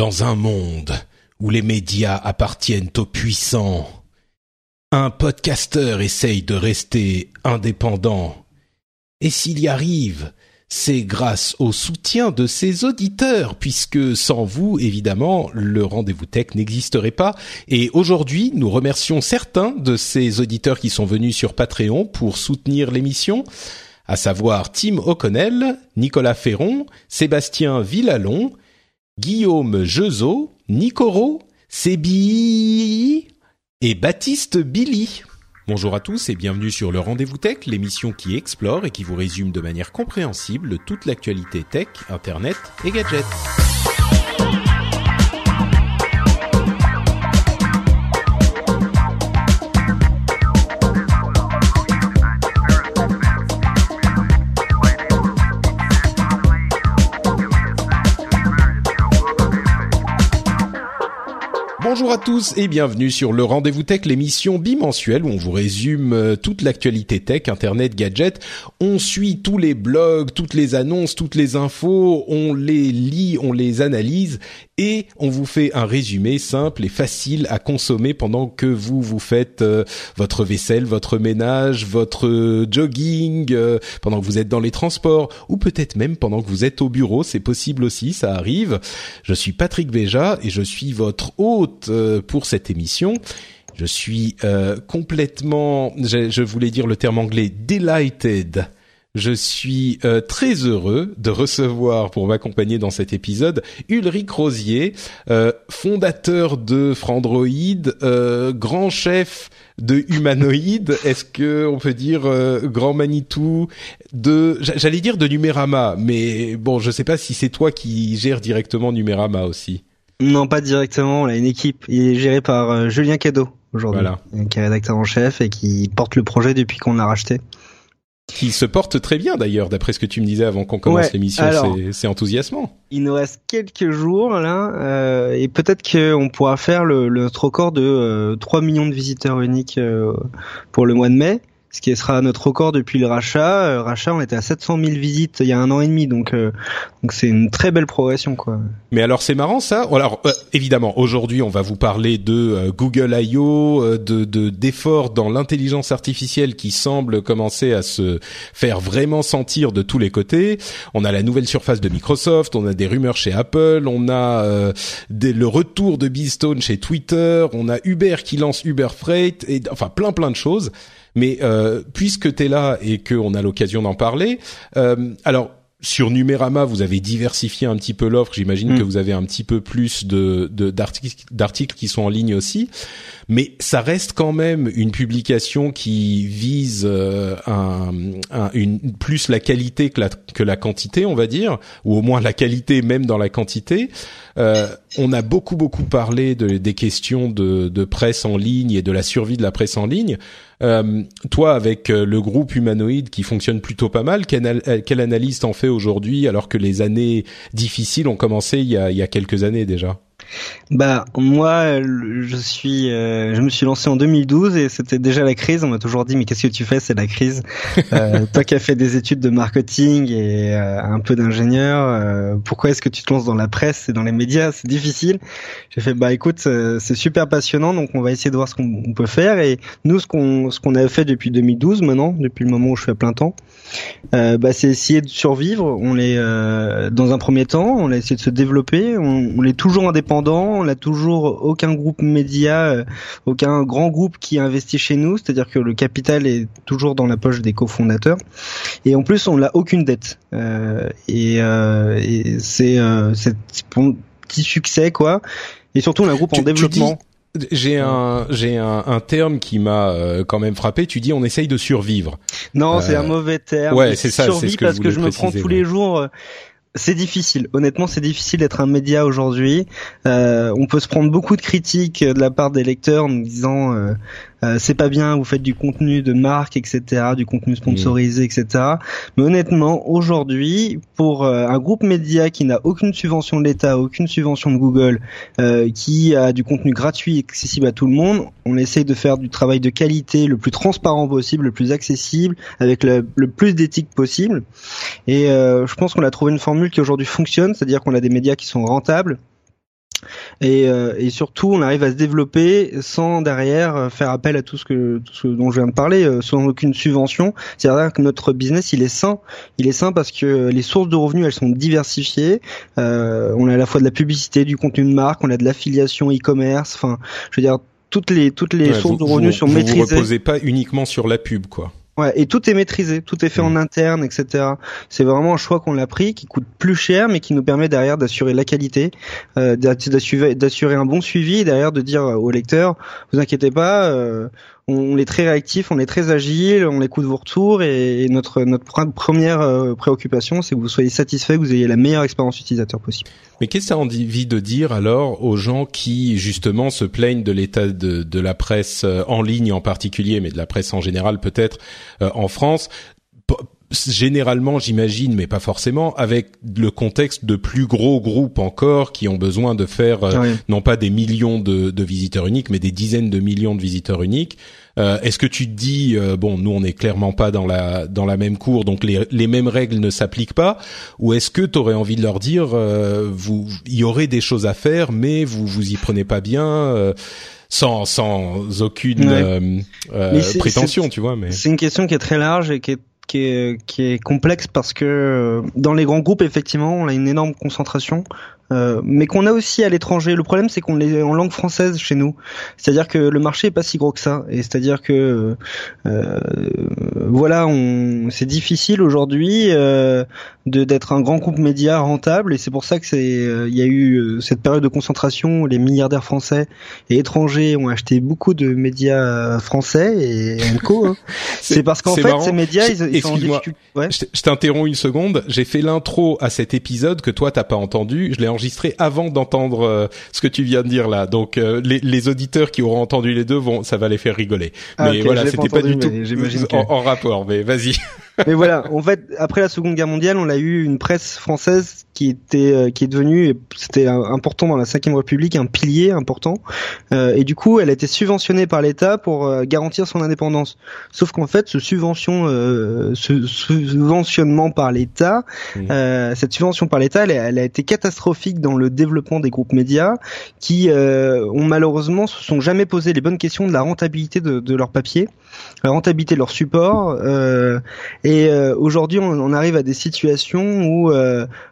Dans un monde où les médias appartiennent aux puissants, un podcasteur essaye de rester indépendant. Et s'il y arrive, c'est grâce au soutien de ses auditeurs, puisque sans vous, évidemment, le rendez-vous tech n'existerait pas. Et aujourd'hui, nous remercions certains de ces auditeurs qui sont venus sur Patreon pour soutenir l'émission, à savoir Tim O'Connell, Nicolas Ferron, Sébastien Villalon, Guillaume Jezot, Nicoro, Sébi et Baptiste Billy. Bonjour à tous et bienvenue sur le Rendez-vous Tech, l'émission qui explore et qui vous résume de manière compréhensible toute l'actualité tech, internet et gadgets. Bonjour à tous et bienvenue sur le Rendez-vous Tech, l'émission bimensuelle où on vous résume euh, toute l'actualité tech, internet, gadgets. On suit tous les blogs, toutes les annonces, toutes les infos, on les lit, on les analyse et on vous fait un résumé simple et facile à consommer pendant que vous vous faites euh, votre vaisselle, votre ménage, votre euh, jogging, pendant que vous êtes dans les transports ou peut-être même pendant que vous êtes au bureau, c'est possible aussi, ça arrive. Je suis Patrick Béja et je suis votre hôte pour cette émission. Je suis euh, complètement, je, voulais dire le terme anglais, delighted. Je suis euh, très heureux de recevoir pour m'accompagner dans cet épisode Ulrich Rosier, euh, fondateur de Frandroid, euh, grand chef de Humanoid. Est-ce que on peut dire euh, grand Manitou de, j'allais dire de Numérama, mais bon, je sais pas si c'est toi qui gères directement Numérama aussi. Non, pas directement. On a une équipe. Il est géré par Julien Cadeau aujourd'hui, Voilà. qui est rédacteur en chef et qui porte le projet depuis qu'on l'a racheté. Qui se porte très bien d'ailleurs, d'après ce que tu me disais avant qu'on commence Ouais, l'émission. C'est- enthousiasmant. Il nous reste quelques jours là, euh, et peut-être qu'on pourra faire le, le notre record de euh, 3 millions de visiteurs uniques euh, pour le mois de mai, ce qui sera notre record depuis le rachat. Euh, rachat, on était à 700 000 visites il y a un an et demi, donc euh, donc c'est une très belle progression quoi. Mais alors c'est marrant ça. Alors euh, évidemment aujourd'hui on va vous parler de euh, Google I.O., euh, de de- d'efforts dans l'intelligence artificielle qui semblent commencer à se faire vraiment sentir de tous les côtés. On a la nouvelle surface de Microsoft, on a des rumeurs chez Apple, on a des- le retour de Beastone chez Twitter, on a Uber qui lance Uber Freight et enfin plein plein de choses. Mais euh, puisque tu es là et qu'on a l'occasion d'en parler, euh, alors sur Numérama, vous avez diversifié un petit peu l'offre. J'imagine Mm. que vous avez un petit peu plus de d'articles qui sont en ligne aussi, mais ça reste quand même une publication qui vise euh, plus la qualité que la quantité, on va dire, ou au moins la qualité même dans la quantité. Euh, on a beaucoup beaucoup parlé de, des questions de, presse en ligne et de la survie de la presse en ligne. Euh, toi, avec euh, le groupe humanoïde qui fonctionne plutôt pas mal, quelle, al- quelle analyse t'en fais aujourd'hui alors que les années difficiles ont commencé il il y a quelques années déjà? Bah moi, le- je suis, euh, je me suis lancé en 2012 et c'était déjà la crise. On m'a toujours dit mais qu'est-ce que tu fais? C'est la crise. Euh, toi qui as fait des études de marketing et euh, un peu d'ingénieur, pourquoi est-ce que tu te lances dans la presse et dans les médias? C'est difficile. J'ai fait bah écoute, c'est super passionnant donc on va essayer de voir ce qu'on on peut faire et nous ce qu'on ce qu'on a fait depuis 2012 maintenant, depuis le moment où je fais plein temps, euh, bah c'est essayer de survivre. On est euh, dans un premier temps, on a essayé de se développer. On, on est toujours indépendant. On n'a toujours aucun groupe média, euh, aucun grand groupe qui investit chez nous. C'est-à-dire que le capital est toujours dans la poche des cofondateurs. Et en plus, on n'a aucune dette. Euh, et euh, et c'est euh, c'est un petit succès quoi. Et surtout, on a un groupe Tu- en développement. J'ai un j'ai un, un terme qui m'a euh, quand même frappé. Tu dis on essaye de survivre. Non, Euh, c'est un mauvais terme. ouais, c'est ça, Survie ce que parce je que je me prends tous ouais. les jours. euh, c'est difficile. Honnêtement, c'est difficile d'être un média aujourd'hui. Euh, on peut se prendre beaucoup de critiques de la part des lecteurs en nous disant euh, euh, c'est pas bien, vous faites du contenu de marque, etc., du contenu sponsorisé, etc. Mais honnêtement, aujourd'hui, pour un groupe média qui n'a aucune subvention de l'État, aucune subvention de Google, qui a du contenu gratuit, accessible à tout le monde, on essaye de faire du travail de qualité le plus transparent possible, le plus accessible, avec le, le plus d'éthique possible. Et je pense qu'on a trouvé une formule qui aujourd'hui fonctionne, c'est-à-dire qu'on a des médias qui sont rentables. Et, euh, et, surtout, on arrive à se développer sans derrière euh, faire appel à tout ce que tout ce dont je viens de parler, euh, sans aucune subvention. C'est-à-dire que notre business, il est sain. Il est sain parce que les sources de revenus, elles sont diversifiées. Euh, on a à la fois de la publicité, du contenu de marque, on a de l'affiliation e-commerce. Enfin, je veux dire, toutes les toutes les sources de revenus sont maîtrisées. Vous reposez pas uniquement sur la pub, quoi. Ouais, et tout est maîtrisé, tout est fait en mm. interne, etc. C'est vraiment un choix qu'on a pris, qui coûte plus cher, mais qui nous permet derrière d'assurer la qualité, euh, d'assurer un bon suivi, et derrière de dire aux lecteurs, vous inquiétez pas, euh, on est très réactif, on est très agile, on écoute vos retours et notre notre première euh, préoccupation, c'est que vous soyez satisfait, que vous ayez la meilleure expérience utilisateur possible. Mais qu'est-ce que ça a envie de dire alors aux gens qui justement se plaignent de l'état de, de la presse euh, en ligne en particulier, mais de la presse en général peut-être euh, en France? Généralement, j'imagine, mais pas forcément, avec le contexte de plus gros groupes encore qui ont besoin de faire non pas des millions de, de, visiteurs uniques, mais des dizaines de millions de visiteurs uniques. Euh, est-ce que tu te dis euh, bon, nous on n'est clairement pas dans la dans la même cour, donc les, les mêmes règles ne s'appliquent pas, ou est-ce que tu aurais envie de leur dire euh, vous il y aurait des choses à faire, mais vous vous y prenez pas bien sans sans aucune prétention, tu vois. Mais c'est une question qui est très large et qui est qui est, qui est complexe parce que dans les grands groupes, effectivement, on a une énorme concentration. Euh, mais qu'on a aussi à l'étranger. Le problème, c'est qu'on est en langue française chez nous. C'est-à-dire que le marché est pas si gros que ça. Et c'est-à-dire que euh, voilà, on, c'est difficile aujourd'hui euh, de d'être un grand groupe média rentable. Et c'est pour ça que c'est euh, il y a eu euh, cette période de concentration où les milliardaires français et étrangers ont acheté beaucoup de médias français et co. Hein. c'est parce qu'en fait, ces médias, ils, ils sont en difficulté. Ouais. Je t'interromps une seconde. J'ai fait l'intro à cet épisode que toi t'as pas entendu. Je l'ai enregistré avant d'entendre euh, ce que tu viens de dire là. Donc euh, les, les, auditeurs qui auront entendu les deux vont, ça va les faire rigoler. Ah, mais voilà, c'était pas, du tout en, en rapport. Mais vas-y. mais voilà, en fait, après la Seconde Guerre mondiale, on a eu une presse française qui était, euh, qui est devenue, c'était important dans la Cinquième République, un pilier important. Euh, et du coup, elle a été subventionnée par l'État pour euh, garantir son indépendance. Sauf qu'en fait, ce subvention, ce subventionnement par l'État, mmh. cette subvention par l'État, elle, elle, a été catastrophique dans le développement des groupes médias qui ont malheureusement se sont jamais posé les bonnes questions de la rentabilité de, de leur papier, la rentabilité de leur support. et aujourd'hui, on, on, arrive à des situations où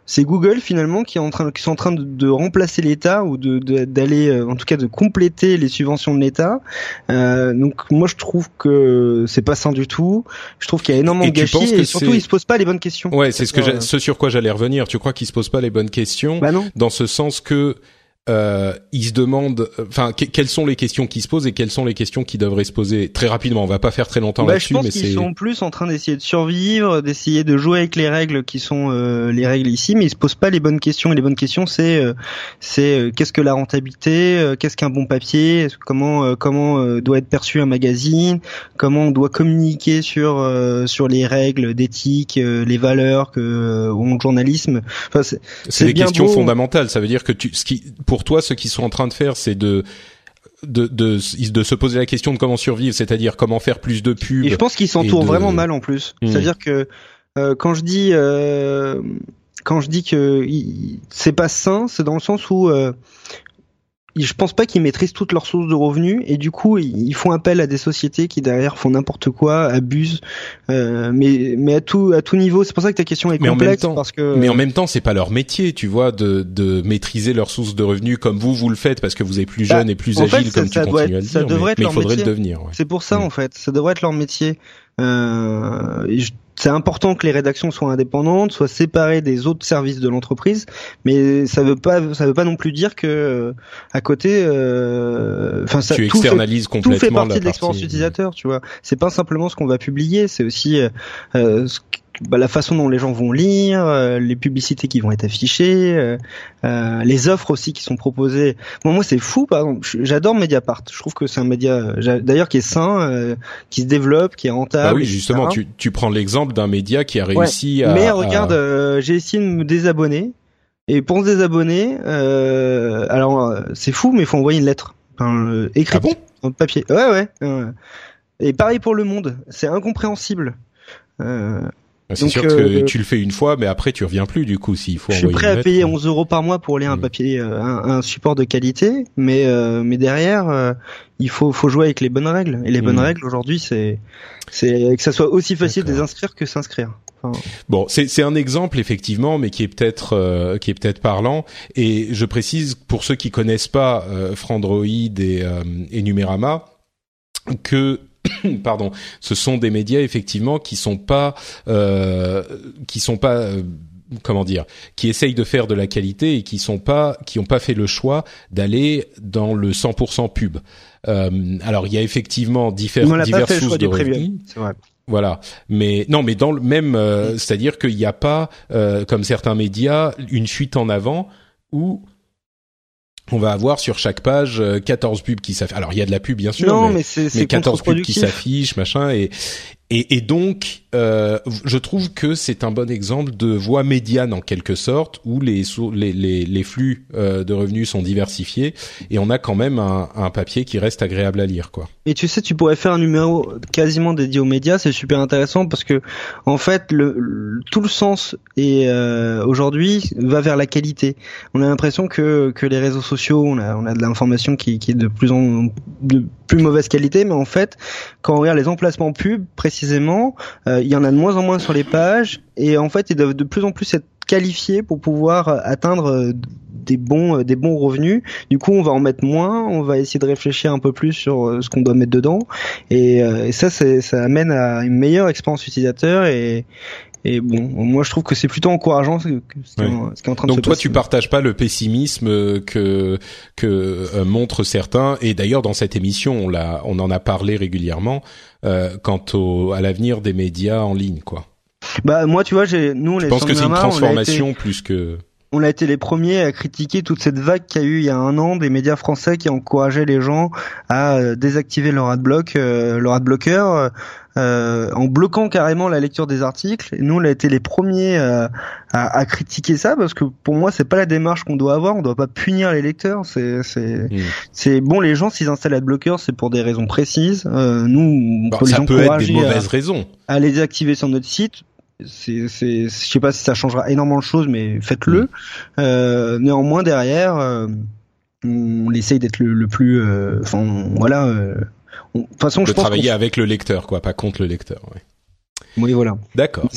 c'est Google finalement qui est en train qui sont en train de, remplacer l'État ou de d'aller euh, en tout cas de compléter les subventions de l'État. Euh, donc moi je trouve que c'est pas sain du tout. Je trouve qu'il y a énormément de gâchis et surtout ils se posent pas les bonnes questions. Ouais, c'est ce que ce sur quoi j'allais revenir. Tu crois qu'ils se posent pas les bonnes questions bah non. dans ce sens que euh, ils se demandent, enfin, quelles sont les questions qui se posent et quelles sont les questions qui devraient se poser très rapidement. On va pas faire très longtemps bah, là-dessus, mais c'est. Ils sont plus en train d'essayer de survivre, d'essayer de jouer avec les règles qui sont euh, les règles ici, mais ils se posent pas les bonnes questions. Et les bonnes questions, c'est euh, c'est euh, qu'est-ce que la rentabilité, qu'est-ce qu'un bon papier, comment comment doit être perçu un magazine, comment on doit communiquer sur sur les règles d'éthique, les valeurs que ont le journalisme. Enfin, c'est des questions fondamentales. Ça veut dire que tu, ce qui pour pour toi, ce qu'ils sont en train de faire, c'est de de, de, de se poser la question de comment survivre, c'est-à-dire comment faire plus de pubs. Et je pense qu'ils s'entourent vraiment mal en plus. Hmm. C'est-à-dire que euh, quand je dis euh, quand je dis que c'est pas sain, c'est dans le sens où euh, je pense pas qu'ils maîtrisent toutes leurs sources de revenus et du coup ils font appel à des sociétés qui derrière font n'importe quoi, abusent, euh, mais mais à tout à tout niveau. C'est pour ça que ta question est complexe parce que. Mais en même temps, c'est pas leur métier, tu vois, de de maîtriser leurs sources de revenus comme vous vous le faites parce que vous êtes plus bah, jeune et plus agile comme tu continues à le dire. mais, il faudrait le devenir. C'est pour ça mm. en fait, ça devrait être leur métier. Euh, c'est important que les rédactions soient indépendantes, soient séparées des autres services de l'entreprise, mais ça veut pas, ça veut pas non plus dire que euh, à côté, euh, enfin ça, tu tout externalises fait, complètement tout fait partie de l'expérience utilisateur, tu vois. C'est pas simplement ce qu'on va publier, c'est aussi euh, bah, la façon dont les gens vont lire, euh, les publicités qui vont être affichées, euh, euh, les offres aussi qui sont proposées. Bon, moi, c'est fou. Par exemple, j'adore Mediapart. Je trouve que c'est un média, d'ailleurs, qui est sain, qui se développe, qui est rentable. Ah oui, justement, tu, tu prends l'exemple d'un média qui a réussi à. Mais regarde, j'ai essayé de me désabonner. Et pour se désabonner, alors c'est fou, mais il faut envoyer une lettre, enfin, écrite, ah en papier. Ouais, ouais. Et pareil pour Le Monde, c'est incompréhensible. Euh, bah, c'est sûr que euh, tu le fais une fois, mais après tu reviens plus du coup s'il faut. Je suis prêt à payer 11 euros par mois pour lire un mm. papier, euh, un, support de qualité, mais mais derrière il faut faut jouer avec les bonnes règles. Et les bonnes mm. règles aujourd'hui, c'est c'est que ça soit aussi facile de s'inscrire que s'inscrire. Bon, c'est un exemple effectivement, mais qui est peut-être qui est peut-être parlant. Et je précise pour ceux qui connaissent pas Frandroid et, et Numérama que pardon, ce sont des médias effectivement qui sont pas euh, qui sont pas euh, comment dire, qui essayent de faire de la qualité et qui sont pas, qui ont pas fait le choix d'aller dans le 100% pub. Euh, alors il y a effectivement différentes sources de revenus. Voilà, mais non, mais dans le même, euh, c'est-à-dire qu'il n'y a pas, euh, comme certains médias, une fuite en avant où on va avoir sur chaque page 14 euh, pubs qui s'affichent. Alors il y a de la pub bien sûr, non, mais, mais, mais 14 pubs qui s'affichent, machin, et et, et donc, euh, je trouve que c'est un bon exemple de voie médiane en quelque sorte, où les flux euh, de revenus sont diversifiés et on a quand même un, papier qui reste agréable à lire, quoi. Et tu sais, tu pourrais faire un numéro quasiment dédié aux médias, c'est super intéressant parce que en fait, tout le sens euh, aujourd'hui va vers la qualité. On a l'impression que les réseaux sociaux, on a de l'information qui, est de plus en plus mauvaise qualité, mais en fait, quand on regarde les emplacements pubs, précisément, il y en a de moins en moins sur les pages, et en fait, ils doivent de plus en plus être qualifiés pour pouvoir euh, atteindre euh, des bons des bons revenus. Du coup, on va en mettre moins, on va essayer de réfléchir un peu plus sur ce qu'on doit mettre dedans, et, et ça, ça amène à une meilleure expérience utilisateur et et bon, moi je trouve que c'est plutôt encourageant ce, qui est en train de Donc toi, tu partages pas le pessimisme que que euh, montrent certains. Et d'ailleurs, dans cette émission, on l'a, on en a parlé régulièrement euh, quant au à l'avenir des médias en ligne, quoi. Bah moi, tu vois, j'ai nous je les. pense que c'est une transformation plus que on a été les premiers à critiquer toute cette vague qu'il y a eu il y a un an des médias français qui encourageaient les gens à euh, désactiver leur adblock, euh, leur adblocker, euh, en bloquant carrément la lecture des articles. Et nous, on a été les premiers à, à, critiquer ça parce que pour moi, c'est pas la démarche qu'on doit avoir. On doit pas punir les lecteurs. C'est c'est mmh. c'est bon. Les gens, s'ils installent adblocker, c'est pour des raisons précises. nous, on peut ça peut être des mauvaises raisons. À les désactiver sur notre site c'est, c'est, je sais pas si ça changera énormément de choses, mais faites-le. Mm. Euh, néanmoins, derrière, euh, on essaye d'être le, plus, euh, enfin, voilà. Euh, de façon, je travailler avec le lecteur, quoi, pas contre le lecteur. Ouais. Oui, voilà. D'accord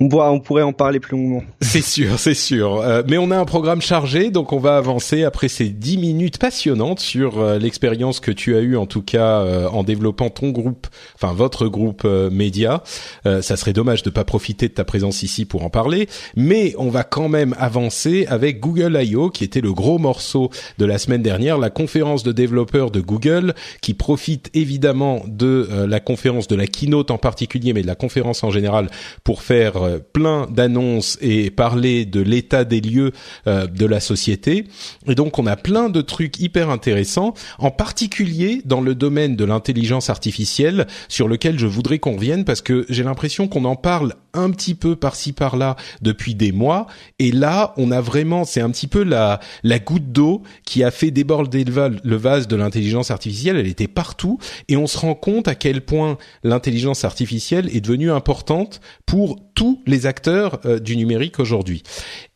on, on pourrait en parler plus longuement. C'est sûr, c'est sûr. Euh, mais on a un programme chargé, donc on va avancer après ces dix minutes passionnantes sur euh, l'expérience que tu as eue, en tout cas euh, en développant ton groupe, enfin votre groupe média. ça serait dommage de pas profiter de ta présence ici pour en parler, mais on va quand même avancer avec Google I.O., qui était le gros morceau de la semaine dernière, la conférence de développeurs de Google, qui profite évidemment de la conférence de la keynote en particulier, mais de la conférence en général pour faire euh, plein d'annonces et parler de l'état des lieux euh, de la société. Et donc on a plein de trucs hyper intéressants, en particulier dans le domaine de l'intelligence artificielle, sur lequel je voudrais qu'on revienne parce que j'ai l'impression qu'on en parle un petit peu par-ci par-là depuis des mois. Et là, on a vraiment, c'est un petit peu la la goutte d'eau qui a fait déborder le vase de l'intelligence artificielle. Elle était partout et on se rend compte à quel point l'intelligence artificielle est devenue importante pour tous les acteurs euh, du numérique aujourd'hui.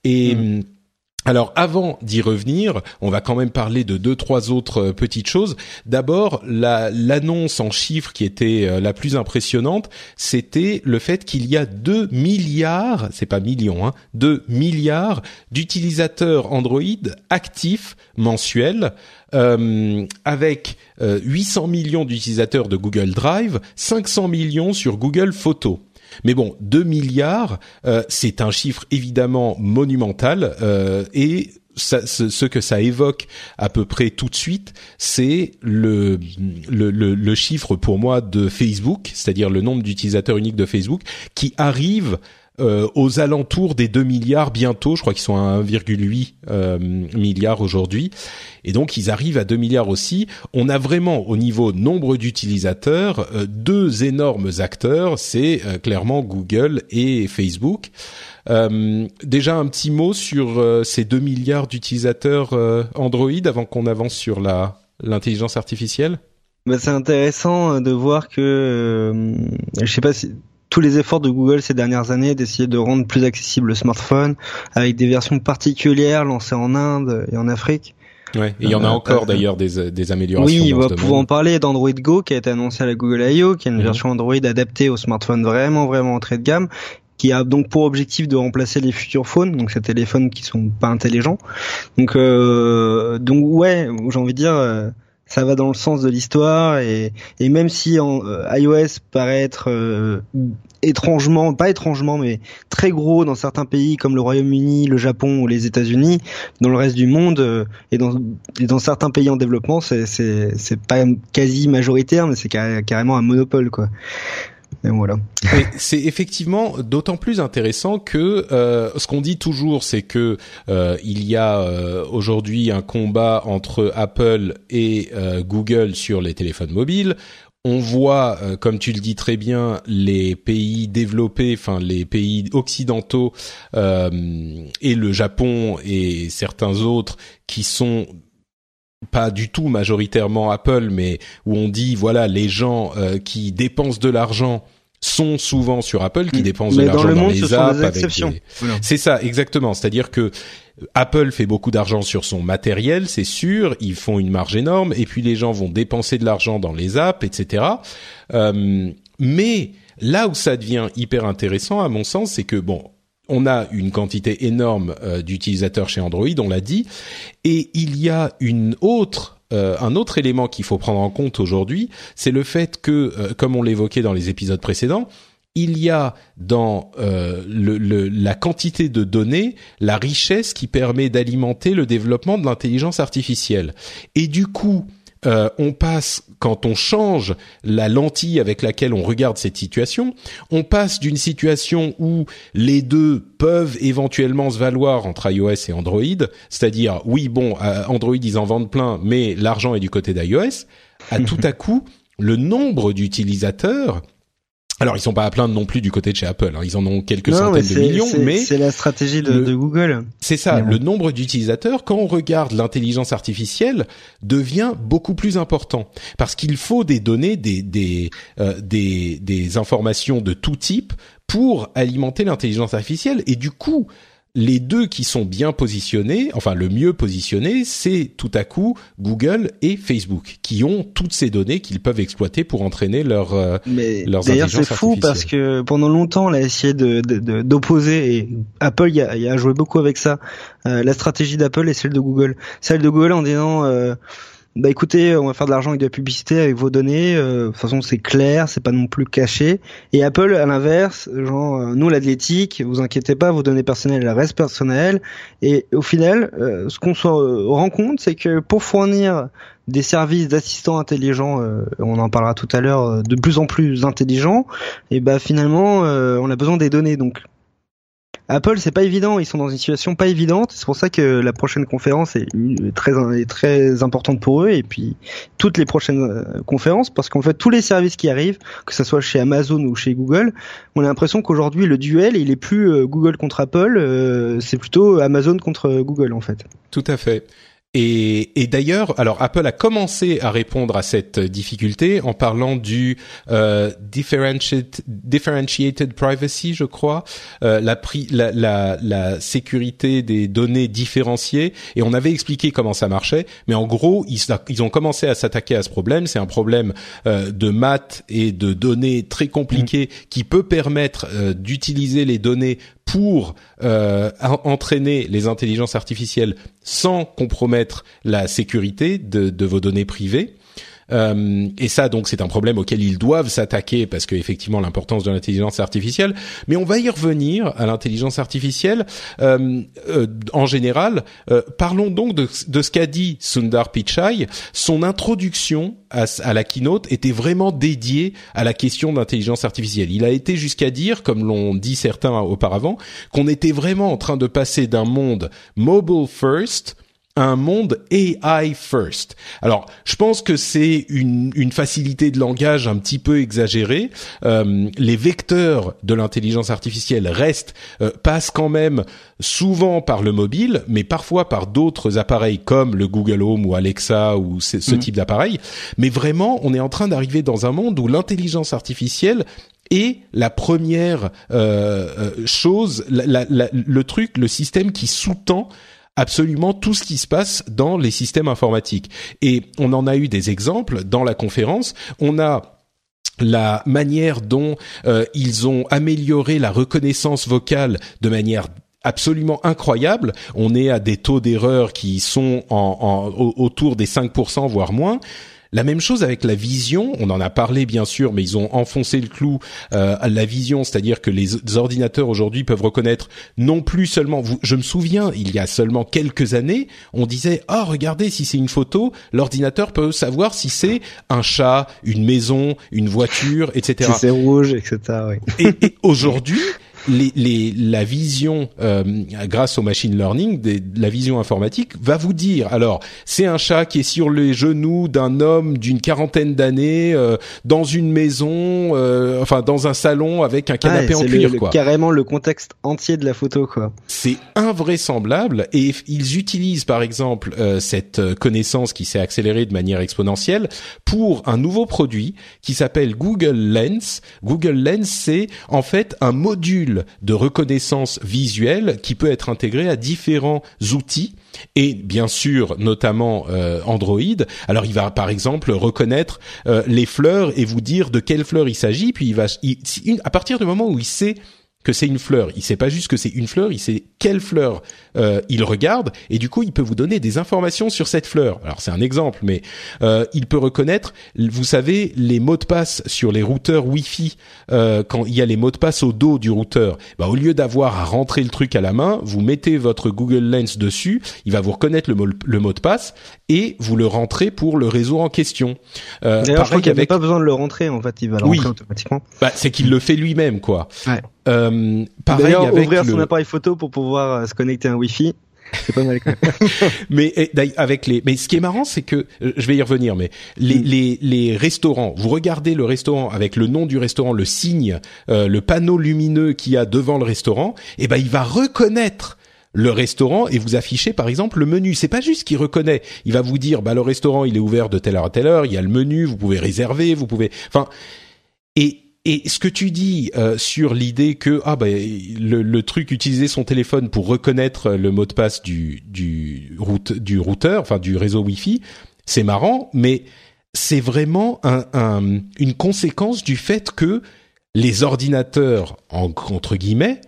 Et mmh. Hum, alors avant d'y revenir, on va quand même parler de deux trois autres euh, petites choses. D'abord, l'annonce en chiffres qui était euh, la plus impressionnante, c'était le fait qu'il y a 2 milliards, c'est pas millions, hein, 2 milliards d'utilisateurs Android actifs mensuels. Euh, avec 800 millions d'utilisateurs de Google Drive, 500 millions sur Google Photos. Mais bon, 2 milliards, euh, c'est un chiffre évidemment monumental euh, et ce, que ça évoque à peu près tout de suite, c'est le, le, le, chiffre pour moi de Facebook, c'est-à-dire le nombre d'utilisateurs uniques de Facebook, qui arrive euh, aux alentours des 2 milliards bientôt. Je crois qu'ils sont à 1,8 euh, milliard aujourd'hui. Et donc ils arrivent à 2 milliards aussi. On a vraiment au niveau nombre d'utilisateurs euh, deux énormes acteurs, c'est euh, clairement Google et Facebook. Déjà un petit mot sur ces 2 milliards d'utilisateurs Android avant qu'on avance sur la l'intelligence artificielle? Bah, c'est intéressant de voir que je sais pas si tous les efforts de Google ces dernières années d'essayer de rendre plus accessible le smartphone avec des versions particulières lancées en Inde et en Afrique. Ouais, et il y en a encore d'ailleurs des, des améliorations. Oui, on va pouvoir en parler d'Android Go qui a été annoncé à la Google I.O., qui est une mhm. version Android adaptée au smartphone vraiment vraiment entrée de gamme qui a donc pour objectif de remplacer les futurs phones, donc ces téléphones qui sont pas intelligents. Donc euh, donc ouais, j'ai envie de dire euh, ça va dans le sens de l'histoire et, et même si en, euh, iOS paraît être euh, étrangement, pas étrangement, mais très gros dans certains pays comme le Royaume-Uni, le Japon ou les États-Unis, dans le reste du monde et dans, et dans certains pays en développement, c'est pas quasi majoritaire, mais c'est carrément un monopole quoi. Voilà. c'est effectivement d'autant plus intéressant que euh, ce qu'on dit toujours, c'est que euh, il y a euh, aujourd'hui un combat entre Apple et Google sur les téléphones mobiles. On voit, comme tu le dis très bien, les pays développés, enfin les pays occidentaux et le Japon et certains autres qui sont pas du tout majoritairement Apple, mais où on dit voilà les gens euh, qui dépensent de l'argent sont souvent sur Apple, qui mm. dépensent de l'argent dans, les apps. C'est ça exactement. C'est-à-dire que Apple fait beaucoup d'argent sur son matériel, c'est sûr, ils font une marge énorme, et puis les gens vont dépenser de l'argent dans les apps, etc. Euh, mais là où ça devient hyper intéressant, à mon sens, c'est que bon, on a une quantité énorme euh, d'utilisateurs chez Android, on l'a dit, et il y a une autre euh, un autre élément qu'il faut prendre en compte aujourd'hui, c'est le fait que, euh, comme on l'évoquait dans les épisodes précédents, il y a dans la quantité de données la richesse qui permet d'alimenter le développement de l'intelligence artificielle. Et du coup, euh, on passe quand on change la lentille avec laquelle on regarde cette situation, on passe d'une situation où les deux peuvent éventuellement se valoir entre iOS et Android, c'est-à-dire oui bon euh, Android ils en vendent plein, mais l'argent est du côté d'iOS, à tout à coup le nombre d'utilisateurs alors ils sont pas à plaindre non plus du côté de chez Apple. Hein. Ils en ont quelques centaines de millions, mais c'est la stratégie de, Google. C'est ça. Le nombre d'utilisateurs, quand on regarde l'intelligence artificielle, devient beaucoup plus important parce qu'il faut des données, des des euh, des, des informations de tout type pour alimenter l'intelligence artificielle. Et du coup, les deux qui sont bien positionnés, enfin le mieux positionné, c'est tout à coup Google et Facebook qui ont toutes ces données qu'ils peuvent exploiter pour entraîner leur euh, Mais D'ailleurs, c'est fou parce que pendant longtemps, on a essayé de d'opposer et Apple y a, joué beaucoup avec ça. Euh, la stratégie d'Apple et celle de Google. Celle de Google en disant euh, bah écoutez, on va faire de l'argent avec de la publicité, avec vos données. Euh, de toute façon, c'est clair, c'est pas non plus caché. Et Apple, à l'inverse, genre euh, nous l'athlétique, vous inquiétez pas, vos données personnelles elles restent personnelles. Et au final, euh, ce qu'on se rend compte, c'est que pour fournir des services d'assistants intelligents, on en parlera tout à l'heure, de plus en plus intelligents, et bah finalement, on a besoin des données. Donc Apple, c'est pas évident, ils sont dans une situation pas évidente. C'est pour ça que la prochaine conférence est très très importante pour eux et puis toutes les prochaines euh, conférences parce qu'en fait tous les services qui arrivent, que ce soit chez Amazon ou chez Google, on a l'impression qu'aujourd'hui le duel il est plus euh, Google contre Apple, euh, c'est plutôt Amazon contre Google en fait. Tout à fait. Et, et d'ailleurs, alors Apple a commencé à répondre à cette difficulté en parlant du euh, differentiated, differentiated privacy, je crois, euh, la, la, la, la, sécurité des données différenciées. Et on avait expliqué comment ça marchait, mais en gros, ils, ils ont commencé à s'attaquer à ce problème. C'est un problème euh, de maths et de données très compliqué mmh. qui peut permettre euh, d'utiliser les données pour euh, entraîner les intelligences artificielles sans compromettre la sécurité de, de vos données privées. Euh, et ça, donc, c'est un problème auquel ils doivent s'attaquer parce que effectivement l'importance de l'intelligence artificielle. Mais on va y revenir à l'intelligence artificielle euh, euh, en général. parlons donc de, de ce qu'a dit Sundar Pichai. Son introduction à, à, la keynote était vraiment dédiée à la question d'intelligence artificielle. Il a été jusqu'à dire, comme l'ont dit certains auparavant, qu'on était vraiment en train de passer d'un monde mobile first un monde AI first. Alors, je pense que c'est une, une, facilité de langage un petit peu exagérée. Euh, les vecteurs de l'intelligence artificielle restent, euh, passent quand même souvent par le mobile, mais parfois par d'autres appareils comme le Google Home ou Alexa ou ce mm. type d'appareil. Mais vraiment, on est en train d'arriver dans un monde où l'intelligence artificielle est la première euh, euh chose, la, la, le truc, le système qui sous-tend absolument tout ce qui se passe dans les systèmes informatiques. Et on en a eu des exemples dans la conférence. On a la manière dont euh, ils ont amélioré la reconnaissance vocale de manière absolument incroyable. On est à des taux d'erreur qui sont autour des 5%, voire moins. La même chose avec la vision, on en a parlé bien sûr, mais ils ont enfoncé le clou euh, à la vision, c'est-à-dire que les ordinateurs aujourd'hui peuvent reconnaître non plus seulement. je me souviens, il y a seulement quelques années, on disait ah regardez si c'est une photo, l'ordinateur peut savoir si c'est un chat, une maison, une voiture, etc. Si c'est rouge, etc. et aujourd'hui les, les, la vision euh, grâce au machine learning, des, la vision informatique va vous dire alors c'est un chat qui est sur les genoux d'un homme d'une quarantaine d'années euh, dans une maison, euh, enfin dans un salon avec un canapé en cuir quoi. carrément le contexte entier de la photo quoi. C'est invraisemblable et ils utilisent par exemple cette connaissance qui s'est accélérée de manière exponentielle pour un nouveau produit qui s'appelle Google Lens. Google Lens c'est en fait un module de reconnaissance visuelle qui peut être intégré à différents outils et bien sûr notamment euh, Android. Alors il va par exemple reconnaître euh, les fleurs et vous dire de quelle fleur il s'agit, puis il va à partir du moment où il sait que c'est une fleur. Il sait pas juste que c'est une fleur, il sait quelle fleur euh, il regarde et du coup il peut vous donner des informations sur cette fleur. Alors c'est un exemple, mais euh, il peut reconnaître, vous savez, les mots de passe sur les routeurs Wi-Fi euh, quand il y a les mots de passe au dos du routeur. Bah, au lieu d'avoir à rentrer le truc à la main, vous mettez votre Google Lens dessus, il va vous reconnaître le mot, le mot de passe et vous le rentrez pour le réseau en question. Euh, D'ailleurs, je crois qu'il n'y avait pas besoin de le rentrer en fait, il va le rentrer automatiquement. Bah, c'est qu'il le fait lui-même quoi. Ouais. Euh, pareil avec ouvrir son appareil photo pour pouvoir euh, se connecter à un Wi-Fi. C'est pas mal quand même. mais avec les, mais ce qui est marrant, c'est que euh, je vais y revenir, mais les, mm. les, les restaurants, vous regardez le restaurant avec le nom du restaurant, le signe, euh, le panneau lumineux qu'il y a devant le restaurant, et eh ben il va reconnaître le restaurant et vous afficher par exemple le menu. C'est pas juste qu'il reconnaît, il va vous dire bah le restaurant il est ouvert de telle heure à telle heure, il y a le menu, vous pouvez réserver, vous pouvez, enfin et et ce que tu dis euh, sur l'idée que ah ben le, le, truc utiliser son téléphone pour reconnaître le mot de passe du du route du routeur, enfin du réseau Wi-Fi, c'est marrant, mais c'est vraiment un, un, une conséquence du fait que les ordinateurs entre guillemets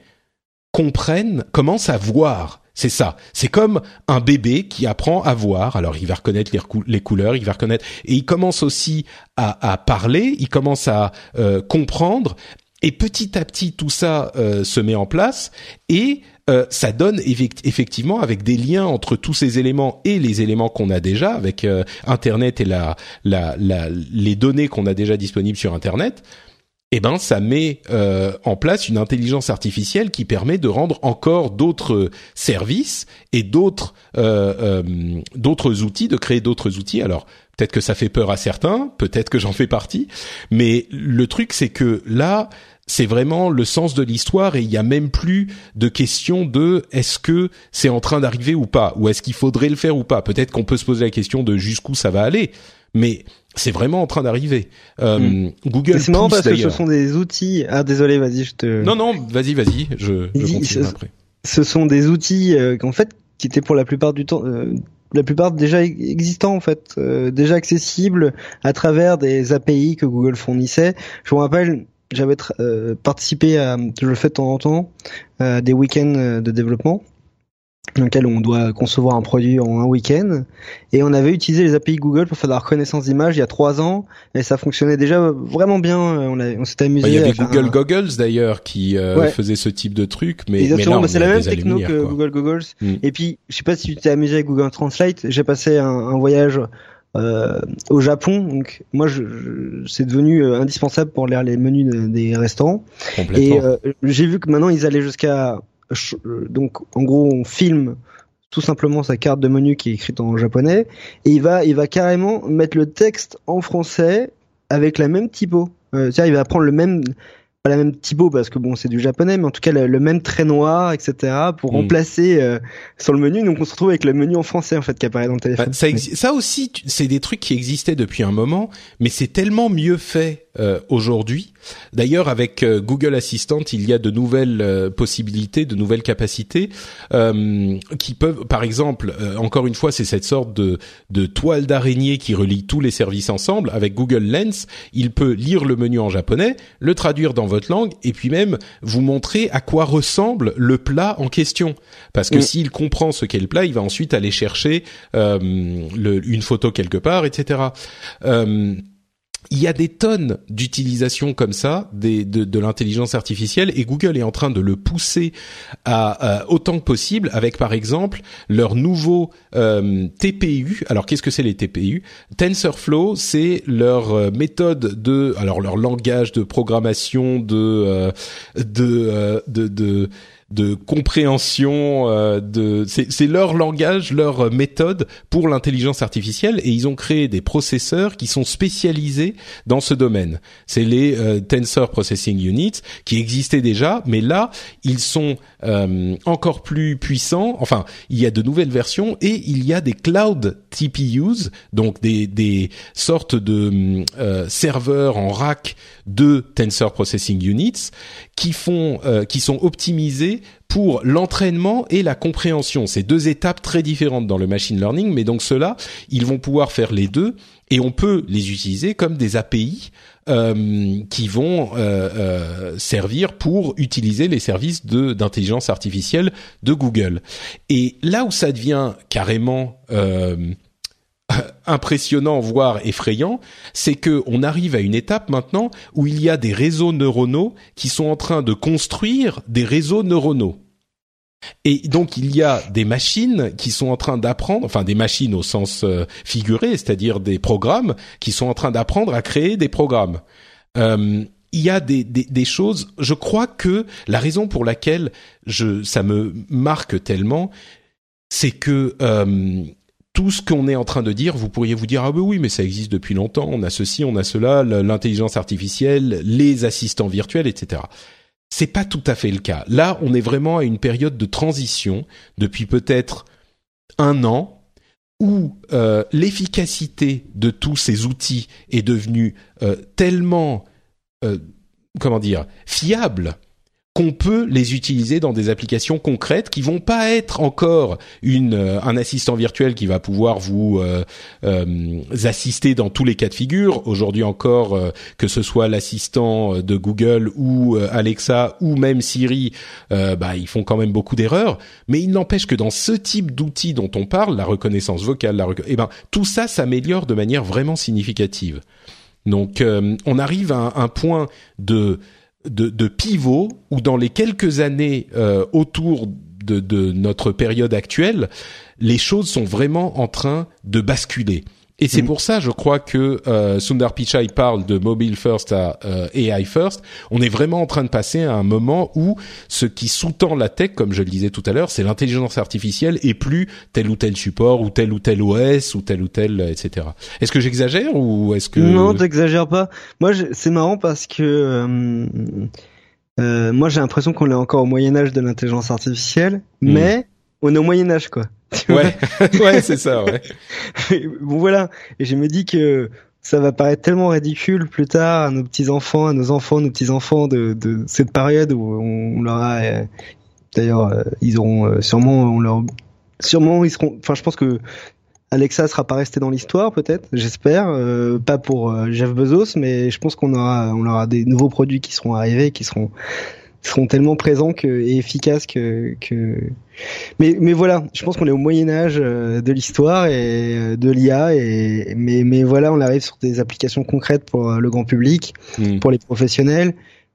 comprennent, commencent à voir c'est ça. C'est comme un bébé qui apprend à voir. Alors, il va reconnaître les, couleurs, il va reconnaître, et il commence aussi à, parler, il commence à euh, comprendre. Et petit à petit, tout ça euh, se met en place et euh, ça donne effectivement avec des liens entre tous ces éléments et les éléments qu'on a déjà avec Internet et la, la, les données qu'on a déjà disponibles sur Internet eh ben ça met euh, en place une intelligence artificielle qui permet de rendre encore d'autres services et d'autres euh, euh, d'autres outils, de créer d'autres outils. Alors peut-être que ça fait peur à certains, peut-être que j'en fais partie, mais le truc c'est que là c'est vraiment le sens de l'histoire et il y a même plus de question de est-ce que c'est en train d'arriver ou pas ou est-ce qu'il faudrait le faire ou pas. Peut-être qu'on peut se poser la question de jusqu'où ça va aller, mais c'est vraiment en train d'arriver. Euh, hmm. Google. C'est marrant parce que ce sont des outils. Ah désolé, vas-y, je te. Non non, vas-y, vas-y, je, je continue après. Ce sont des outils euh, qu'en fait qui étaient pour la plupart du temps. Euh, la plupart déjà existants en fait, euh, déjà accessibles à travers des API que Google fournissait. Je me rappelle, j'avais participé à, je le fais de temps en temps, des week-ends de développement dans lequel on doit concevoir un produit en un week-end. Et on avait utilisé les API Google pour faire de la reconnaissance d'image il y a trois ans, et ça fonctionnait déjà vraiment bien. On, on s'était amusé. Il y avait Google Goggles d'ailleurs qui euh, faisait ce type de truc, mais, mais là, c'est la même techno que Google Goggles. Mm. Et puis, je sais pas si tu t'es amusé avec Google Translate. J'ai passé un, un voyage euh, au Japon, donc moi, je, c'est devenu euh, indispensable pour lire les menus des restaurants. Et euh, j'ai vu que maintenant ils allaient jusqu'à donc en gros on filme tout simplement sa carte de menu qui est écrite en japonais et il va il va carrément mettre le texte en français avec la même typo. Euh, il va prendre le même pas la même typo parce que bon c'est du japonais mais en tout cas le, même trait noir etc pour mm. remplacer euh, sur le menu donc on se retrouve avec le menu en français en fait qui apparaît dans le téléphone. Bah, ça, ça aussi c'est des trucs qui existaient depuis un moment mais c'est tellement mieux fait euh, aujourd'hui. D'ailleurs, avec euh, Google Assistant, il y a de nouvelles euh, possibilités, de nouvelles capacités qui peuvent, par exemple, encore une fois, c'est cette sorte de, de toile d'araignée qui relie tous les services ensemble. Avec Google Lens, il peut lire le menu en japonais, le traduire dans votre langue, et puis même vous montrer à quoi ressemble le plat en question. Parce que s'il comprend ce qu'est le plat, il va ensuite aller chercher le, une photo quelque part, etc il y a des tonnes d'utilisations comme ça de, de l'intelligence artificielle et Google est en train de le pousser à, autant que possible avec par exemple leur nouveau euh, TPU. Alors qu'est-ce que c'est les TPU TensorFlow, c'est leur euh, méthode de alors leur langage de programmation de euh, de, de, de de compréhension euh, de c'est leur langage, leur méthode pour l'intelligence artificielle et ils ont créé des processeurs qui sont spécialisés dans ce domaine. C'est les euh, Tensor Processing Units qui existaient déjà, mais là ils sont euh, encore plus puissants. Enfin, il y a de nouvelles versions et il y a des cloud TPUs, donc des des sortes de serveurs en rack de Tensor Processing Units qui font qui sont optimisés pour l'entraînement et la compréhension. C'est deux étapes très différentes dans le machine learning, mais donc ceux-là, ils vont pouvoir faire les deux et on peut les utiliser comme des API euh, qui vont euh, euh, servir pour utiliser les services de d'intelligence artificielle de Google. Et là où ça devient carrément impressionnant, voire effrayant, c'est que on arrive à une étape maintenant où il y a des réseaux neuronaux qui sont en train de construire des réseaux neuronaux. Et donc il y a des machines qui sont en train d'apprendre, enfin des machines au sens euh, figuré, c'est-à-dire des programmes qui sont en train d'apprendre à créer des programmes. Euh, il y a des, choses. Je crois que la raison pour laquelle je ça me marque tellement, c'est que euh, tout ce qu'on est en train de dire, vous pourriez vous dire ah ben oui mais ça existe depuis longtemps, on a ceci, on a cela, l'intelligence artificielle, les assistants virtuels, etc. C'est pas tout à fait le cas. Là, on est vraiment à une période de transition depuis peut-être un an où euh, l'efficacité de tous ces outils est devenue euh, tellement euh, comment dire fiable qu'on peut les utiliser dans des applications concrètes qui vont pas être encore une euh, un assistant virtuel qui va pouvoir vous euh, euh, assister dans tous les cas de figure. Aujourd'hui encore, que ce soit l'assistant de Google ou Alexa ou même Siri, bah ils font quand même beaucoup d'erreurs. Mais il n'empêche que dans ce type d'outils dont on parle, la reconnaissance vocale, la eh ben tout ça s'améliore de manière vraiment significative. Donc on arrive à un point de de, pivot où dans les quelques années euh, autour de, notre période actuelle, les choses sont vraiment en train de basculer. Et c'est mm. pour ça, je crois que euh, Sundar Pichai parle de mobile first à euh, AI first. On est vraiment en train de passer à un moment où ce qui sous-tend la tech, comme je le disais tout à l'heure, c'est l'intelligence artificielle et plus tel ou tel support ou tel ou tel OS ou tel ou tel, etc. Est-ce que j'exagère ou est-ce que non, t'exagères pas. Moi, c'est marrant parce que euh, euh moi j'ai l'impression qu'on est encore au Moyen Âge de l'intelligence artificielle, mm. mais on est au Moyen Âge quoi. Ouais, ouais, c'est ça, ouais. bon voilà, et je me dis que ça va paraître tellement ridicule plus tard à nos petits enfants, à nos enfants, nos petits enfants de, de cette période où on, leur a, euh, d'ailleurs, euh, ils auront euh, sûrement, on leur, sûrement ils seront, enfin je pense que Alexa sera pas resté dans l'histoire peut-être, j'espère, pas pour Jeff Bezos, mais je pense qu'on aura, on aura des nouveaux produits qui seront arrivés, qui seront seront tellement présents que, et efficaces que, que... Mais, mais voilà, je pense qu'on est au Moyen Âge de l'histoire et de l'IA, et mais, mais voilà, on arrive sur des applications concrètes pour le grand public, hmm. pour les professionnels.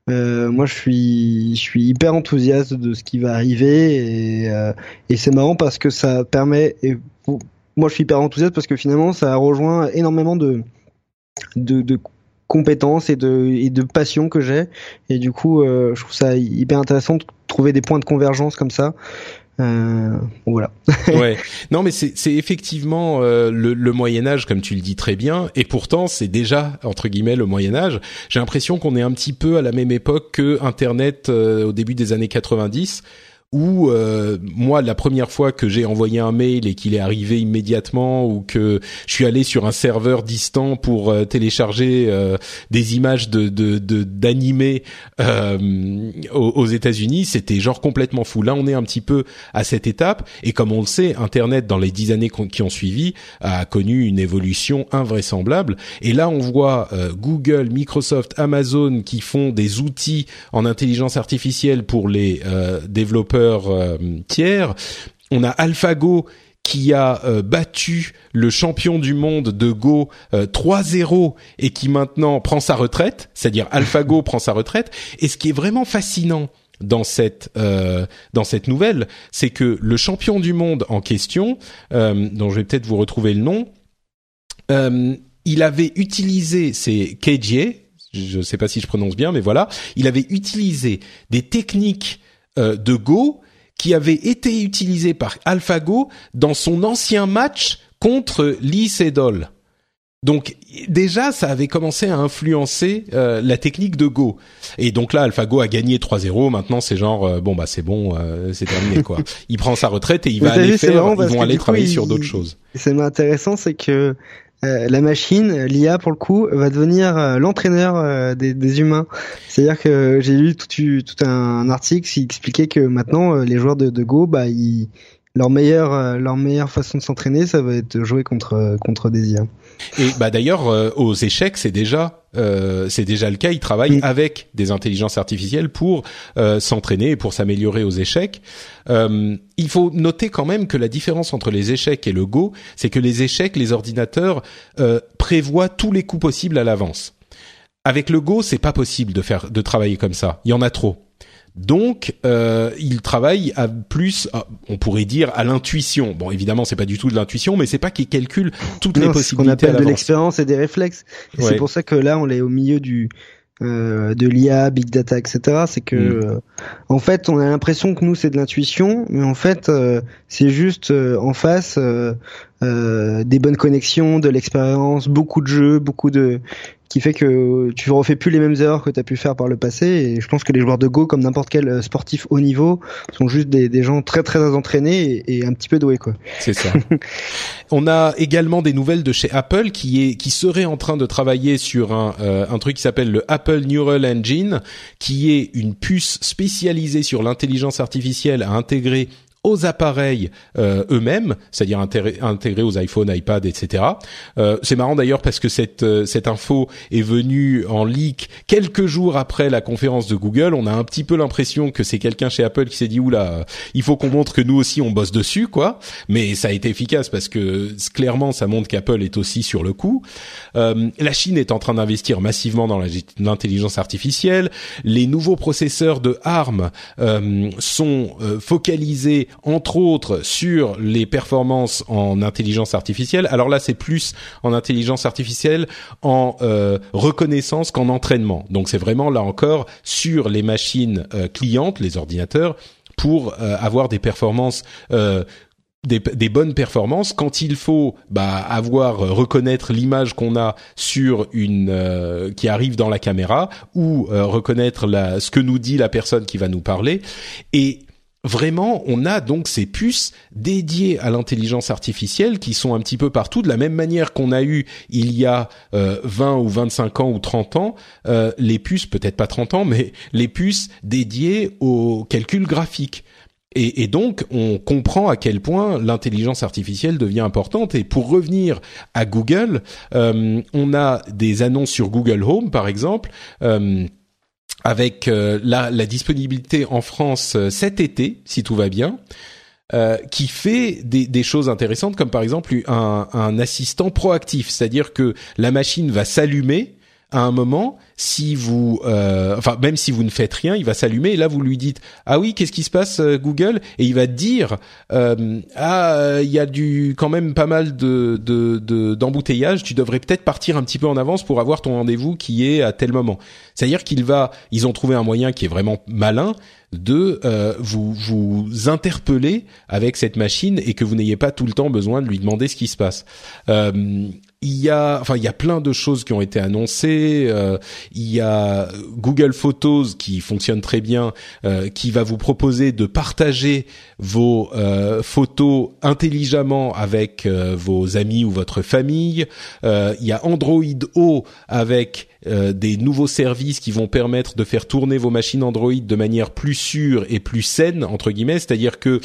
Euh, moi, je suis, je suis hyper enthousiaste de ce qui va arriver et, euh, et c'est marrant parce que ça permet. Et moi, je suis hyper enthousiaste parce que finalement, ça rejoint énormément de, de, de compétences et de, et de passion que j'ai. Et du coup, euh, je trouve ça hyper intéressant de trouver des points de convergence comme ça. Euh, voilà. ouais. Non, mais c'est effectivement euh, le, le, Moyen Âge, comme tu le dis très bien, et pourtant c'est déjà entre guillemets le Moyen Âge. J'ai l'impression qu'on est un petit peu à la même époque que Internet euh, au début des années 90 où euh, moi la première fois que j'ai envoyé un mail et qu'il est arrivé immédiatement ou que je suis allé sur un serveur distant pour euh, télécharger euh, des images de d'animés aux, États-Unis, c'était genre complètement fou. Là, on est un petit peu à cette étape et comme on le sait, Internet dans les dix années qui ont suivi a connu une évolution invraisemblable. Et là, on voit Google, Microsoft, Amazon qui font des outils en intelligence artificielle pour les développeurs euh, tiers. On a AlphaGo qui a euh, battu le champion du monde de Go 3-0 euh, et qui maintenant prend sa retraite, c'est-à-dire AlphaGo prend sa retraite. Et ce qui est vraiment fascinant dans cette dans cette nouvelle, c'est que le champion du monde en question, dont je vais peut-être vous retrouver le nom, il avait utilisé ses KJ, je ne sais pas si je prononce bien, mais voilà, il avait utilisé des techniques de Go qui avait été utilisé par AlphaGo dans son ancien match contre Lee Sedol. Donc déjà, ça avait commencé à influencer euh, la technique de Go. Et donc là, AlphaGo a gagné 3-0. Maintenant, c'est genre euh, bon bah c'est bon, c'est terminé quoi. il prend sa retraite et il va aller faire. Ils vont aller travailler sur d'autres choses. C'est intéressant, c'est que euh, la machine, l'IA pour le coup, va devenir euh, l'entraîneur euh, des, humains. C'est-à-dire que j'ai lu tout, tout, un article qui expliquait que maintenant les joueurs de, Go, bah, ils, leur meilleure leur meilleure façon de s'entraîner, ça va être jouer contre contre des IA. Et bah d'ailleurs aux échecs, c'est déjà euh, c'est déjà le cas. Ils travaillent avec des intelligences artificielles pour euh, s'entraîner et pour s'améliorer aux échecs. Euh, il faut noter quand même que la différence entre les échecs et le Go, c'est que les échecs, les ordinateurs prévoient tous les coups possibles à l'avance. Avec le Go, c'est pas possible de faire de travailler comme ça. Il y en a trop. Donc, euh, il travaille à plus, on pourrait dire, à l'intuition. Bon, évidemment, c'est pas du tout de l'intuition, mais c'est pas qu'il calcule toutes les possibilités. qu'on appelle de l'expérience et des réflexes. C'est pour ça que là, on est au milieu du euh, de l'IA, big data, etc. C'est que, mm. euh, en fait, on a l'impression que nous c'est de l'intuition, mais en fait, euh, c'est juste en face des bonnes connexions, de l'expérience, beaucoup de jeux, beaucoup de qui fait que tu refais plus les mêmes erreurs que tu as pu faire par le passé. Et je pense que les joueurs de Go, comme n'importe quel euh, sportif haut niveau, sont juste des, des gens très très entraînés et, un petit peu doués quoi. C'est ça. On a également des nouvelles de chez Apple qui est qui serait en train de travailler sur un euh, un truc qui s'appelle le Apple Neural Engine, qui est une puce spécialisée sur l'intelligence artificielle à intégrer aux appareils euh, eux-mêmes, c'est-à-dire intégrés aux iPhones, iPad, etc. Euh, c'est marrant d'ailleurs parce que cette euh, cette info est venue en leak quelques jours après la conférence de Google. On a un petit peu l'impression que c'est quelqu'un chez Apple qui s'est dit oula, il faut qu'on montre que nous aussi on bosse dessus, quoi. Mais ça a été efficace parce que clairement ça montre qu'Apple est aussi sur le coup. la Chine est en train d'investir massivement dans l'intelligence artificielle. Les nouveaux processeurs de ARM sont focalisés entre autres sur les performances en intelligence artificielle. Alors là, c'est plus en intelligence artificielle en euh, reconnaissance qu'en entraînement. Donc c'est vraiment là encore sur les machines euh, clientes, les ordinateurs, pour euh, avoir des performances des, bonnes performances quand il faut bah, avoir reconnaître l'image qu'on a sur une qui arrive dans la caméra ou reconnaître ce que nous dit la personne qui va nous parler et vraiment, on a donc ces puces dédiées à l'intelligence artificielle qui sont un petit peu partout, de la même manière qu'on a eu il y a 20 euh, ou 25 ans ou 30 ans, euh, les puces, peut-être pas 30 ans, mais les puces dédiées au calcul graphique. Et, donc, on comprend à quel point l'intelligence artificielle devient importante. Et pour revenir à Google, euh, on a des annonces sur Google Home, par exemple avec la, la, disponibilité en France cet été, si tout va bien. Euh, qui fait des, des, choses intéressantes, comme par exemple un, un assistant proactif, c'est-à-dire que la machine va s'allumer à un moment, si vous, euh, enfin même si vous ne faites rien, il va s'allumer et là vous lui dites ah oui qu'est-ce qui se passe euh, Google? Et il va dire euh, ah il y a du quand même pas mal de d'embouteillage, tu devrais peut-être partir un petit peu en avance pour avoir ton rendez-vous qui est à tel moment. C'est-à-dire qu'il va, ils ont trouvé un moyen qui est vraiment malin de vous vous interpeller avec cette machine et que vous n'ayez pas tout le temps besoin de lui demander ce qui se passe. Il y a, enfin, il y a plein de choses qui ont été annoncées. Euh, il y a Google Photos qui fonctionne très bien, euh, qui va vous proposer de partager vos euh, photos intelligemment avec vos amis ou votre famille. il y a Android O avec des nouveaux services qui vont permettre de faire tourner vos machines Android de manière plus sûre et plus saine entre guillemets, c'est-à-dire que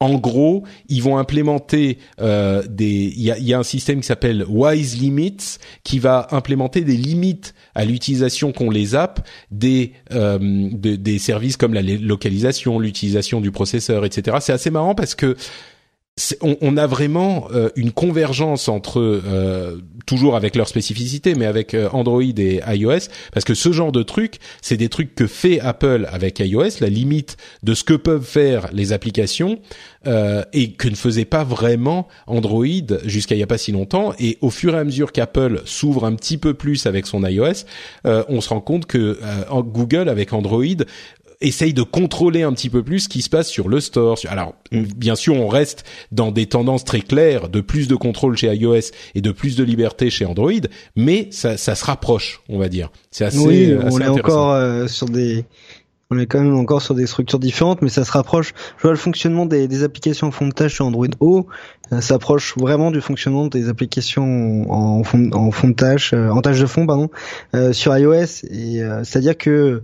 en gros, ils vont implémenter euh, des. Il y a, un système qui s'appelle Wise Limits qui va implémenter des limites à l'utilisation qu'ont les apps des euh, des services comme la localisation, l'utilisation du processeur, etc. C'est assez marrant parce que on, on, a vraiment euh, une convergence entre euh, toujours avec leurs spécificités, mais avec euh, Android et iOS, parce que ce genre de trucs, c'est des trucs que fait Apple avec iOS, la limite de ce que peuvent faire les applications et que ne faisait pas vraiment Android jusqu'à il y a pas si longtemps. Et au fur et à mesure qu'Apple s'ouvre un petit peu plus avec son iOS, on se rend compte que Google avec Android essaye de contrôler un petit peu plus ce qui se passe sur le store. Alors, bien sûr, on reste dans des tendances très claires de plus de contrôle chez iOS et de plus de liberté chez Android, mais ça, ça se rapproche, on va dire. C'est assez, oui, euh, on est encore euh, sur des on est quand même encore sur des structures différentes, mais ça se rapproche. Je vois le fonctionnement des, des applications en fond de tâche sur Android O, ça s'approche vraiment du fonctionnement des applications en fond, en fond de tâche, euh, en tâche de fond, pardon, sur iOS. Et c'est-à-dire que euh,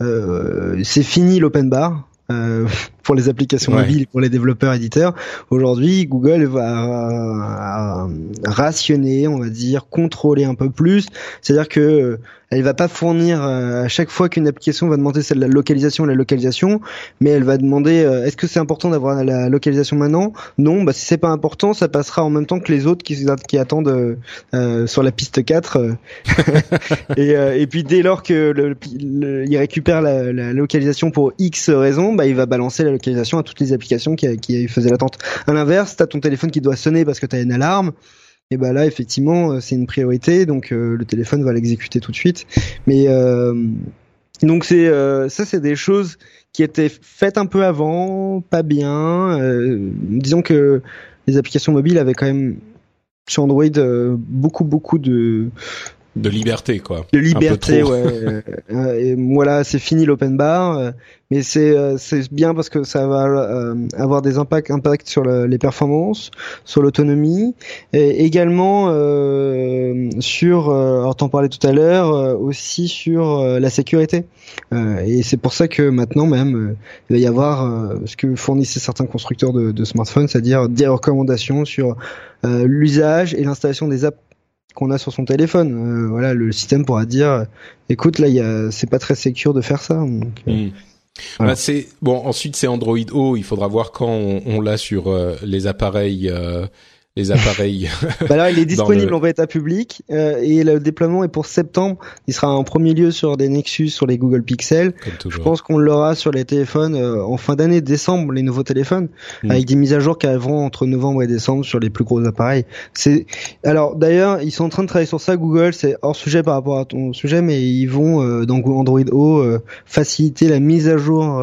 c'est fini l'open bar. Euh, pour les applications mobiles, pour les développeurs éditeurs. Aujourd'hui, Google va rationner, on va dire, contrôler un peu plus. C'est-à-dire que elle va pas fournir euh, à chaque fois qu'une application va demander celle de la localisation, la localisation, mais elle va demander euh, est-ce que c'est important d'avoir la localisation maintenant? Non, bah si c'est pas important, ça passera en même temps que les autres qui, qui attendent euh, sur la piste 4. et, et puis dès lors que le, il récupère la, la, localisation pour X raison, bah il va balancer la localisation à toutes les applications qui, qui faisaient l'attente. À l'inverse, t'as ton téléphone qui doit sonner parce que t'as une alarme et ben là effectivement euh, c'est une priorité donc euh, le téléphone va l'exécuter tout de suite. Mais euh, donc c'est ça c'est des choses qui étaient faites un peu avant pas bien. Disons que les applications mobiles avaient quand même sur Android beaucoup beaucoup de de liberté quoi. De liberté, ouais. et voilà, c'est fini l'open bar mais c'est euh, c'est bien parce que ça va euh, avoir des impacts impacts sur les performances, sur l'autonomie, et également euh, sur, alors t'en parlais tout à l'heure, aussi sur la sécurité. et c'est pour ça que maintenant même il va y avoir ce que fournissaient certains constructeurs de, de smartphones, c'est-à-dire des recommandations sur l'usage et l'installation des apps qu'on a sur son téléphone. voilà, le système pourra dire, écoute, là, il c'est pas très sécure de faire ça. Donc, mmh. Bah, c'est bon. Ensuite, c'est Android O. Il faudra voir quand on, l'a sur euh, les appareils euh, les appareils. bah là, il est disponible en bêta public euh, et le déploiement est pour septembre. Il sera en premier lieu sur des Nexus, sur les Google Pixel. Je pense qu'on l'aura sur les téléphones euh, en fin d'année, décembre, les nouveaux téléphones, hmm. avec des mises à jour qui arriveront entre novembre et décembre sur les plus gros appareils. C'est alors d'ailleurs, ils sont en train de travailler sur ça. Google, c'est hors sujet par rapport à ton sujet, mais ils vont euh, dans Android O faciliter la mise à jour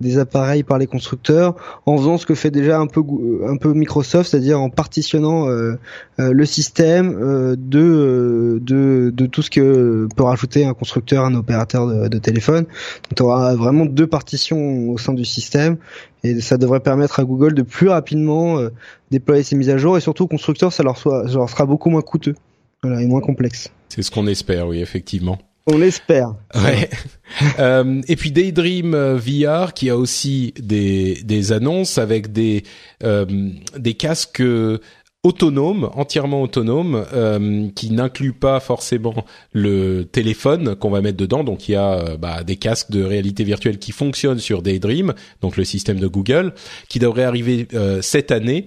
des appareils par les constructeurs en faisant ce que fait déjà un peu euh, un peu Microsoft, c'est-à-dire en partitionnant euh, euh, le système de, de de tout ce que peut rajouter un constructeur, un opérateur de, téléphone. Donc tu auras vraiment deux partitions au sein du système et ça devrait permettre à Google de plus rapidement déployer ses mises à jour et surtout aux constructeurs ça leur soit ça leur sera beaucoup moins coûteux voilà, et moins complexe. C'est ce qu'on espère, oui, effectivement. On l'espère. Ouais. euh, et puis Daydream euh, VR qui a aussi des, des annonces avec des, euh, des casques autonome, entièrement autonome, euh, qui n'inclut pas forcément le téléphone qu'on va mettre dedans. Donc il y a euh, bah, des casques de réalité virtuelle qui fonctionnent sur Daydream, donc le système de Google, qui devrait arriver euh, cette année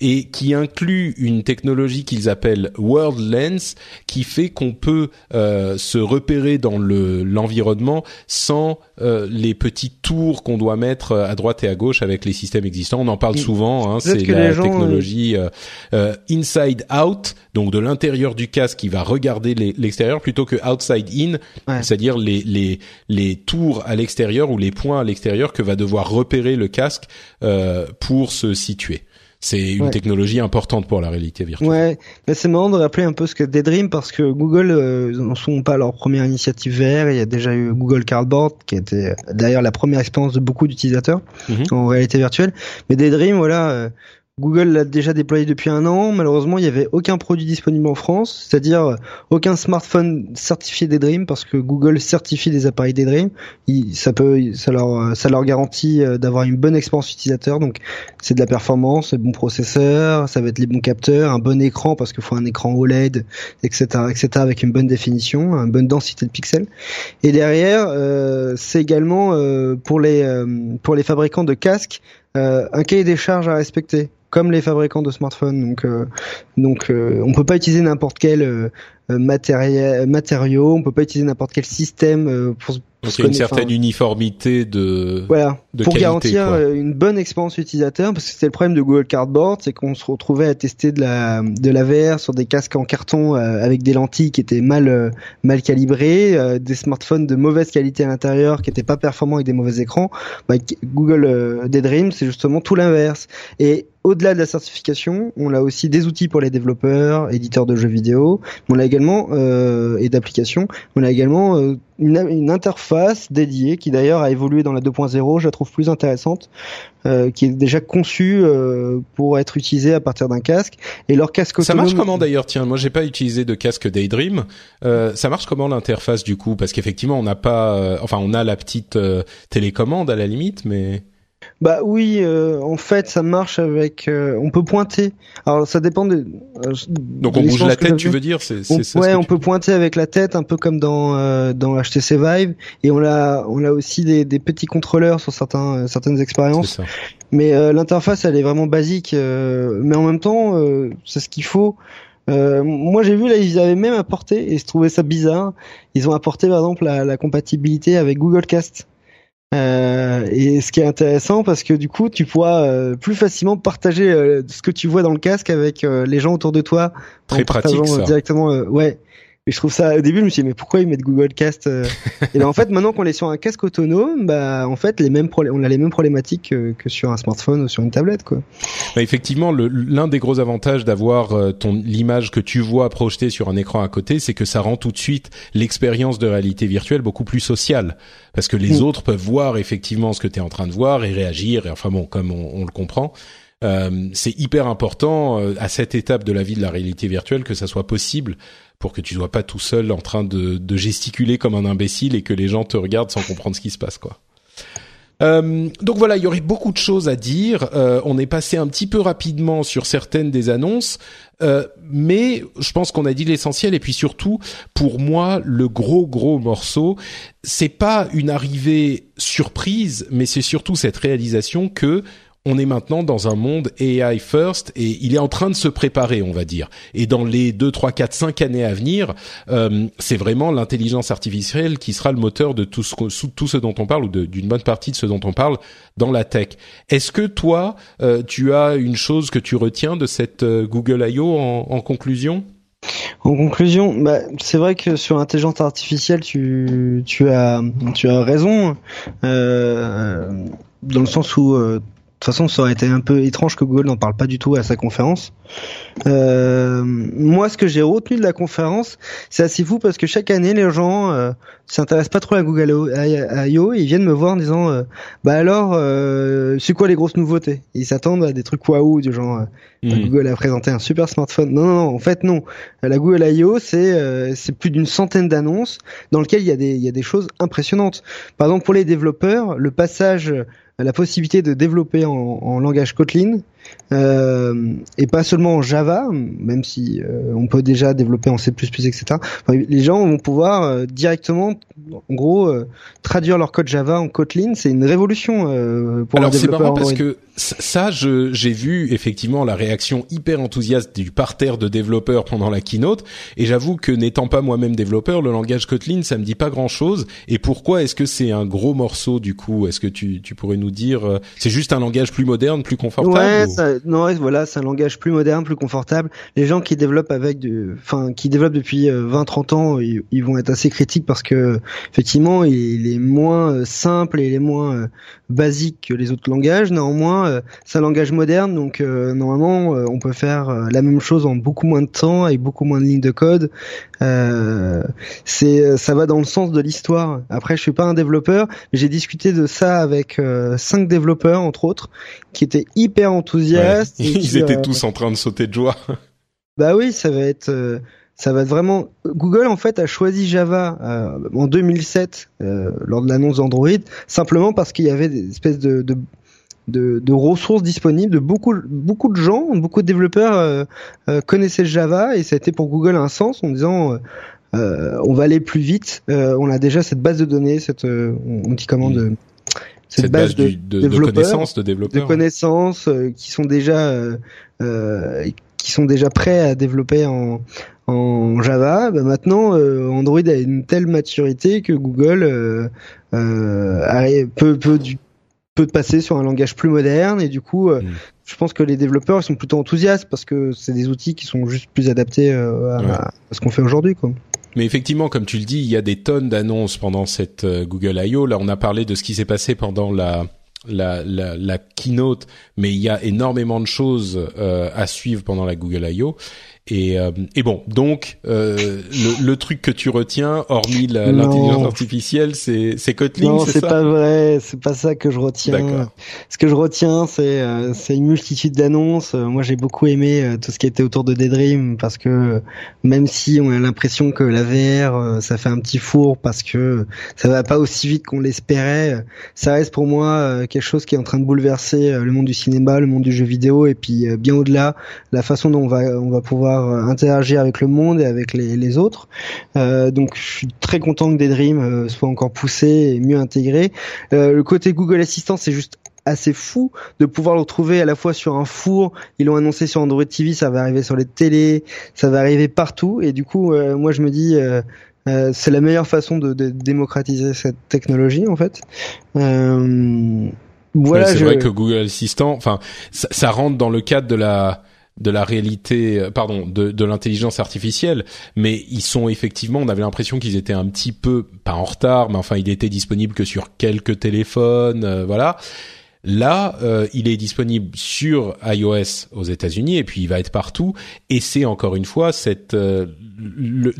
et qui inclut une technologie qu'ils appellent World Lens, qui fait qu'on peut euh, se repérer dans le l'environnement sans euh, les petites tours qu'on doit mettre euh, à droite et à gauche avec les systèmes existants. On en parle souvent. Hein, c'est la technologie inside out, donc de l'intérieur du casque qui va regarder l'extérieur plutôt que outside in, c'est-à-dire les les les tours à l'extérieur ou les points à l'extérieur que va devoir repérer le casque pour se situer. C'est une technologie importante pour la réalité virtuelle. Ouais, mais c'est marrant de rappeler un peu ce que Daydream parce que Google euh, n'en sont pas leur première initiative VR. Il y a déjà eu Google Cardboard qui était d'ailleurs la première expérience de beaucoup d'utilisateurs mhm. en réalité virtuelle. Mais Daydream, voilà, euh, Google l'a déjà déployé depuis un an. Malheureusement, il n'y avait aucun produit disponible en France, c'est-à-dire euh, aucun smartphone certifié Daydream parce que Google certifie des appareils Daydream. ça peut, ça leur, euh, garantit euh, d'avoir une bonne expérience utilisateur. Donc, c'est de la performance, c'est bon processeur, ça va être les bons capteurs, un bon écran parce qu'il faut un écran OLED, etc., etc., avec une bonne définition, une bonne densité de pixels. Et derrière, c'est également pour les pour les fabricants de casques un cahier des charges à respecter comme les fabricants de smartphones. Donc, euh, donc euh, on peut pas utiliser n'importe quel euh, matériel, matériaux, on peut pas utiliser n'importe quel système euh, pour donc il y a une certaine uniformité de voilà pour garantir euh, une bonne expérience utilisateur parce que c'était le problème de Google Cardboard, c'est qu'on se retrouvait à tester de la de la VR sur des casques en carton euh, avec des lentilles qui étaient mal euh, mal calibrées, des smartphones de mauvaise qualité à l'intérieur qui étaient pas performants avec des mauvais écrans. Bah, Google Daydream, c'est justement tout l'inverse. Et au-delà de la certification, on a aussi des outils pour les développeurs, éditeurs de jeux vidéo, on a également euh, et d'applications, on a également une, une, interface dédiée qui d'ailleurs a évolué dans la 2.0, je la trouve plus intéressante, euh, qui est déjà conçue euh, pour être utilisée à partir d'un casque. Et leur casque Ça marche comment d'ailleurs? Tiens, moi j'ai pas utilisé de casque Daydream. Euh, ça marche comment l'interface du coup? Parce qu'effectivement on n'a pas, euh, enfin on a la petite euh, télécommande à la limite, mais bah oui, euh, en fait, ça marche avec. Euh, on peut pointer. Alors ça dépend de. Euh, Donc on bouge la tête, tu veux dire C'est ouais, on peut pointer avec la tête, un peu comme dans dans HTC Vive, et on a on a aussi des, des petits contrôleurs sur certains certaines expériences. Mais l'interface, elle est vraiment basique, mais en même temps, c'est ce qu'il faut. moi j'ai vu là ils avaient même apporté et je trouvais ça bizarre. Ils ont apporté par exemple la, la compatibilité avec Google Cast. Euh, et ce qui est intéressant parce que du coup tu pourras euh, plus facilement partager euh, ce que tu vois dans le casque avec les gens autour de toi Très en pratique, partageant directement ouais et je trouve ça au début je me suis dit mais pourquoi ils mettent Google Cast euh Et ben en fait maintenant qu'on est sur un casque autonome, bah en fait les mêmes on a les mêmes problématiques que, sur un smartphone ou sur une tablette quoi. Bah, effectivement, l'un des gros avantages d'avoir euh, ton l'image que tu vois projetée sur un écran à côté, c'est que ça rend tout de suite l'expérience de réalité virtuelle beaucoup plus sociale parce que les mm. autres peuvent voir effectivement ce que tu es en train de voir et réagir et enfin bon comme on, on le comprend. Euh, c'est hyper important euh, à cette étape de la vie de la réalité virtuelle que ça soit possible pour que tu sois pas tout seul en train de, gesticuler comme un imbécile et que les gens te regardent sans comprendre ce qui se passe quoi. Euh, donc voilà, il y aurait beaucoup de choses à dire. Euh, on est passé un petit peu rapidement sur certaines des annonces, euh, mais je pense qu'on a dit l'essentiel. Et puis surtout, pour moi, le gros gros morceau, c'est pas une arrivée surprise, mais c'est surtout cette réalisation que on est maintenant dans un monde AI first et il est en train de se préparer, on va dire. Et dans les 2, 3, 4, 5 années à venir, euh, c'est vraiment l'intelligence artificielle qui sera le moteur de tout ce, dont on parle ou d'une bonne partie de ce dont on parle dans la tech. Est-ce que toi, euh, tu as une chose que tu retiens de cette euh, Google I.O. En, conclusion? En conclusion, bah, c'est vrai que sur l'intelligence artificielle, tu, as, raison, dans le sens où toute façon, ça aurait été un peu étrange que Google n'en parle pas du tout à sa conférence. Euh, moi, ce que j'ai retenu de la conférence, c'est assez fou parce que chaque année, les gens euh, s'intéressent pas trop à Google I.O. ils viennent me voir en disant, euh, bah alors, euh, c'est quoi les grosses nouveautés? Ils s'attendent à des trucs waouh, du genre euh, mmh. Google a présenté un super smartphone. Non, non, non, en fait non. La Google I.O. c'est c'est plus d'une centaine d'annonces dans lesquelles il y a des il y a des choses impressionnantes. Par exemple, pour les développeurs, le passage la possibilité de développer en, langage Kotlin euh, et pas seulement en Java, même si euh, on peut déjà développer en C++, etc. les gens vont pouvoir euh, directement, en gros, traduire leur code Java en Kotlin. C'est une révolution pour Alors c'est marrant parce que ça, j'ai vu effectivement la réaction hyper enthousiaste du parterre de développeurs pendant la keynote, et j'avoue que n'étant pas moi-même développeur, le langage Kotlin, ça me dit pas grand-chose. Et pourquoi est-ce que c'est un gros morceau du coup? Est-ce que tu, tu pourrais nous dire, c'est juste un langage plus moderne, plus confortable Ouais, non, voilà, c'est un langage plus moderne, plus confortable. Les gens qui développent avec du, enfin, qui développent depuis 20-30 euh, ans, ils, vont être assez critiques parce que effectivement, il, est moins euh, simple et il est moins euh, basique que les autres langages. Néanmoins, c'est un langage moderne, donc normalement, on peut faire la même chose en beaucoup moins de temps avec beaucoup moins de lignes de code. c'est, ça va dans le sens de l'histoire. Après, je suis pas un développeur, mais j'ai discuté de ça avec cinq développeurs entre autres, qui étaient hyper enthousiastes. Ils étaient tous en train de sauter de joie. Bah oui, ça va être, euh, ça va être vraiment. Google en fait a choisi Java euh, en 2007 euh, lors de l'annonce d'Android simplement parce qu'il y avait des espèces de, de de, ressources disponibles, de beaucoup beaucoup de gens, beaucoup de développeurs connaissaient Java et ça a été pour Google un sens en disant on va aller plus vite, on a déjà cette base de données, cette on dit comment de cette, base, de, de, connaissances de développeurs, de connaissances euh, qui sont déjà euh, euh, qui sont déjà prêts à développer en en Java. Bah maintenant, Android a une telle maturité que Google peut peut du, peut passer sur un langage plus moderne et du coup, mm. je pense que les développeurs sont plutôt enthousiastes parce que c'est des outils qui sont juste plus adaptés à, à, ce qu'on fait aujourd'hui, quoi. Mais effectivement, comme tu le dis, il y a des tonnes d'annonces pendant cette euh, Google I.O. Là, on a parlé de ce qui s'est passé pendant la la, la, keynote, mais il y a énormément de choses euh, à suivre pendant la Google I.O. Et, euh, et bon, donc euh, le, le, truc que tu retiens, hormis l'intelligence artificielle, c'est c'est Kotlin, non, c'est pas vrai, c'est pas ça que je retiens. Ce que je retiens, c'est euh, c'est une multitude d'annonces. Moi, j'ai beaucoup aimé tout ce qui était autour de Daydream parce que même si on a l'impression que la VR, ça fait un petit four parce que ça va pas aussi vite qu'on l'espérait, ça reste pour moi quelque chose qui est en train de bouleverser le monde du cinéma, le monde du jeu vidéo et puis bien au-delà, la façon dont on va on va pouvoir euh, interagir avec le monde et avec les, autres. Euh, donc je suis très content que Daydream euh, soit encore poussé et mieux intégré. le côté Google Assistant, c'est juste assez fou de pouvoir le retrouver à la fois sur un four, ils l'ont annoncé sur Android TV, ça va arriver sur les télés, ça va arriver partout et du coup moi je me dis c'est la meilleure façon de, démocratiser cette technologie en fait. voilà, c'est vrai que Google Assistant, enfin ça, ça rentre dans le cadre de la de la réalité, euh, pardon, de, de l'intelligence artificielle, mais ils sont effectivement, on avait l'impression qu'ils étaient un petit peu, pas en retard, mais enfin, il était disponible que sur quelques téléphones, euh, voilà. Là, euh, il est disponible sur iOS aux États-Unis et puis il va être partout. Et c'est encore une fois cette. le,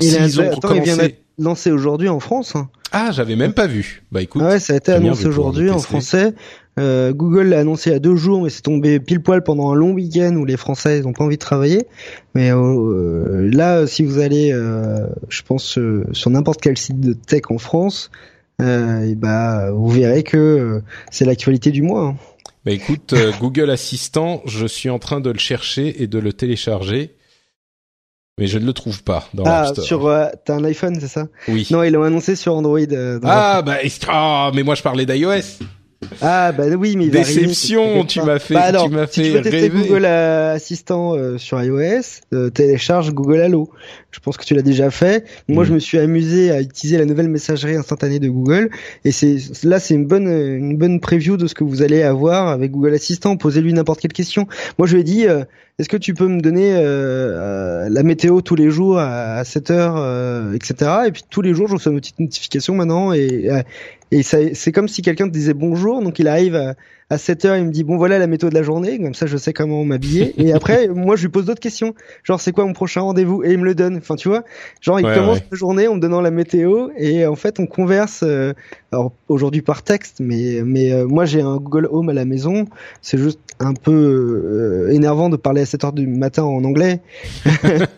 il, a, ont attends, il vient d'être lancé aujourd'hui en France. Hein. Ah, j'avais même pas vu. Bah écoute. ouais, ça a été annoncé aujourd'hui en français. Euh, Google l'a annoncé il y a deux jours, mais c'est tombé pile poil pendant un long week-end où les Français n'ont pas envie de travailler. Mais euh, euh, là, si vous allez, je pense, sur n'importe quel site de tech en France, et bah, vous verrez que c'est l'actualité du mois. Hein. Bah écoute, Google Assistant, je suis en train de le chercher et de le télécharger. Mais je ne le trouve pas dans ah, sur t'as un iPhone, c'est ça? Oui. Non, ils l'ont annoncé sur Android. ah bah ah, mais moi je parlais d'iOS. Ah bah oui, mais il déception, tu m'as fait, bah tu m'as fait si tu veux tester Google Assistant euh, sur iOS, euh, télécharge Google Allo. Je pense que tu l'as déjà fait. Moi, mm. je me suis amusé à utiliser la nouvelle messagerie instantanée de Google, et c'est là, c'est une bonne une bonne preview de ce que vous allez avoir avec Google Assistant. Posez-lui n'importe quelle question. Moi, je lui ai dit, euh, est-ce que tu peux me donner la météo tous les jours à, 7 heures, etc. Et puis tous les jours, je reçois une petite notification maintenant, et et c'est comme si quelqu'un te disait bonjour, donc il arrive à, à 7 heures, il me dit bon voilà la méthode de la journée, comme ça je sais comment m'habiller. et après, moi je lui pose d'autres questions, genre c'est quoi mon prochain rendez-vous? Et il me le donne. Enfin tu vois, genre il commence la journée en me donnant la météo et en fait on converse. Euh, alors aujourd'hui par texte, mais mais euh, moi j'ai un Google Home à la maison, c'est juste un peu euh, énervant de parler à 7 heures du matin en anglais.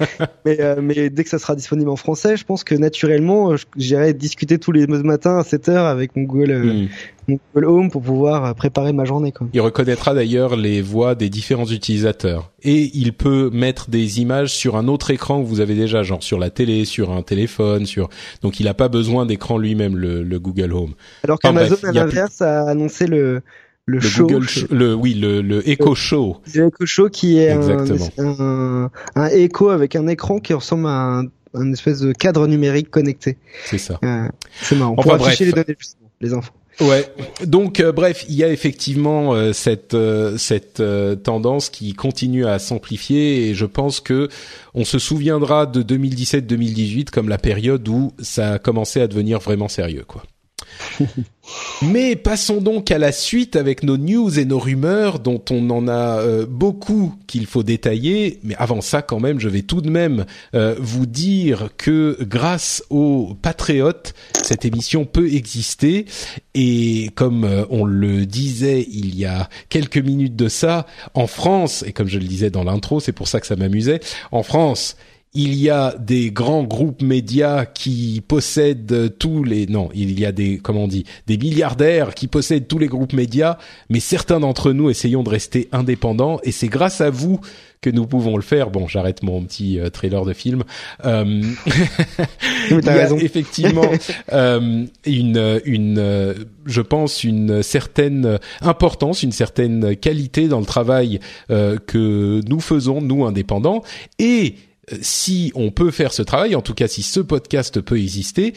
mais mais dès que ça sera disponible en français, je pense que naturellement j'irai discuter tous les matins à 7 heures avec mon Google. Hmm mon Google Home pour pouvoir préparer ma journée. Quoi. Il reconnaîtra d'ailleurs les voix des différents utilisateurs et il peut mettre des images sur un autre écran que vous avez déjà, genre sur la télé, sur un téléphone, sur. Donc il n'a pas besoin d'écran lui-même le, le, Google Home. Alors qu'Amazon à l'inverse a annoncé le le, show, Google le oui le le Echo Show. Le Echo Show qui est un, un, un, Echo avec un écran qui ressemble à un, un espèce de cadre numérique connecté. C'est ça. Euh, c'est marrant. Enfin, Pour afficher les données les infos. Ouais. Donc euh, bref, il y a effectivement euh, cette euh, cette tendance qui continue à s'amplifier et je pense que on se souviendra de 2017-2018 comme la période où ça a commencé à devenir vraiment sérieux quoi. Mais passons donc à la suite avec nos news et nos rumeurs dont on en a euh, beaucoup qu'il faut détailler. Mais avant ça, quand même, je vais tout de même euh, vous dire que grâce aux patriotes, cette émission peut exister. Et comme euh, on le disait il y a quelques minutes de ça, en France, et comme je le disais dans l'intro, c'est pour ça que ça m'amusait, en France, il y a des grands groupes médias qui possèdent tous les non, il y a des comment on dit, des milliardaires qui possèdent tous les groupes médias, mais certains d'entre nous essayons de rester indépendants et c'est grâce à vous que nous pouvons le faire. Bon, j'arrête mon petit euh, trailer de film. Euh, il y a effectivement euh, une, une, je pense, une certaine importance, une certaine qualité dans le travail que nous faisons, nous indépendants, et si on peut faire ce travail, en tout cas si ce podcast peut exister,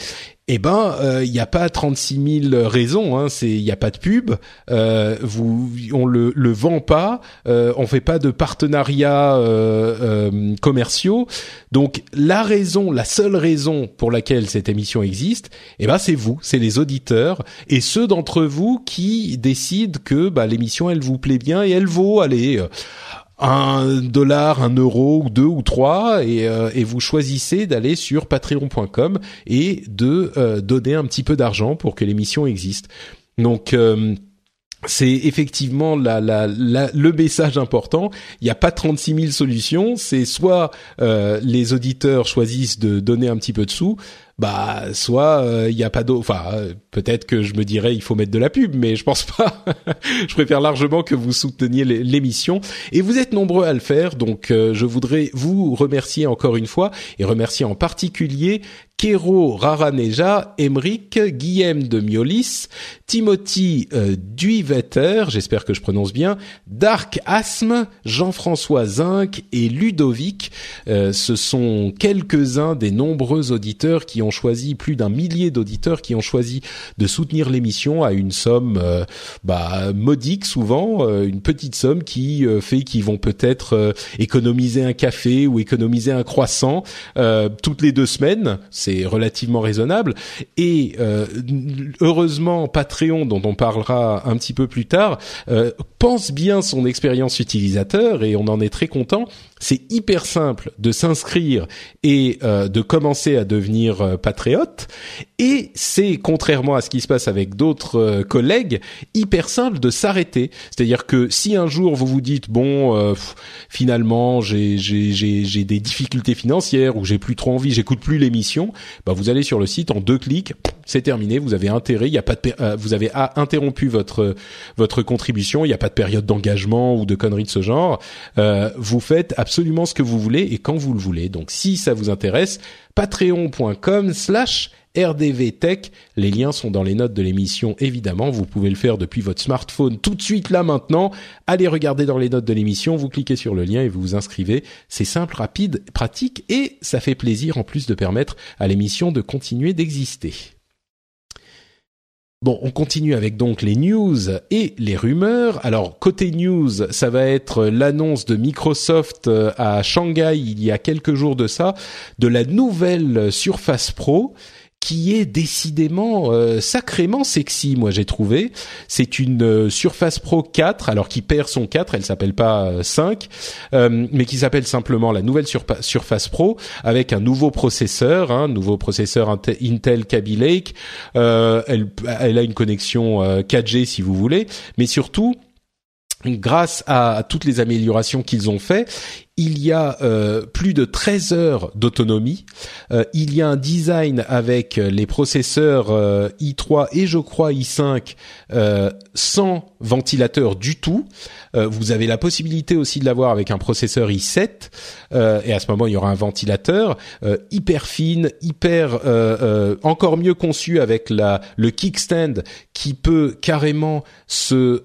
eh ben il n'y a pas 36 000 raisons. Hein, c'est il n'y a pas de pub, euh, vous on le le vend pas, euh, on fait pas de partenariats euh, commerciaux. Donc la raison, la seule raison pour laquelle cette émission existe, eh ben c'est vous, c'est les auditeurs et ceux d'entre vous qui décident que bah, l'émission elle vous plaît bien et elle vaut aller un dollar, un euro deux ou trois et, euh, et vous choisissez d'aller sur patreon.com et de euh, donner un petit peu d'argent pour que l'émission existe. Donc euh, c'est effectivement la, la, le message important. Il n'y a pas 36 000 solutions. C'est soit les auditeurs choisissent de donner un petit peu de sous, bah soit il euh, n'y a pas d'eau. Enfin, euh, peut-être que je me dirais il faut mettre de la pub, mais je pense pas. je préfère largement que vous souteniez l'émission et vous êtes nombreux à le faire. Donc euh, je voudrais vous remercier encore une fois et remercier en particulier Kero Raraneja, Emric, Guillaume de Miolis, Timothy euh, j'espère que je prononce bien, Dark Asthme, Jean-François Zinc et Ludovic. Euh, ce sont quelques-uns des nombreux auditeurs qui ont choisi, plus d'un millier d'auditeurs qui ont choisi de soutenir l'émission à une somme euh, bah, modique souvent, euh, une petite somme qui fait qu'ils vont peut-être économiser un café ou économiser un croissant toutes les deux semaines relativement raisonnable. Et euh, heureusement, Patreon, dont on parlera un petit peu plus tard, euh, pense bien son expérience utilisateur et on en est très content c'est hyper simple de s'inscrire et euh, de commencer à devenir euh, patriote. Et c'est, contrairement à ce qui se passe avec d'autres euh, collègues, hyper simple de s'arrêter. C'est-à-dire que si un jour vous vous dites, bon, euh, finalement, j'ai, j'ai, j'ai des difficultés financières ou j'ai plus trop envie, j'écoute plus l'émission, bah vous allez sur le site en deux clics, c'est terminé, vous avez intérêt, il y a pas de, vous avez interrompu votre votre contribution, il n'y a pas de période d'engagement ou de conneries de ce genre. vous faites absolument ce que vous voulez et quand vous le voulez. Donc si ça vous intéresse, patreon.com slash rdvtech. Les liens sont dans les notes de l'émission, évidemment. Vous pouvez le faire depuis votre smartphone tout de suite là maintenant. Allez regarder dans les notes de l'émission, vous cliquez sur le lien et vous vous inscrivez. C'est simple, rapide, pratique et ça fait plaisir en plus de permettre à l'émission de continuer d'exister. Bon, on continue avec donc les news et les rumeurs. Alors côté news, ça va être l'annonce de Microsoft euh, à Shanghai il y a quelques jours de ça de la nouvelle Surface Pro qui est décidément euh, sacrément sexy, moi j'ai trouvé. C'est une euh, Surface Pro 4, alors qui perd son 4, elle s'appelle pas 5, euh, mais qui s'appelle simplement la nouvelle Surface Pro, avec un nouveau processeur, un hein, nouveau processeur Intel Kaby Lake. elle, elle a une connexion 4G si vous voulez, mais surtout grâce à toutes les améliorations qu'ils ont fait, il y a euh, plus de 13 heures d'autonomie. Euh, il y a un design avec les processeurs i3 et je crois i5 sans ventilateur du tout. vous avez la possibilité aussi de l'avoir avec un processeur i7 et à ce moment il y aura un ventilateur hyper fine, hyper encore mieux conçu avec la le kickstand qui peut carrément se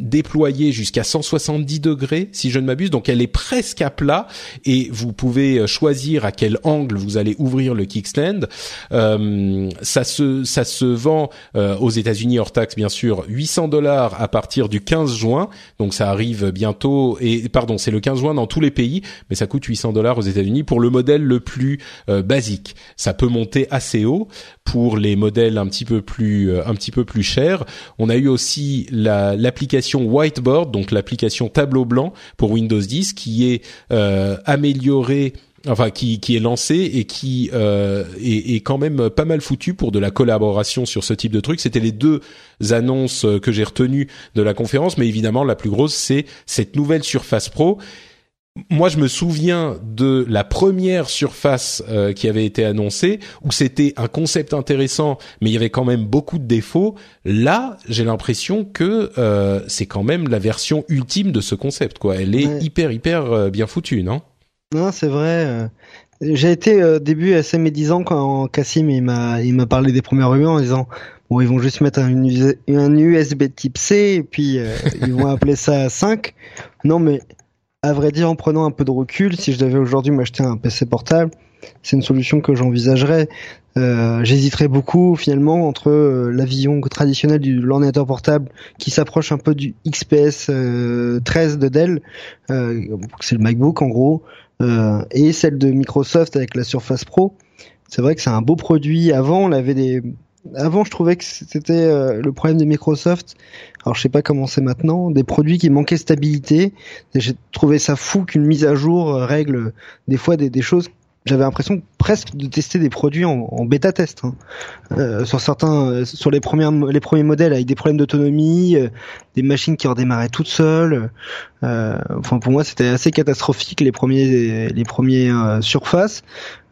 déployer jusqu'à 170 degrés si je ne m'abuse. Donc elle est presque à plat et vous pouvez euh, choisir à quel angle vous allez ouvrir le kickstand. Euh, ça se ça se vend euh, aux États-Unis hors taxe bien sûr 800 dollars à partir du 15 juin. Donc ça arrive bientôt et pardon c'est le 15 juin dans tous les pays, mais ça coûte 800 dollars aux États-Unis pour le modèle le plus euh, basique. Ça peut monter assez haut pour les modèles un petit peu plus un petit peu plus chers. On a eu aussi l'application Whiteboard, donc l'application tableau blanc pour Windows 10 qui est euh, améliorée enfin qui, qui est lancé et qui euh, est, est, quand même pas mal foutu pour de la collaboration sur ce type de truc. C'était les deux annonces que j'ai retenues de la conférence, mais évidemment la plus grosse c'est cette nouvelle Surface Pro moi, je me souviens de la première surface euh, qui avait été annoncée, où c'était un concept intéressant, mais il y avait quand même beaucoup de défauts. Là, j'ai l'impression que euh, c'est quand même la version ultime de ce concept. Quoi, elle est hyper hyper euh, bien foutue, non? Non, c'est vrai. J'ai été début assez médisant quand Cassim il m'a il m'a parlé des premières rumeurs en disant bon ils vont juste mettre un, un USB Type C et puis ils vont appeler ça 5. Non mais à vrai dire, en prenant un peu de recul, si je devais aujourd'hui m'acheter un PC portable, c'est une solution que j'envisagerais. Euh, J'hésiterais beaucoup finalement entre euh, la vision traditionnelle du l'ordinateur portable qui s'approche un peu du XPS 13 euh, de Dell, euh, c'est le MacBook en gros, et celle de Microsoft avec la Surface Pro. C'est vrai que c'est un beau produit. Avant, on avait des avant, je trouvais que c'était euh, le problème de Microsoft. Alors, je sais pas comment c'est maintenant. Des produits qui manquaient stabilité. J'ai trouvé ça fou qu'une mise à jour euh, règle des fois des, des choses. J'avais l'impression presque de tester des produits en, bêta test hein. euh, sur certains, euh, sur les premiers les premiers modèles avec des problèmes d'autonomie, des machines qui redémarraient toutes seules. enfin, pour moi, c'était assez catastrophique les premiers les premiers surfaces.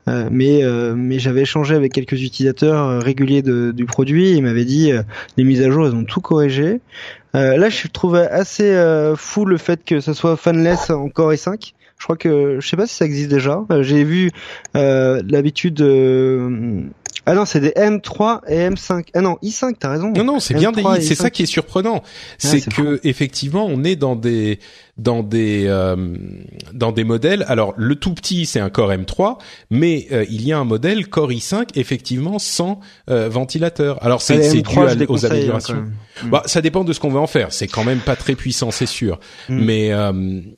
Euh, mais euh, mais j'avais échangé avec quelques utilisateurs euh, réguliers de, du produit. Et ils m'avaient dit les mises à jour, elles ont tout corrigé. là, je trouve assez fou le fait que ça soit fanless en Core i5. Je crois que je sais pas si ça existe déjà. J'ai vu l'habitude ah non, c'est des M3 et M5. Ah non, i5, t'as raison. Non, non, c'est bien des i. C'est ça qui est surprenant. c'est que effectivement, on est dans des dans des euh, dans des modèles. Alors le tout petit, c'est un Core M3, mais euh, il y a un modèle Core i5 effectivement sans euh, ventilateur. Alors c'est dû aux améliorations. Bah, ça dépend de ce qu'on veut en faire. C'est quand même pas très puissant, c'est sûr. Mm. Mais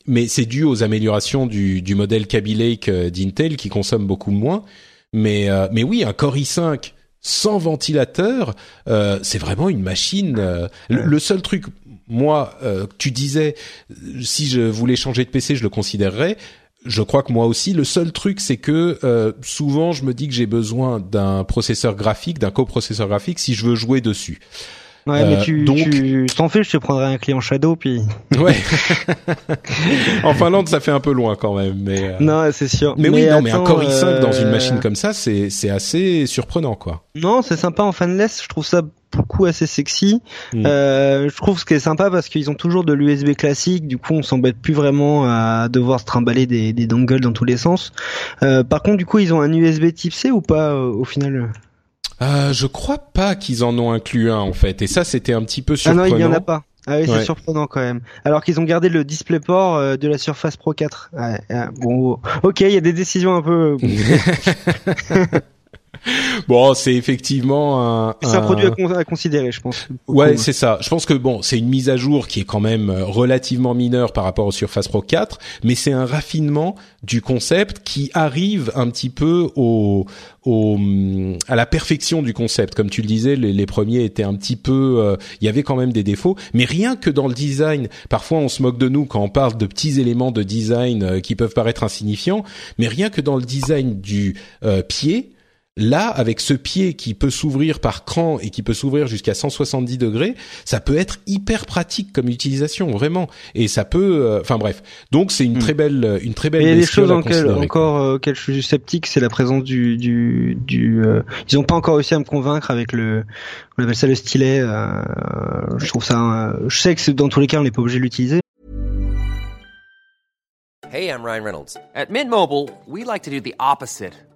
mais c'est dû aux améliorations du du modèle Kaby Lake d'Intel qui consomme beaucoup moins. Mais euh, mais oui, un Core i5 sans ventilateur, euh, c'est vraiment une machine. Euh, le, seul truc, moi, tu disais, si je voulais changer de PC, je le considérerais. Je crois que moi aussi. Le seul truc, c'est que souvent, je me dis que j'ai besoin d'un processeur graphique, d'un coprocesseur graphique, si je veux jouer dessus. Ouais, mais euh, tu, donc... tu t'en fais, je te prendrai un client Shadow, puis. Ouais. en Finlande, ça fait un peu loin quand même, mais. Euh, non, c'est sûr. Mais, oui, non, mais un Core i5 dans une euh, machine comme ça, c'est c'est assez surprenant, quoi. Non, c'est sympa en fanless. Je trouve ça beaucoup assez sexy. Mm. Euh, je trouve ce qui est sympa parce qu'ils ont toujours de l'USB classique, du coup on s'embête plus vraiment à devoir se trimballer des, des dongles dans tous les sens. Euh, par contre du coup ils ont un USB Type C ou pas au final? Euh, je crois pas qu'ils en ont inclus un en fait, et ça c'était un petit peu surprenant. Ah non, il y en a pas. Ah oui, c'est surprenant quand même. Alors qu'ils ont gardé le DisplayPort euh, de la Surface Pro 4. Ouais, bon, ok, il y a des décisions un peu. Bon, c'est effectivement un. C'est un, produit à, considérer, je pense. Ouais, c'est ça. Je pense que bon, c'est une mise à jour qui est quand même euh, relativement mineure par rapport au Surface Pro 4, mais c'est un raffinement du concept qui arrive un petit peu au, au à la perfection du concept. Comme tu le disais, les, les premiers étaient un petit peu, euh, il y avait quand même des défauts, mais rien que dans le design. Parfois, on se moque de nous quand on parle de petits éléments de design euh, qui peuvent paraître insignifiants, mais rien que dans le design du pied Là, avec ce pied qui peut s'ouvrir par cran et qui peut s'ouvrir jusqu'à 170 degrés, ça peut être hyper pratique comme utilisation, vraiment. Et ça peut, euh, enfin bref. Donc c'est une hmm. très belle, une très belle. Il y a des choses encore euh, auxquelles je suis sceptique, c'est la présence du, du, du. Euh, ils n'ont pas encore réussi à me convaincre avec le, on appelle ça le stylet. je trouve ça. je sais que dans tous les cas, on n'est pas obligé de l'utiliser. Hey, I'm Ryan Reynolds. At Mint Mobile, we like to do the opposite.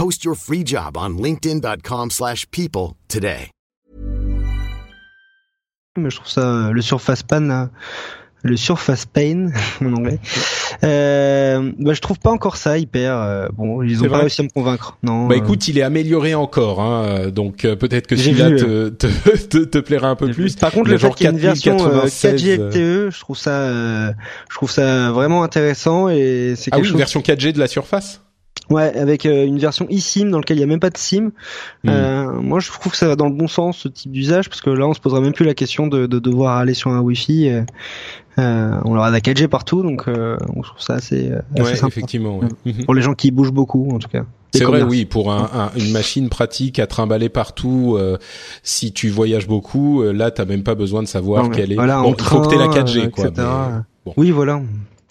Post your free job on linkedin.com/people today. Mais je trouve ça euh, le Surface Pan, euh, le Surface Pain en anglais. Euh, bah, je trouve pas encore ça hyper. Euh, bon, ils ont pas réussi à me convaincre. Non. Bah écoute, il est amélioré encore, hein, donc peut-être que celui-là te, te, te, te, plaira un peu plus. Par contre, le, le fait qu'il y ait une version 4G LTE, je trouve ça, je trouve ça vraiment intéressant et c'est ah quelque oui, chose... version 4G de la Surface? Ouais, avec euh, une version eSIM dans laquelle il y a même pas de SIM. Hmm. Euh, moi, je trouve que ça va dans le bon sens ce type d'usage parce que là, on se posera même plus la question de, de devoir aller sur un Wi-Fi. Euh, euh on aura la 4G partout, donc euh, on trouve ça assez, assez ouais, sympa. effectivement. Ouais. Mhm. Pour les gens qui bougent beaucoup, en tout cas. C'est vrai, oui, pour un, un, une machine pratique à trimballer partout, euh, si tu voyages beaucoup, là, t'as même pas besoin de savoir quelle est. Voilà, bon, il faut que t'aies la 4G, quoi. Mais, bon. Oui, voilà.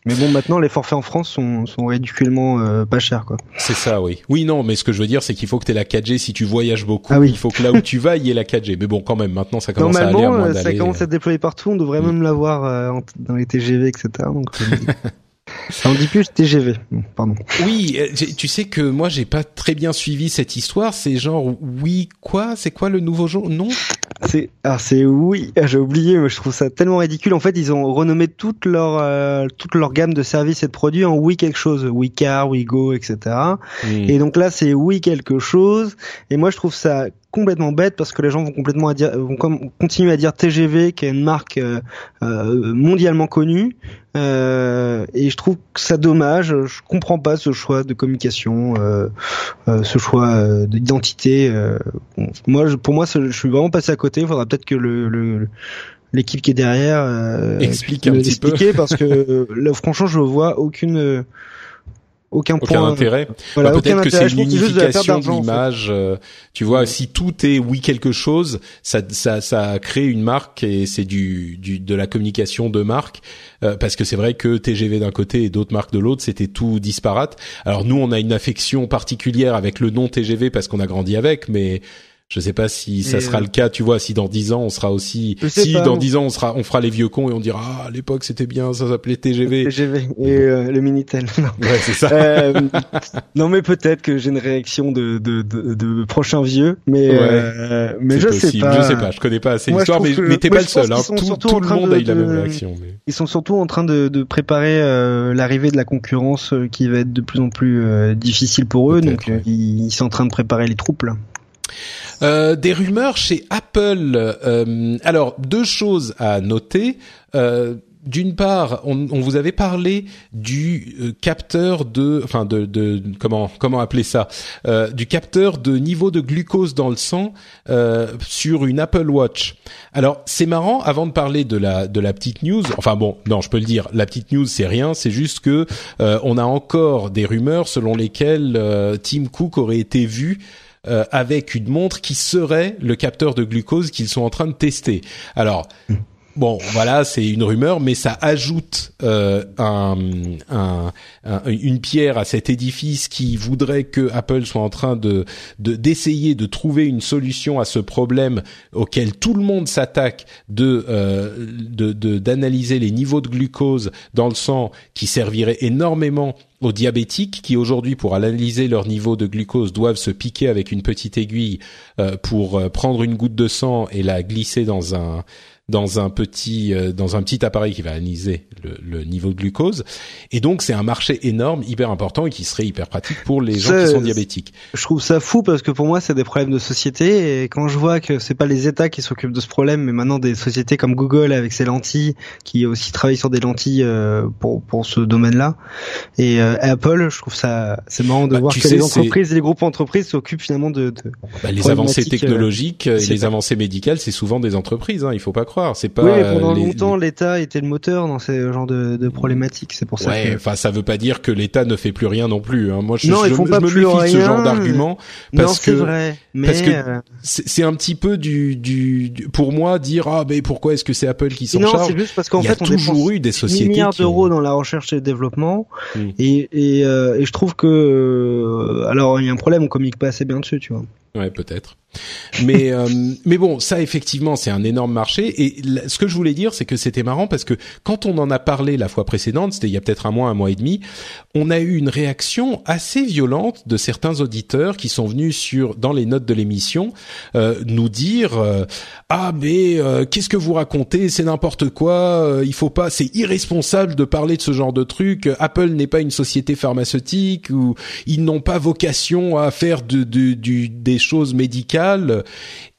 Mais bon, maintenant, les forfaits en France sont, sont ridiculement euh, pas chers, quoi. C'est ça, oui. Oui, non, mais ce que je veux dire, c'est qu'il faut que tu aies la 4G si tu voyages beaucoup. Ah oui. Il faut que là où tu vas, il y ait la 4G. Mais bon, quand même, maintenant, ça commence à aller euh, ça commence à être déployé partout. On devrait mm. même l'avoir euh, dans les TGV, etc. Donc, Ça en dit plus TGV. Pardon. Oui, euh, tu sais que moi j'ai pas très bien suivi cette histoire. C'est genre oui quoi? C'est quoi le nouveau jour? Non? C'est ah c'est oui. Ah, j'ai oublié, mais je trouve ça tellement ridicule. En fait, ils ont renommé toute leur euh, toute leur gamme de services et de produits en oui quelque chose, oui car, oui go, etc. Et donc là c'est oui quelque chose. Et moi je trouve ça complètement bête parce que les gens vont complètement à dire, vont continuer à dire TGV qui est une marque euh, euh, mondialement connue. Euh, et je trouve que ça dommage. Je comprends pas ce choix de communication euh, euh ce choix d'identité moi pour moi je suis vraiment passé à côté. Il faudra peut-être que le, le l'équipe qui est derrière explique un petit peu. parce que là franchement je vois aucune aucun, aucun intérêt. Voilà, bah, peut-être que c'est une unification de l'image. Euh, tu vois, si tout est oui quelque chose, ça, ça, ça crée une marque et c'est du, du, de la communication de marque. Euh, parce que c'est vrai que TGV d'un côté et d'autres marques de l'autre, c'était tout disparate. Alors nous, on a une affection particulière avec le nom TGV parce qu'on a grandi avec, mais je sais pas si ça sera euh, le cas, tu vois, si dans dix ans on sera aussi, si dans dix ans on sera, on fera les vieux cons et on dira ah à l'époque c'était bien, ça s'appelait TGV. TGV et euh, le Minitel. Ouais c'est ça. Euh, non mais peut-être que j'ai une réaction de de, de, de prochains vieux, mais euh, mais je possible. sais pas. Je sais pas, je connais pas assez l'histoire, mais, mais t'es pas le seul. Hein. Tout, tout le monde a eu la même réaction. Mais... Ils sont surtout en train de, de préparer l'arrivée de la concurrence qui va être de plus en plus difficile pour eux, donc ils, ils sont en train de préparer les troupes là. Euh, des rumeurs chez Apple. Euh, alors deux choses à noter. Euh, d'une part, on, on, vous avait parlé du euh, capteur de, enfin de, de, comment comment appeler ça, euh, du capteur de niveau de glucose dans le sang sur une Apple Watch. Alors c'est marrant. Avant de parler de la de la petite news, enfin bon, non, je peux le dire, la petite news c'est rien, c'est juste que on a encore des rumeurs selon lesquelles Tim Cook aurait été vu euh, avec une montre qui serait le capteur de glucose qu'ils sont en train de tester. Alors, bon, voilà, c'est une rumeur, mais ça ajoute euh, un, un, une pierre à cet édifice qui voudrait que Apple soit en train de d'essayer de, trouver une solution à ce problème auquel tout le monde s'attaque de d'analyser de, les niveaux de glucose dans le sang, qui servirait énormément aux diabétiques qui aujourd'hui pour analyser leur niveau de glucose doivent se piquer avec une petite aiguille euh, pour euh, prendre une goutte de sang et la glisser dans un dans un petit euh, dans un petit appareil qui va analyser le, le niveau de glucose. Et donc c'est un marché énorme hyper important et qui serait hyper pratique pour les gens qui sont diabétiques. Je trouve ça fou parce que pour moi c'est des problèmes de société. Et quand je vois que c'est pas les États qui s'occupent de ce problème mais maintenant des sociétés comme Google avec ses lentilles qui aussi travaillent sur des lentilles euh, pour pour ce domaine-là et euh, Apple je trouve ça c'est marrant de bah, voir que les entreprises les groupes entreprises s'occupent finalement de, de bah, les avancées technologiques et les avancées médicales c'est souvent des entreprises hein, il faut pas croire c'est pas. Oui, mais pendant longtemps, l'État était le moteur dans ce genre de, de problématiques. C'est pour ça. Ouais, que... enfin, ça veut pas dire que l'État ne fait plus rien non plus. Hein. Moi, je, non, je, ils font je, pas me plus méfie rien. de ce genre d'argument parce non, que vrai, mais parce que euh... c'est un petit peu du, du, du, pour moi dire ah mais pourquoi est-ce que c'est Apple qui s'en charge Non, c'est juste parce qu'en fait, on a toujours eu des sociétés milliards qui d'euros dans la recherche et le développement Mm. et et, euh, et je trouve que euh, alors il y a un problème, on communique pas assez bien dessus, tu vois. Ouais, peut-être. Mais euh, mais bon, ça effectivement, c'est un énorme marché. Et ce que je voulais dire, c'est que c'était marrant parce que quand on en a parlé la fois précédente, c'était il y a peut-être un mois, un mois et demi, on a eu une réaction assez violente de certains auditeurs qui sont venus sur dans les notes de l'émission euh, nous dire euh, ah mais euh, qu'est-ce que vous racontez, c'est n'importe quoi, euh, il faut pas, c'est irresponsable de parler de ce genre de truc. Apple n'est pas une société pharmaceutique ou ils n'ont pas vocation à faire de, de, du, des choses médicales.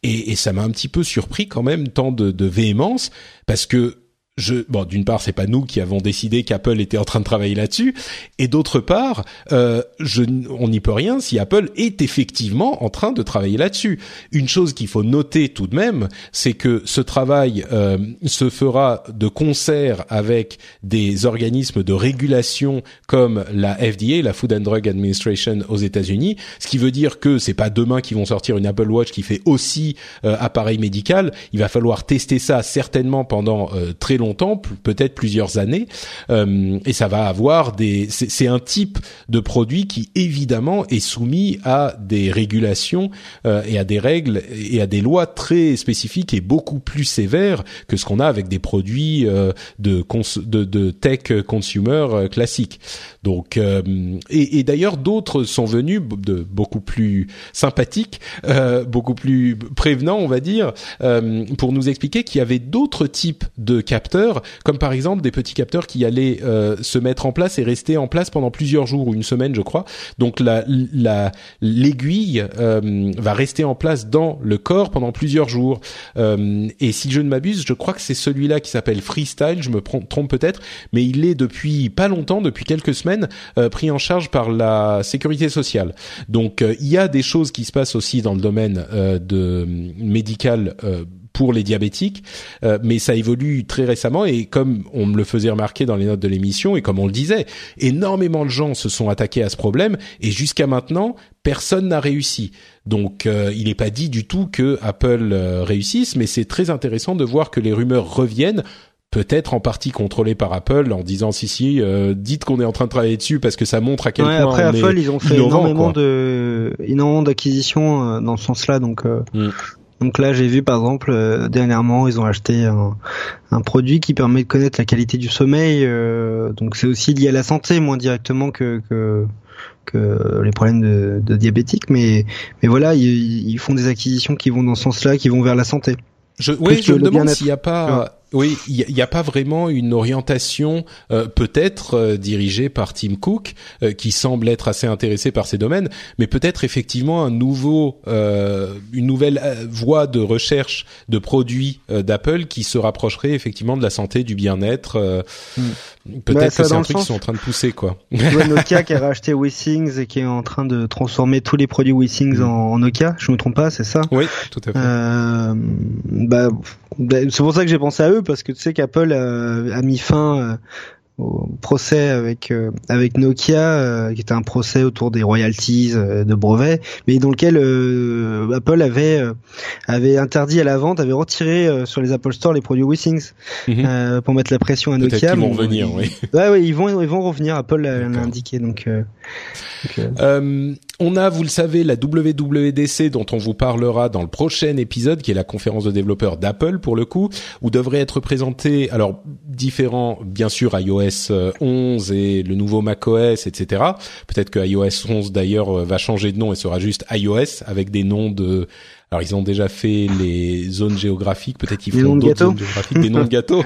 Et, ça m'a un petit peu surpris quand même tant de véhémence parce que je, bon, d'une part, c'est pas nous qui avons décidé qu'Apple était en train de travailler là-dessus, et d'autre part, euh, je, on n'y peut rien si Apple est effectivement en train de travailler là-dessus. Une chose qu'il faut noter tout de même, c'est que ce travail euh, se fera de concert avec des organismes de régulation comme la FDA, la Food and Drug Administration aux États-Unis, ce qui veut dire que c'est pas demain qu'ils vont sortir une Apple Watch qui fait aussi euh, appareil médical. Il va falloir tester ça certainement pendant euh, très longtemps longtemps, peut-être plusieurs années, euh, et ça va avoir des. C'est un type de produit qui évidemment est soumis à des régulations euh, et à des règles et à des lois très spécifiques et beaucoup plus sévères que ce qu'on a avec des produits euh, de, de, de tech consumer classiques. Donc, et, d'ailleurs d'autres sont venus de beaucoup plus sympathiques, beaucoup plus prévenants, on va dire, pour nous expliquer qu'il y avait d'autres types de capteurs, comme par exemple des petits capteurs qui allaient euh, se mettre en place et rester en place pendant plusieurs jours ou une semaine, je crois. Donc la la l'aiguille euh, va rester en place dans le corps pendant plusieurs jours. Euh, et si je ne m'abuse, je crois que c'est celui-là qui s'appelle Freestyle. Je me trompe peut-être, mais il est depuis pas longtemps, depuis quelques semaines, euh, pris en charge par la sécurité sociale. Donc il y a des choses qui se passent aussi dans le domaine de médical pour les diabétiques, euh, mais ça évolue très récemment et comme on me le faisait remarquer dans les notes de l'émission et comme on le disait, énormément de gens se sont attaqués à ce problème et jusqu'à maintenant personne n'a réussi. Donc euh, il n'est pas dit du tout que Apple euh, réussisse, mais c'est très intéressant de voir que les rumeurs reviennent peut-être en partie contrôlé par Apple en disant si si euh, dites qu'on est en train de travailler dessus parce que ça montre à quel ouais, point après on Apple est ils ont fait innovant, énormément quoi. de énormément d'acquisitions euh, dans ce sens-là donc euh, Mm. Donc là j'ai vu par exemple euh, dernièrement ils ont acheté un, un produit qui permet de connaître la qualité du sommeil euh, donc c'est aussi lié à la santé moins directement que que que les problèmes de, de diabétiques mais mais voilà ils, ils font des acquisitions qui vont dans ce sens-là qui vont vers la santé. Je, oui, je me demande s'il n'y a pas, oui, il y, a- a pas vraiment une orientation euh, peut-être euh, dirigée par Tim Cook, euh, qui semble être assez intéressé par ces domaines, mais peut-être effectivement un nouveau, euh, une nouvelle euh, voie de recherche de produits euh, d'Apple qui se rapprocherait effectivement de la santé, du bien-être. euh, Peut-être Bah, que c'est un truc qu'ils sont en train de pousser, quoi. Tu vois Nokia qui a racheté WeSings et qui est en train de transformer tous les produits WeSings Mm. en, en Nokia je me trompe pas c'est ça? Oui, tout à fait. Bah, c'est pour ça que j'ai pensé à eux parce que tu sais qu'Apple euh, a mis fin euh, au procès avec euh, avec Nokia, euh, qui était un procès autour des royalties de brevets, mais dans lequel Apple avait avait interdit à la vente, avait retiré sur les Apple Store les produits WeSings mhm. pour mettre la pression à Nokia. Ils vont revenir, oui. Ouais, ouais, ils vont ils vont revenir. Apple l'a indiqué, donc. on a, vous le savez, la WWDC dont on vous parlera dans le prochain épisode, qui est la conférence de développeurs d'Apple pour le coup, où devrait être présenté, alors différents, bien sûr, iOS 11 euh, et le nouveau macOS, etc. Peut-être que iOS 11 d'ailleurs euh, va changer de nom et sera juste iOS avec des noms de alors ils ont déjà fait les zones géographiques, peut-être qu'ils font d'autres zones géographiques, des noms de gâteaux.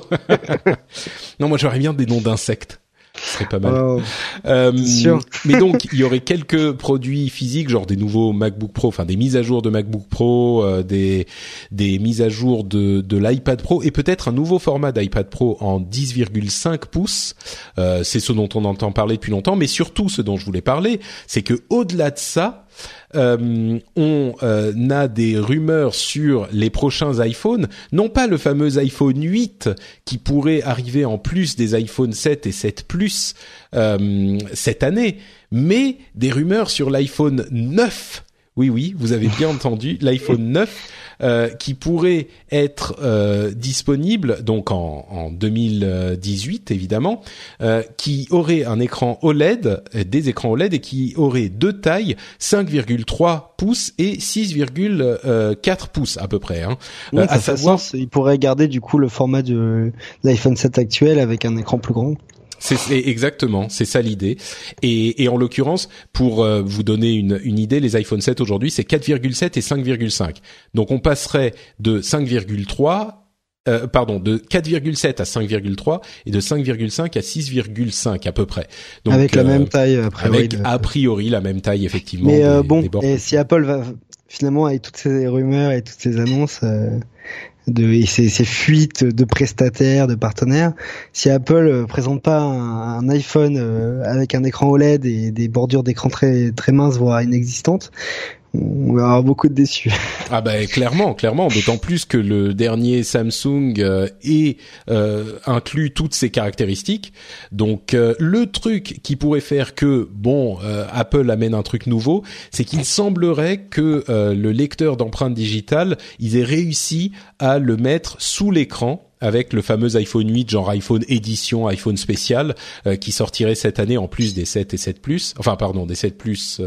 non, moi j'aurais bien des noms d'insectes. Ce serait pas mal. Oh, euh, mais donc, il y aurait quelques produits physiques, genre des nouveaux MacBook Pro, enfin des mises à jour de MacBook Pro, euh, des des mises à jour de de l'iPad Pro et peut-être un nouveau format d'iPad Pro en 10,5 pouces. Euh, c'est ce dont on entend parler depuis longtemps, mais surtout ce dont je voulais parler, c'est que au-delà de ça, euh, on euh, a des rumeurs sur les prochains iPhones, non pas le fameux iPhone 8 qui pourrait arriver en plus des iPhone 7 et 7 Plus euh, cette année, mais des rumeurs sur l'iPhone 9. Oui, oui, vous avez bien entendu, l'iPhone 9 euh, qui pourrait être euh, disponible donc en, en 2018 évidemment, euh, qui aurait un écran OLED, des écrans OLED et qui aurait deux tailles, 5,3 pouces et 6,4 pouces à peu près. Hein. à savoir, il pourrait garder du coup le format de l'iPhone 7 actuel avec un écran plus grand. C'est exactement, c'est ça l'idée. Et, et, en l'occurrence, pour euh, vous donner une, une, idée, les iPhone 7 aujourd'hui, c'est 4,7 et 5,5. Donc on passerait de 5,3 euh, pardon, de 4,7 à 5,3 et de 5,5 à 6,5 à peu près. Donc, avec la euh, même taille, a priori. Avec a priori la même taille effectivement. Mais euh, bon, et si Apple va finalement avec toutes ces rumeurs et toutes ces annonces, de et ces, fuites de prestataires, de partenaires. Si Apple euh, présente pas un, iPhone euh, avec un écran OLED et des bordures d'écran très très minces voire inexistantes, on va avoir beaucoup de déçus. Ah ben clairement, clairement, d'autant plus que le dernier Samsung euh, est euh, inclut toutes ces caractéristiques. Donc euh, le truc qui pourrait faire que bon Apple amène un truc nouveau, c'est qu'il semblerait que le lecteur d'empreintes digitales, ils aient réussi à le mettre sous l'écran avec le fameux iPhone 8, genre iPhone édition, iPhone spécial, qui sortirait cette année en plus des 7 et 7 Plus. Enfin, pardon, des 7 Plus.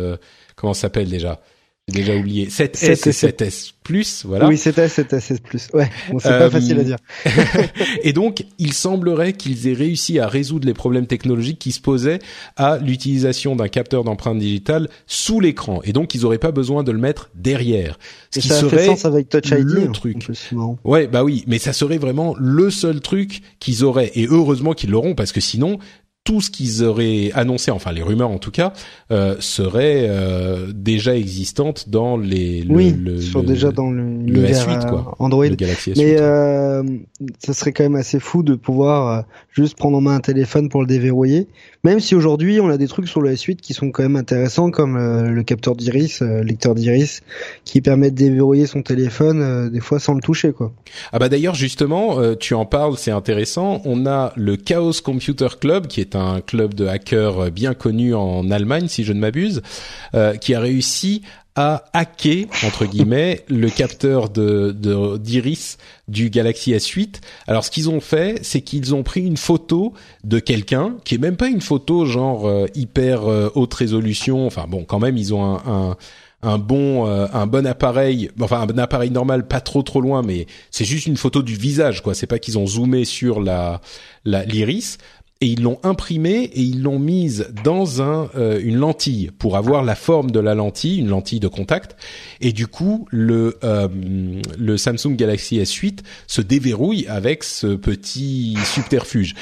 comment ça s'appelle déjà? J'ai déjà oublié. 7S et 7S Plus, voilà. Oui, 7S, 7S Plus. Ouais, bon, c'est pas euh, facile à dire. et donc, il semblerait qu'ils aient réussi à résoudre les problèmes technologiques qui se posaient à l'utilisation d'un capteur d'empreinte digitale sous l'écran. Et donc, ils n'auraient pas besoin de le mettre derrière. Ce qui ça serait fait sens avec Touch ID, le truc. Ouais, bah oui, mais ça serait vraiment le seul truc qu'ils auraient. Et heureusement qu'ils l'auront, parce que sinon, tout ce qu'ils auraient annoncé, enfin les rumeurs en tout cas, euh, serait euh, déjà existante dans les le, oui, le, déjà dans le, le S8 quoi, euh, Android. Galaxy S8, Mais euh, ça serait quand même assez fou de pouvoir euh, juste prendre en main un téléphone pour le déverrouiller. Même si aujourd'hui on a des trucs sur le S8 qui sont quand même intéressants comme le capteur d'iris, lecteur d'iris, qui permet de déverrouiller son téléphone des fois sans le toucher quoi. Ah bah d'ailleurs justement, tu en parles, c'est intéressant. On a le Chaos Computer Club qui est un club de hackers bien connu en Allemagne, si je ne m'abuse, euh, qui a réussi à hacker entre guillemets le capteur de d'iris du Galaxy S8. Alors ce qu'ils ont fait, c'est qu'ils ont pris une photo de quelqu'un qui est même pas une photo genre euh, hyper euh, haute résolution. Enfin bon, quand même ils ont un, un un bon un bon appareil enfin un appareil normal pas trop trop loin mais c'est juste une photo du visage quoi c'est pas qu'ils ont zoomé sur la l'iris et ils l'ont imprimée et ils l'ont mise dans un euh, une lentille pour avoir la forme de la lentille, une lentille de contact. Et du coup, le euh, le Samsung Galaxy S8 se déverrouille avec ce petit subterfuge.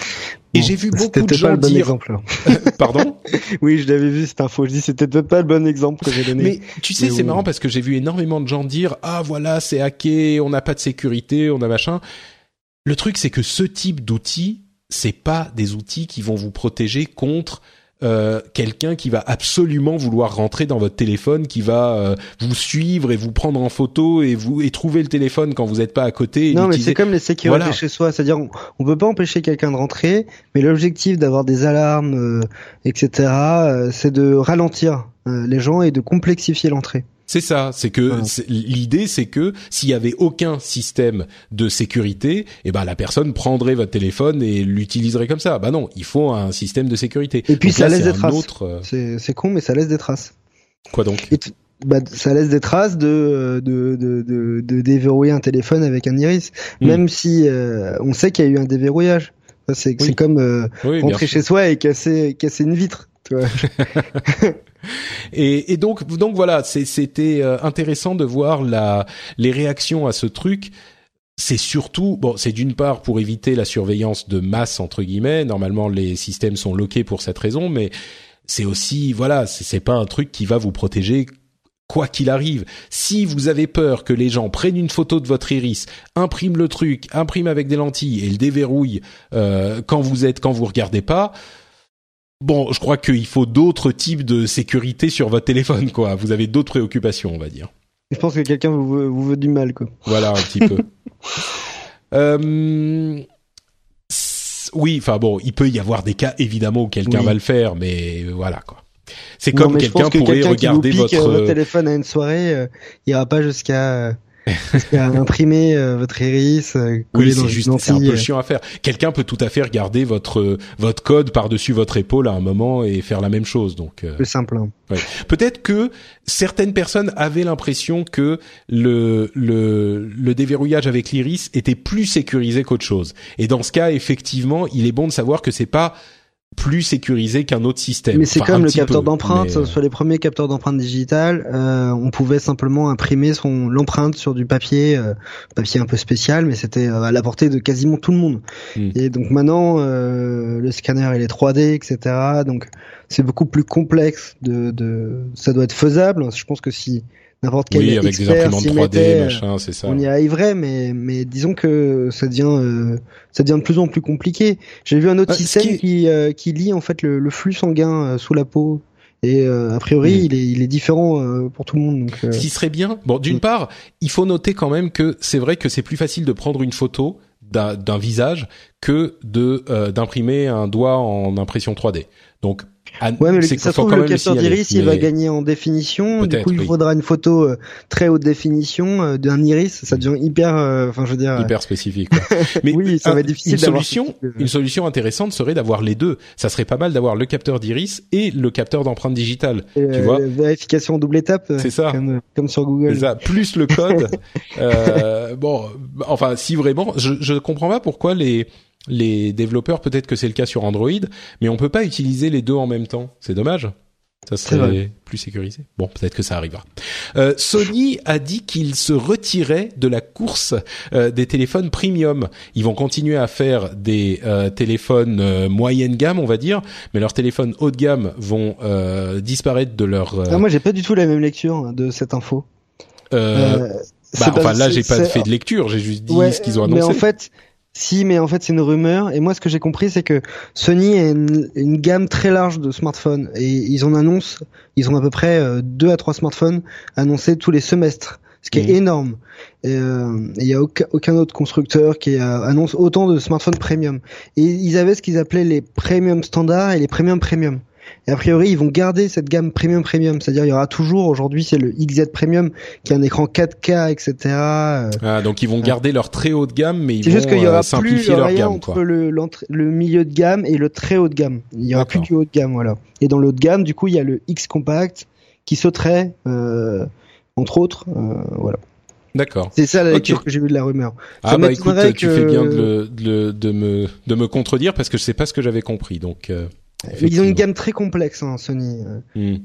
Et j'ai vu beaucoup de gens pas le bon dire. Exemple, Pardon? Oui, je l'avais vu cette info. Je dis c'était peut-être pas le bon exemple que j'ai donné. Mais tu sais, c'est marrant parce que j'ai vu énormément de gens dire ah voilà c'est hacké, on n'a pas de sécurité, on a machin. Le truc c'est que ce type d'outil c'est pas des outils qui vont vous protéger contre euh, quelqu'un qui va absolument vouloir rentrer dans votre téléphone, qui va euh, vous suivre et vous prendre en photo et vous et trouver le téléphone quand vous n'êtes pas à côté. non, mais c'est comme les sécurités chez soi, c'est-à-dire on, on, peut pas empêcher quelqu'un de rentrer, mais l'objectif d'avoir des alarmes, euh, etc., euh, c'est de ralentir les gens et de complexifier l'entrée. C'est ça, c'est que l'idée c'est que s'il y avait aucun système de sécurité, eh ben la personne prendrait votre téléphone et l'utiliserait comme ça. Bah non, il faut un système de sécurité. Et puis ça laisse des traces. Euh, c'est con mais ça laisse des traces. Quoi donc? Bah, ça laisse des traces de de, de, de, de déverrouiller un téléphone avec un iris, hmm. même si euh, on sait qu'il y a eu un déverrouillage. C'est comme euh, rentrer chez soi et casser casser une vitre. Tu vois et, et, donc, donc voilà, c'était euh, intéressant de voir la, les réactions à ce truc. C'est surtout, bon, c'est d'une part pour éviter la surveillance de masse entre guillemets. Normalement, les systèmes sont loqués pour cette raison, mais c'est aussi, voilà, c'est pas un truc qui va vous protéger quoi qu'il arrive. Si vous avez peur que les gens prennent une photo de votre iris, impriment le truc, impriment avec des lentilles et le déverrouillent euh, quand vous êtes, quand vous regardez pas Bon, je crois qu'il faut d'autres types de sécurité sur votre téléphone, quoi. Vous avez d'autres préoccupations, on va dire. Je pense que quelqu'un vous, veut, du mal, quoi. Voilà, un petit peu. Euh, oui, enfin bon, il peut y avoir des cas évidemment où quelqu'un va le faire, mais voilà quoi. C'est comme quelqu'un pourrait regarder qui vous pique, votre... Euh, votre téléphone à une soirée, euh, il ira pas jusqu'à imprimer euh, votre iris, euh, oui, c'est juste, c'est un peu euh. chiant à faire. Quelqu'un peut tout à fait regarder votre votre code par-dessus votre épaule à un moment et faire la même chose. Donc, c'est simple. Hein. Ouais. Peut-être que certaines personnes avaient l'impression que le le le déverrouillage avec l'iris était plus sécurisé qu'autre chose. Et dans ce cas, effectivement, il est bon de savoir que c'est pas plus sécurisé qu'un autre système. Mais c'est comme le capteur d'empreinte. Euh, sur les premiers capteurs d'empreinte digitale, euh, on pouvait simplement imprimer son l'empreinte sur du papier, euh, papier un peu spécial, mais c'était à la portée de quasiment tout le monde. Hmm. Et donc maintenant, le scanner il est 3D, etc. Donc c'est beaucoup plus complexe. De, de, ça doit être faisable. Je pense que si n'importe quel oui, avec des imprimantes 3D, machin, c'est ça. On y arriverait, mais mais disons que ça devient euh, ça devient de plus en plus compliqué. J'ai vu un autre système qui euh, qui lit en fait le, le flux sanguin euh, sous la peau. Et a priori, hmm. il, est, il est différent pour tout le monde. Donc, Ce qui serait bien. Bon, d'une hmm. part, il faut noter quand même que c'est vrai que c'est plus facile de prendre une photo d'un visage que de d'imprimer un doigt en impression 3D. Donc ah, ouais, mais ça se trouve, le capteur d'iris, il va gagner en définition. Du coup, il faudra une photo euh, très haute définition euh, d'un iris. Ça devient hyper, euh, enfin, je veux dire, hyper spécifique. mais oui, ça va être difficile. Une solution, une solution intéressante serait d'avoir les deux. Ça serait pas mal d'avoir le capteur d'iris et le capteur d'empreinte digitale. tu vois, vérification double étape. C'est ça. Comme, comme, sur Google. Ça. Plus le code. bon, enfin, si vraiment, je, je comprends pas pourquoi les les développeurs, peut-être que c'est le cas sur Android, mais on peut pas utiliser les deux en même temps. C'est dommage. Ça serait plus sécurisé. Bon, peut-être que ça arrivera. Euh, Sony a dit qu'il se retirait de la course euh, des téléphones premium. Ils vont continuer à faire des euh, téléphones euh, moyenne gamme, on va dire, mais leurs téléphones haut de gamme vont euh, disparaître de leur. Ah, moi, j'ai pas du tout la même lecture hein, de cette info. bah, enfin, là, j'ai pas fait de lecture. J'ai juste dit ce qu'ils ont annoncé. Mais en fait, si, mais en fait c'est une rumeur. Et moi, ce que j'ai compris, c'est que Sony a une, gamme très large de smartphones et ils en annoncent, ils ont à peu près euh, deux à trois smartphones annoncés tous les semestres, ce qui est mmh. énorme. Et euh, il n'y a aucun, aucun, autre constructeur qui annonce autant de smartphones premium. Et ils avaient ce qu'ils appelaient les premium standards et les premium premium. Et a priori, ils vont garder cette gamme premium premium, c'est-à-dire il y aura toujours aujourd'hui c'est le XZ premium qui a un écran 4K, etc. Euh. Ah, donc ils vont garder leur très haut de gamme, mais ils vont juste qu'il y aura euh, simplifier plus leur gamme, entre Le, le milieu de gamme et le très haut de gamme. Il y aura plus du haut de gamme, voilà. Et dans le haut de gamme, du coup, il y a le X compact qui sauterait, euh, entre autres, euh, voilà. D'accord. C'est ça la lecture que j'ai vue de la rumeur. Ah bah écoute, tu fais bien de, de, de, me de me contredire parce que je sais pas ce que j'avais compris, donc. Euh... Ils ont une gamme très complexe, hein, Sony. Hmm.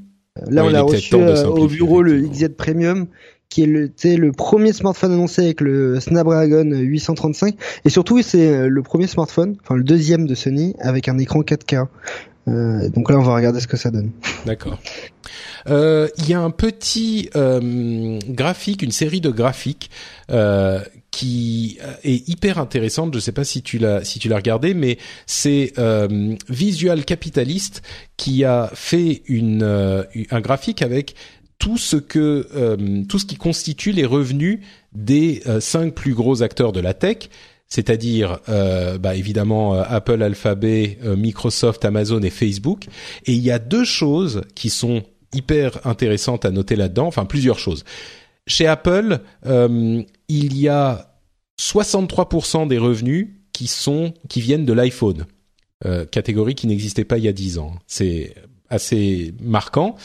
Là, on a reçu euh, au bureau le XZ Premium, qui est le, le premier smartphone annoncé avec le Snapdragon 835. Et surtout, c'est euh, le premier smartphone, enfin le deuxième de Sony, avec un écran 4K. Euh, donc là, on va regarder ce que ça donne. D'accord. Il y a un petit graphique, une série de graphiques qui est hyper intéressante. Je sais pas si tu l'as si tu l'as regardé, mais c'est Visual Capitalist qui a fait une un graphique avec tout ce que tout ce qui constitue les revenus des cinq plus gros acteurs de la tech c'est-à-dire euh, bah, évidemment euh, Apple, Alphabet, euh, Microsoft, Amazon et Facebook. Et il y a deux choses qui sont hyper intéressantes à noter là-dedans, enfin plusieurs choses. Chez Apple, il y a 63% des revenus qui sont qui viennent de l'iPhone, catégorie qui n'existait pas il y a 10 ans. C'est assez marquant.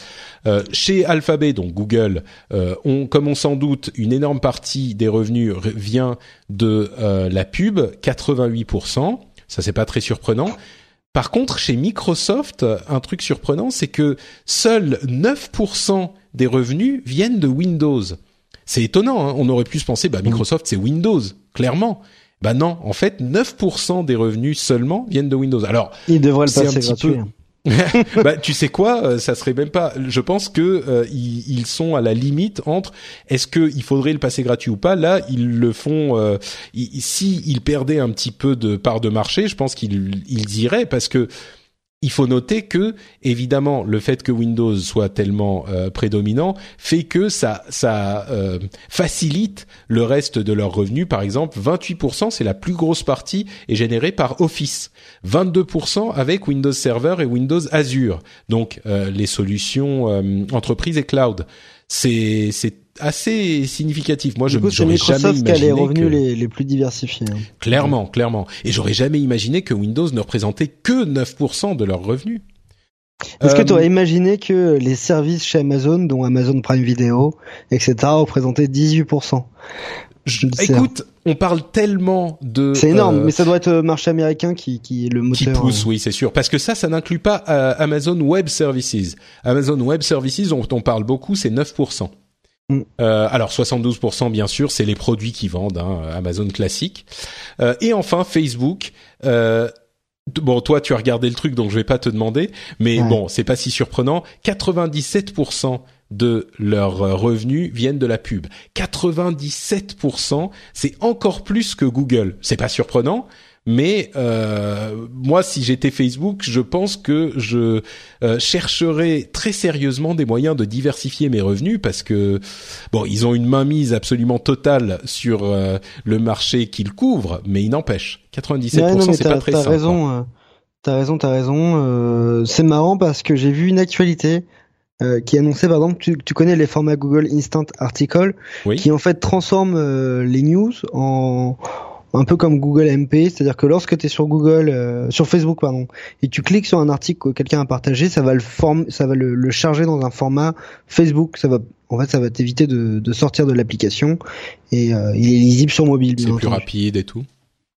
Euh, chez Alphabet, donc Google, euh, on, comme on s'en doute, une énorme partie des revenus vient de euh, la pub, 88%. Ça c'est pas très surprenant. Par contre, chez Microsoft, un truc surprenant, c'est que seuls 9% des revenus viennent de Windows. C'est étonnant, hein on aurait pu se penser, bah Microsoft c'est Windows, clairement. Bah non, en fait, 9% des revenus seulement viennent de Windows. Alors, il devrait le passer gratuit. Peu, bah, tu sais quoi, euh, ça serait même pas. Je pense que euh, ils, sont à la limite entre est-ce qu'il faudrait le passer gratuit ou pas? Là, ils le font. Euh, si ils perdaient un petit peu de part de marché, je pense qu'ils ils iraient parce que il faut noter que évidemment le fait que Windows soit tellement euh, prédominant fait que ça euh, facilite le reste de leurs revenus. Par exemple, 28% c'est la plus grosse partie est générée par Office, 22% avec Windows Server et Windows Azure. Donc euh, les solutions entreprises et cloud. C'est assez significatif. Moi, je j'aurais jamais imaginé les revenus les, les, plus diversifiés. Hein. Clairement, clairement. Et j'aurais jamais imaginé que Windows ne représentait que 9% de leurs revenus. Est-ce que tu aurais euh, imaginé que les services chez Amazon, dont Amazon Prime Video, etc., représentaient 18% je Écoute, on parle tellement de. C'est énorme, euh, mais ça doit être le marché américain qui, qui est le moteur. Qui pousse, euh. oui, c'est sûr, parce que ça, ça n'inclut pas Amazon Web Services. Amazon Web Services, dont on parle beaucoup, c'est 9%. Mm. Euh, alors 72% bien sûr, c'est les produits qui vendent, hein, Amazon classique. Euh, et enfin Facebook. Euh, bon, toi tu as regardé le truc, donc je vais pas te demander, mais bon, c'est pas si surprenant. 97% de leurs revenus viennent de la pub. 97%, c'est encore plus que Google. C'est pas surprenant, mais euh, moi, si j'étais Facebook, je pense que je euh, chercherais très sérieusement des moyens de diversifier mes revenus parce que bon, ils ont une mainmise absolument totale sur euh, le marché qu'ils couvrent, mais il n'empêche, 97% c'est pas très simple. Raison, euh, t'as raison, t'as raison. c'est marrant parce que j'ai vu une actualité. qui annonçait par exemple, tu, tu, connais les formats Google Instant Article, qui en fait transforment les news en, un peu comme Google MP, c'est-à-dire que lorsque tu es sur Google, euh, sur Facebook pardon, et tu cliques sur un article que quelqu'un a partagé, ça va le form ça va le, charger dans un format Facebook. Ça va, en fait, ça va t'éviter de, de, sortir de l'application et euh, il est lisible sur mobile. C'est plus rapide et tout.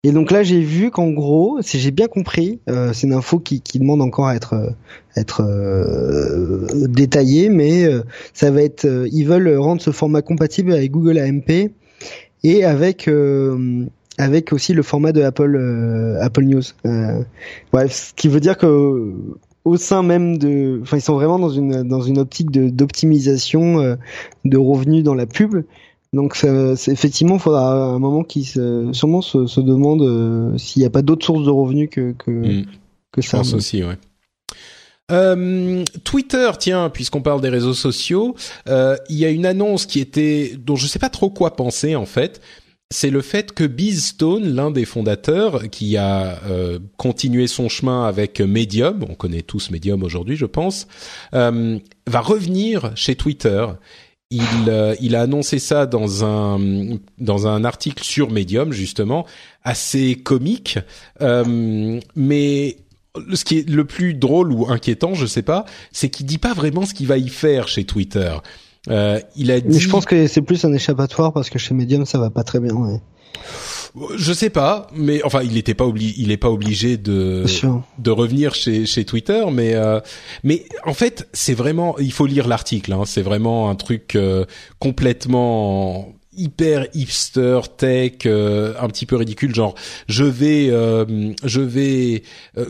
Et donc là, j'ai vu qu'en gros, si j'ai bien compris, euh, c'est une info qui, qui, demande encore à être être euh, détaillée, mais ça va être, ils veulent rendre ce format compatible avec Google AMP et avec avec aussi le format de Apple euh, Apple News. Euh, ce qui veut dire que au sein même de, enfin ils sont vraiment dans une dans une optique de d'optimisation euh, de revenus dans la pub. Donc ça, effectivement, il faudra un moment qui se, sûrement se, se demande euh, s'il n'y a pas d'autres sources de revenus que que, mm. que ça. Je pense aussi, ouais. Euh, Twitter, tiens, puisqu'on parle des réseaux sociaux, euh, il y a une annonce qui était dont je sais pas trop quoi penser en fait, c'est le fait que Biz Stone, l'un des fondateurs, qui a euh, continué son chemin avec Medium, on connaît tous Medium aujourd'hui, je pense, euh, va revenir chez Twitter. Il, euh, il a annoncé ça dans un dans un article sur Medium justement, assez comique, mais ce qui est le plus drôle ou inquiétant, je sais pas, c'est qu'il dit pas vraiment ce qu'il va y faire chez Twitter. Euh, il a dit... je pense que c'est plus un échappatoire parce que chez Medium ça va pas très bien. Ouais. Je sais pas, mais enfin, il n'était pas obligé, il est pas obligé de de revenir chez chez Twitter, mais euh, mais en fait, c'est vraiment, il faut lire l'article. Hein, c'est vraiment un truc euh, complètement hyper hipster tech euh, un petit peu ridicule genre je vais euh, je vais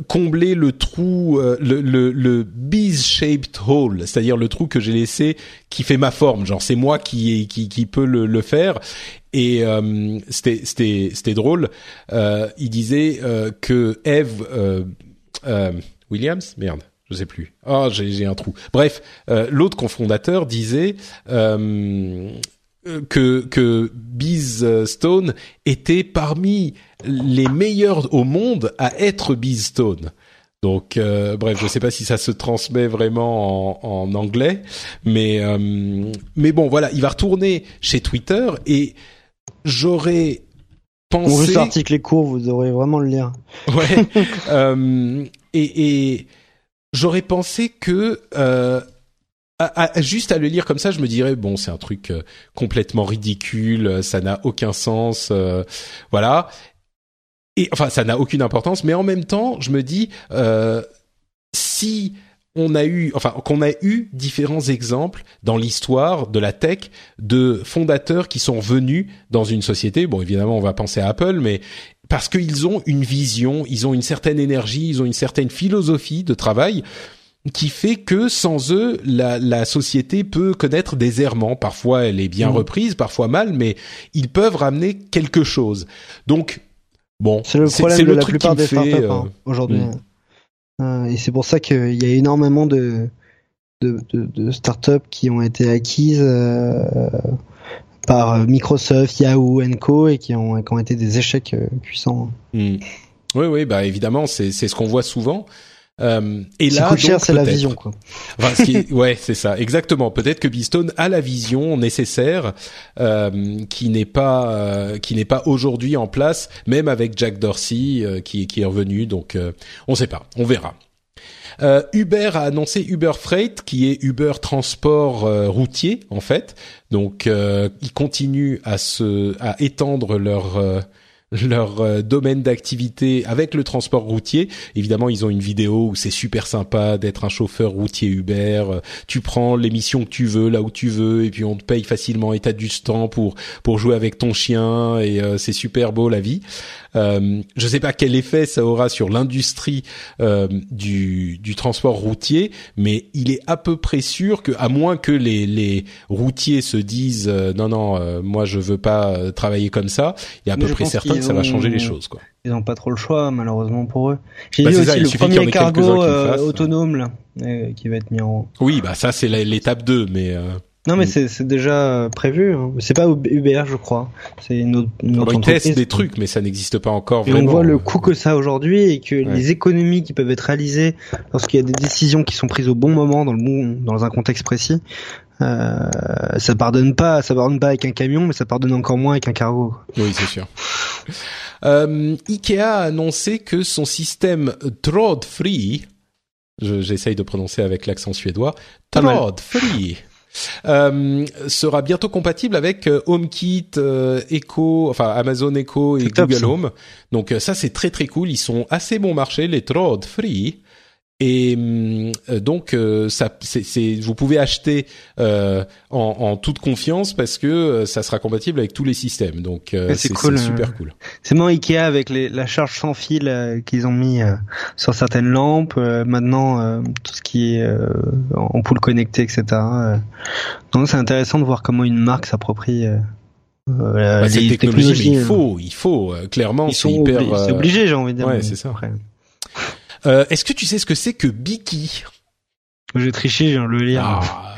combler le trou le le, le bees shaped hole c'est-à-dire le trou que j'ai laissé qui fait ma forme genre c'est moi qui qui qui peut le, le faire et c'était c'était c'était drôle il disait que Eve Williams merde je sais plus. Ah, oh, j'ai un trou. Bref, euh, l'autre cofondateur disait euh, que que Biz Stone était parmi les meilleurs au monde à être Biz Stone. Donc, euh, bref, je sais pas si ça se transmet vraiment en, en anglais, mais euh, mais bon, voilà, il va retourner chez Twitter et j'aurais pensé. Juste l'article est court, vous aurez vraiment le lire. Ouais. euh, et, et j'aurais pensé que euh, juste à le lire comme ça, je me dirais bon, c'est un truc euh, complètement ridicule, ça n'a aucun sens, euh, voilà. Et enfin, ça n'a aucune importance, mais en même temps, je me dis euh, si on a eu, enfin, qu'on a eu différents exemples dans l'histoire de la tech de fondateurs qui sont venus dans une société. Bon, évidemment, on va penser à Apple, mais parce qu'ils ont une vision, ils ont une certaine énergie, ils ont une certaine philosophie de travail qui fait que sans eux, la, la société peut connaître des errements. Parfois, elle est bien mmh. reprise, parfois mal, mais ils peuvent ramener quelque chose. Donc, bon, c'est le problème de la plupart des startups euh... hein, aujourd'hui. Mmh. Euh, et c'est pour ça qu'il y a énormément de, de, de, de startups qui ont été acquises euh, par euh, Microsoft, Yahoo, Co et qui ont, qui ont été des échecs euh, puissants. Hmm. Oui, oui, bah évidemment, c'est c'est ce qu'on voit souvent. Euh, et là, coûte cher, c'est la vision, quoi. Enfin, ce qui, ouais, c'est ça, exactement. Peut-être que Beastone a la vision nécessaire euh, qui n'est pas euh, qui n'est pas aujourd'hui en place, même avec Jack Dorsey euh, qui qui est revenu. Donc, on ne sait pas, on verra. Euh, Uber a annoncé Uber Freight, qui est Uber transport euh, routier en fait. Donc, euh, ils continuent à se à étendre leur leur euh, domaine d'activité avec le transport routier. Évidemment, ils ont une vidéo où c'est super sympa d'être un chauffeur routier Uber. Euh, tu prends l'émission que tu veux là où tu veux et puis on te paye facilement et t'as du temps pour pour jouer avec ton chien et euh, c'est super beau la vie. Euh, je sais pas quel effet ça aura sur l'industrie du, du transport routier, mais il est à peu près sûr que, à moins que les, les routiers se disent non non, moi je veux pas travailler comme ça, il est à peu près certain ça va changer les choses, quoi. Ils n'ont pas trop le choix, malheureusement pour eux. J'ai bah, aussi le premier cargo euh, autonome là, euh, qui va être mis en. Oui, bah ça c'est l'étape 2, mais. Euh... Non, mais mm. c'est déjà prévu. Hein. C'est pas Uber, je crois. C'est une autre, une autre Ils testent des trucs, mais ça n'existe pas encore et vraiment. on voit le coût que ça aujourd'hui et que ouais. les économies qui peuvent être réalisées lorsqu'il y a des décisions qui sont prises au bon moment dans le bon, dans un contexte précis, euh, ça pardonne pas, ça pardonne pas avec un camion, mais ça pardonne encore moins avec un cargo. Oui, c'est sûr. Euh, Ikea a annoncé que son système Tråd Free, j'essaye de prononcer avec l'accent suédois, Tråd Free, euh, sera bientôt compatible avec euh, HomeKit, euh, Echo, enfin Amazon Echo et Google Home. Donc euh, ça c'est très très cool. Ils sont assez bon marché les Tråd Free. Et euh, donc, euh, ça, c'est, vous pouvez acheter euh, en, en, toute confiance parce que euh, ça sera compatible avec tous les systèmes. Donc, euh, c'est, cool, super cool. C'est mon Ikea avec les, la charge sans fil qu'ils ont mis sur certaines lampes. maintenant, tout ce qui est ampoule connectée, etc. donc, c'est intéressant de voir comment une marque s'approprie. Bah, les technologies, il faut, il faut clairement. c'est hyper. c'est obligé, j'ai envie de dire. Ouais, c'est ça. Après. Euh, Est-ce que tu sais ce que c'est que Biki? J'ai triché, je viens de le lire. Ah,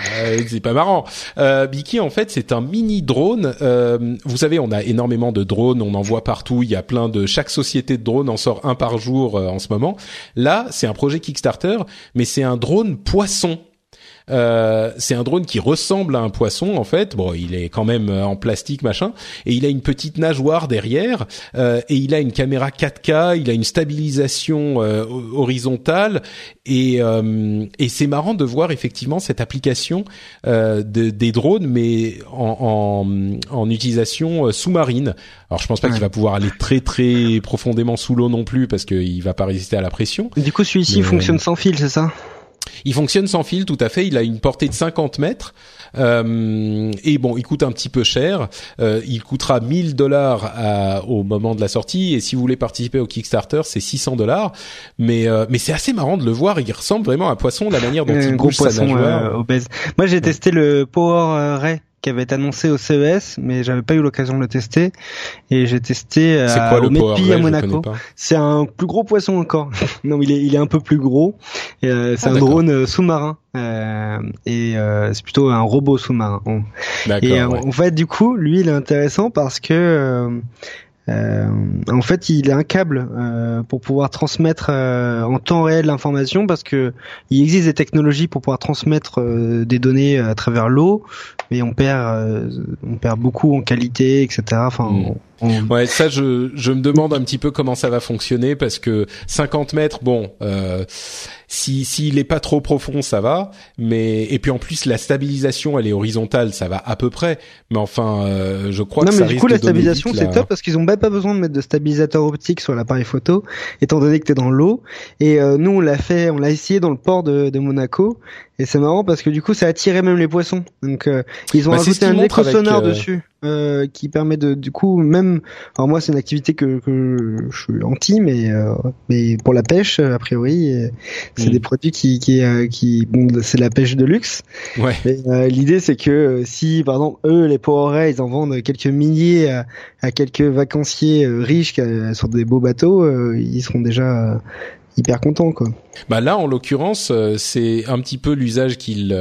c'est pas marrant. Euh, Biki, en fait, c'est un mini drone. Euh, vous savez, on a énormément de drones, on en voit partout. Il y a plein de chaque société de drones en sort un par jour euh, en ce moment. Là, c'est un projet Kickstarter, mais c'est un drone poisson. Euh, c'est un drone qui ressemble à un poisson en fait. Bon, il est quand même euh, en plastique machin, et il a une petite nageoire derrière, euh, et il a une caméra 4K, il a une stabilisation euh, horizontale, et, euh, et c'est marrant de voir effectivement cette application de, des drones, mais en, en, en utilisation sous-marine. Alors je pense pas ouais. qu'il va pouvoir aller très très profondément sous l'eau non plus parce qu'il va pas résister à la pression. Du coup, celui-ci fonctionne sans fil, c'est ça? Il fonctionne sans fil, tout à fait. Il a une portée de 50 mètres. Euh, et bon, il coûte un petit peu cher. Euh, il coûtera 1000 dollars au moment de la sortie. Et si vous voulez participer au Kickstarter, c'est 600 dollars. Mais euh, mais c'est assez marrant de le voir. Il ressemble vraiment à un poisson, la manière dont il bouge sa nageoire. obèse. Moi, j'ai testé le Power Ray qui avait été annoncé au CES, mais j'avais pas eu l'occasion de le tester. Et j'ai testé euh, quoi, le au à Monaco. C'est un plus gros poisson encore. non, il est, il est un peu plus gros. Euh, c'est ah, un drone euh, sous-marin. Euh, et euh, c'est plutôt un robot sous-marin. Et en fait, du coup, lui, il est intéressant parce que euh, en fait, il a un câble euh, pour pouvoir transmettre euh, en temps réel l'information parce que il existe des technologies pour pouvoir transmettre euh, des données à travers l'eau, mais on perd, on perd beaucoup en qualité, etc. Enfin, mm. Ouais, ça, je, je me demande un petit peu comment ça va fonctionner parce que 50 mètres, bon, euh, si s'il est pas trop profond, ça va. Mais et puis en plus, la stabilisation, elle est horizontale, ça va à peu près. Mais enfin, euh, je crois non, que mais ça du coup, la stabilisation, c'est top parce qu'ils ont même pas besoin de mettre de stabilisateur optique sur l'appareil photo, étant donné que t'es dans l'eau. Et euh, nous, on l'a fait, on l'a essayé dans le port de, de Monaco. Et c'est marrant parce que du coup, ça attirait même les poissons. Donc, euh, ils ont bah, ajouté un écho sonore dessus. Euh, qui permet de du coup même alors moi c'est une activité que, que je suis anti mais euh, mais pour la pêche a priori c'est mm. des produits qui qui euh, qui bon c'est la pêche de luxe ouais l'idée c'est que si par exemple eux les Power ils en vendent quelques milliers à, à quelques vacanciers riches sur des beaux bateaux ils seront déjà hyper contents quoi. Bah là en l'occurrence c'est un petit peu l'usage qu'il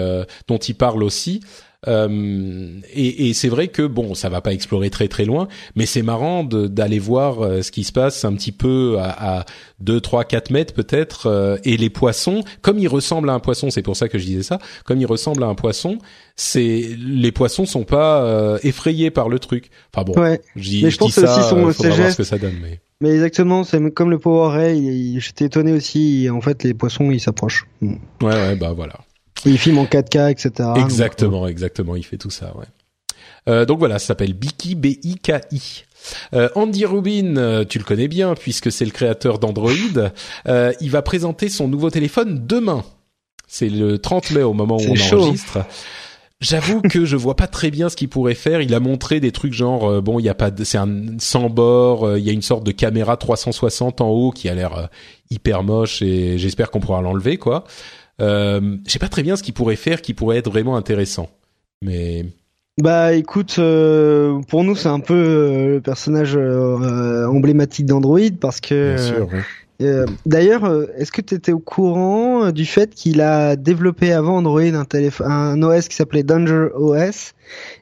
dont il parle aussi euh, et, et c'est vrai que bon, ça va pas explorer très très loin, mais c'est marrant d'aller voir euh, ce qui se passe un petit peu à, à 2, 3, 4 mètres peut-être. Euh, et les poissons, comme ils ressemblent à un poisson, c'est pour ça que je disais ça, comme ils ressemblent à un poisson, c'est les poissons sont pas effrayés par le truc. Enfin bon, ouais. je, je, pense ça, aussi son, voir ce que ça donne. Mais... Mais exactement, c'est comme le Power Ray, j'étais étonné aussi. En fait, les poissons, ils s'approchent. Ouais, ouais, bah voilà. Il filme en 4K, etc. Exactement, exactement. Il fait tout ça, ouais. Euh, donc voilà, ça s'appelle Biki B-I-K-I. Euh, Andy Rubin, euh, tu le connais bien puisque c'est le créateur d'Android. Euh, il va présenter son nouveau téléphone demain. C'est le 30 mai au moment où on enregistre. J'avoue que je vois pas très bien ce qu'il pourrait faire. Il a montré des trucs genre euh, bon, il y a pas, c'est un sans bord. Il y a une sorte de caméra 360 en haut qui a l'air hyper moche et j'espère qu'on pourra l'enlever quoi. Euh, je sais pas très bien ce qu'il pourrait faire qui pourrait être vraiment intéressant. Mais bah écoute, euh, pour nous c'est un peu euh, le personnage euh, emblématique d'Android parce que. Bien sûr, D'ailleurs, est-ce que tu étais au courant du fait qu'il a développé avant Android un, un OS qui s'appelait Danger OS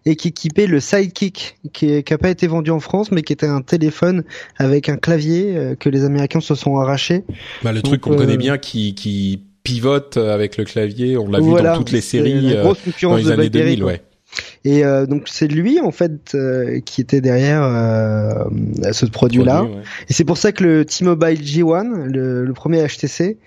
et qui équipait le Sidekick, qui n'a pas été vendu en France, mais qui était un téléphone avec un clavier que les Américains se sont arrachés. Bah, le truc qu'on connaît bien qui, qui pivote avec le clavier. On l'a vu dans toutes les séries euh, dans les années 2000, ouais. Et euh, donc c'est lui en fait euh, qui était derrière euh, ce produit-là. Et c'est pour ça que le T-Mobile G1, le, le, premier HTC,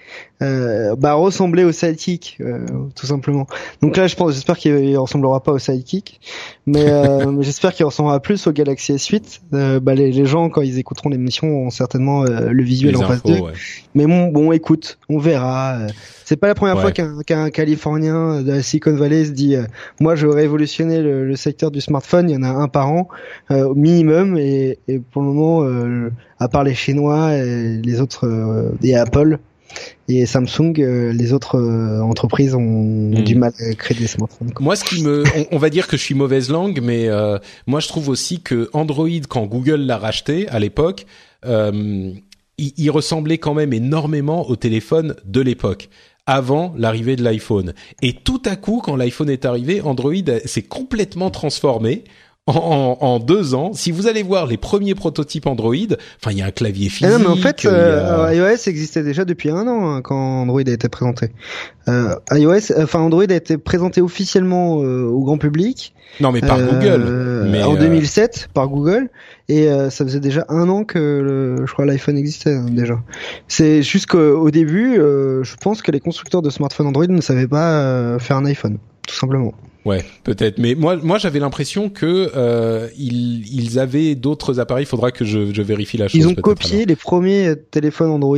euh, bah, ressemblait au Sidekick, euh, tout simplement. Donc là, je pense, j'espère qu'il ressemblera pas au Sidekick, mais, mais j'espère qu'il ressemblera plus au Galaxy S8. bah, les, les, gens quand ils écouteront l'émission ont certainement le visuel en face d'eux. Mais bon, bon, écoute, on verra. C'est pas la première fois qu'un qu'un Californien de la Silicon Valley se dit, moi, je veux révolutionner le, secteur du smartphone, il y en a un par an euh, au minimum et, pour le moment, euh, à part les Chinois et les autres euh, et Apple et Samsung, les autres entreprises ont, hmm. du mal à créer des smartphones. Moi, ce qui me, on, va dire que je suis mauvaise langue, mais moi je trouve aussi que Android, quand Google l'a racheté à l'époque, il, ressemblait quand même énormément au téléphone de l'époque avant l'arrivée de l'iPhone. Et tout à coup, quand l'iPhone est arrivé, Android s'est complètement transformé. En, deux ans, si vous allez voir les premiers prototypes Android, enfin il y a un clavier physique. Ah non, mais en fait, euh, iOS existait déjà depuis un an hein, quand Android a été présenté. Euh, iOS, enfin Android a été présenté officiellement euh, au grand public. Non, mais par Google. Mais en 2007 par Google et euh, ça faisait déjà un an que le, je crois l'iPhone existait hein, déjà. C'est juste qu'au début, euh, je pense que les constructeurs de smartphones Android ne savaient pas euh, faire un iPhone, tout simplement. Ouais, peut-être. Mais moi, moi, j'avais l'impression que euh, ils, ils avaient d'autres appareils. Il faudra que je, je vérifie la chose. Ils ont copié les premiers téléphones Android.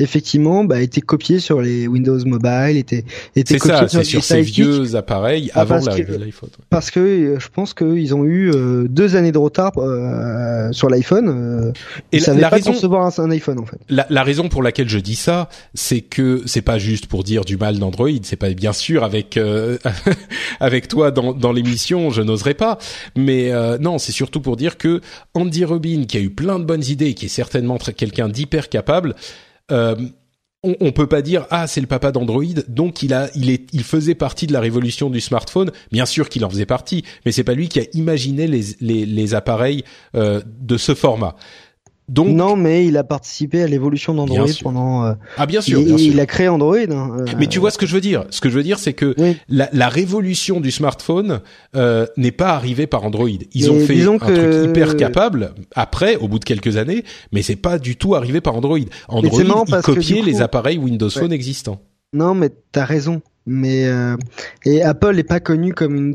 Effectivement, bah, étaient copiés sur les Windows Mobile, étaient étaient copiés ça, sur, sur ces vieux appareils ah, avant l'arrivée de l'iPhone. Ouais. Parce que euh, je pense qu'ils ont eu euh, deux années de retard euh, sur l'iPhone. Euh, et ils la pas raison, concevoir un, un, iPhone en fait. La, la raison pour laquelle je dis ça, c'est que c'est pas juste pour dire du mal d'Android. C'est pas bien sûr avec euh, avec toi dans, dans l'émission, je n'oserais pas. Mais euh, non, c'est surtout pour dire que Andy Rubin, qui a eu plein de bonnes idées, qui est certainement quelqu'un d'hyper capable, euh, on, on peut pas dire ah c'est le papa d'Android, donc il a, il est, il faisait partie de la révolution du smartphone. Bien sûr qu'il en faisait partie, mais c'est pas lui qui a imaginé les les, appareils euh, de ce format. Donc, non, mais il a participé à l'évolution d'Android pendant. Euh, ah bien sûr, il, bien sûr. il a créé Android. Hein, euh, mais tu vois ce que je veux dire Ce que je veux dire, c'est que oui. la, la, révolution du smartphone euh, n'est pas arrivée par Android. Ils mais ont fait un que... truc hyper capable après, au bout de quelques années, mais c'est pas du tout arrivé par Android. Android, il copiait les appareils Windows Phone ouais. existants. Non, mais t'as raison. Mais euh, et Apple n'est pas connu comme une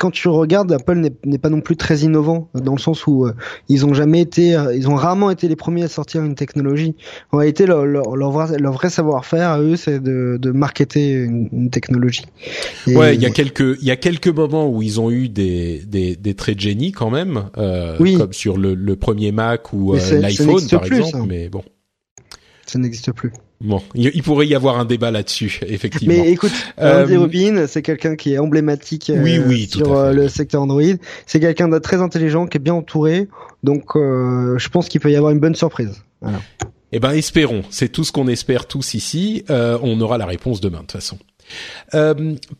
quand tu regardes, Apple n'est pas non plus très innovant dans le sens où euh, ils ont jamais été, euh, ils ont rarement été les premiers à sortir une technologie. En réalité, leur, leur, leur vrai, savoir-faire, eux, c'est de, de marketer une, une technologie. Et ouais, il y a quelques, il y a quelques moments où ils ont eu des des, des traits de génie quand même, euh, oui. comme sur le, le premier Mac ou l'iPhone par plus, exemple. Ça. Mais bon, ça n'existe plus. Bon, il pourrait y avoir un débat là-dessus, effectivement. Mais écoute, Andy euh, Rubin, c'est quelqu'un qui est emblématique oui, oui, sur euh, le secteur Android. C'est quelqu'un de très intelligent, qui est bien entouré. Donc, euh, je pense qu'il peut y avoir une bonne surprise. Voilà. Eh ben, espérons. C'est tout ce qu'on espère tous ici. Euh, on aura la réponse demain, de toute façon.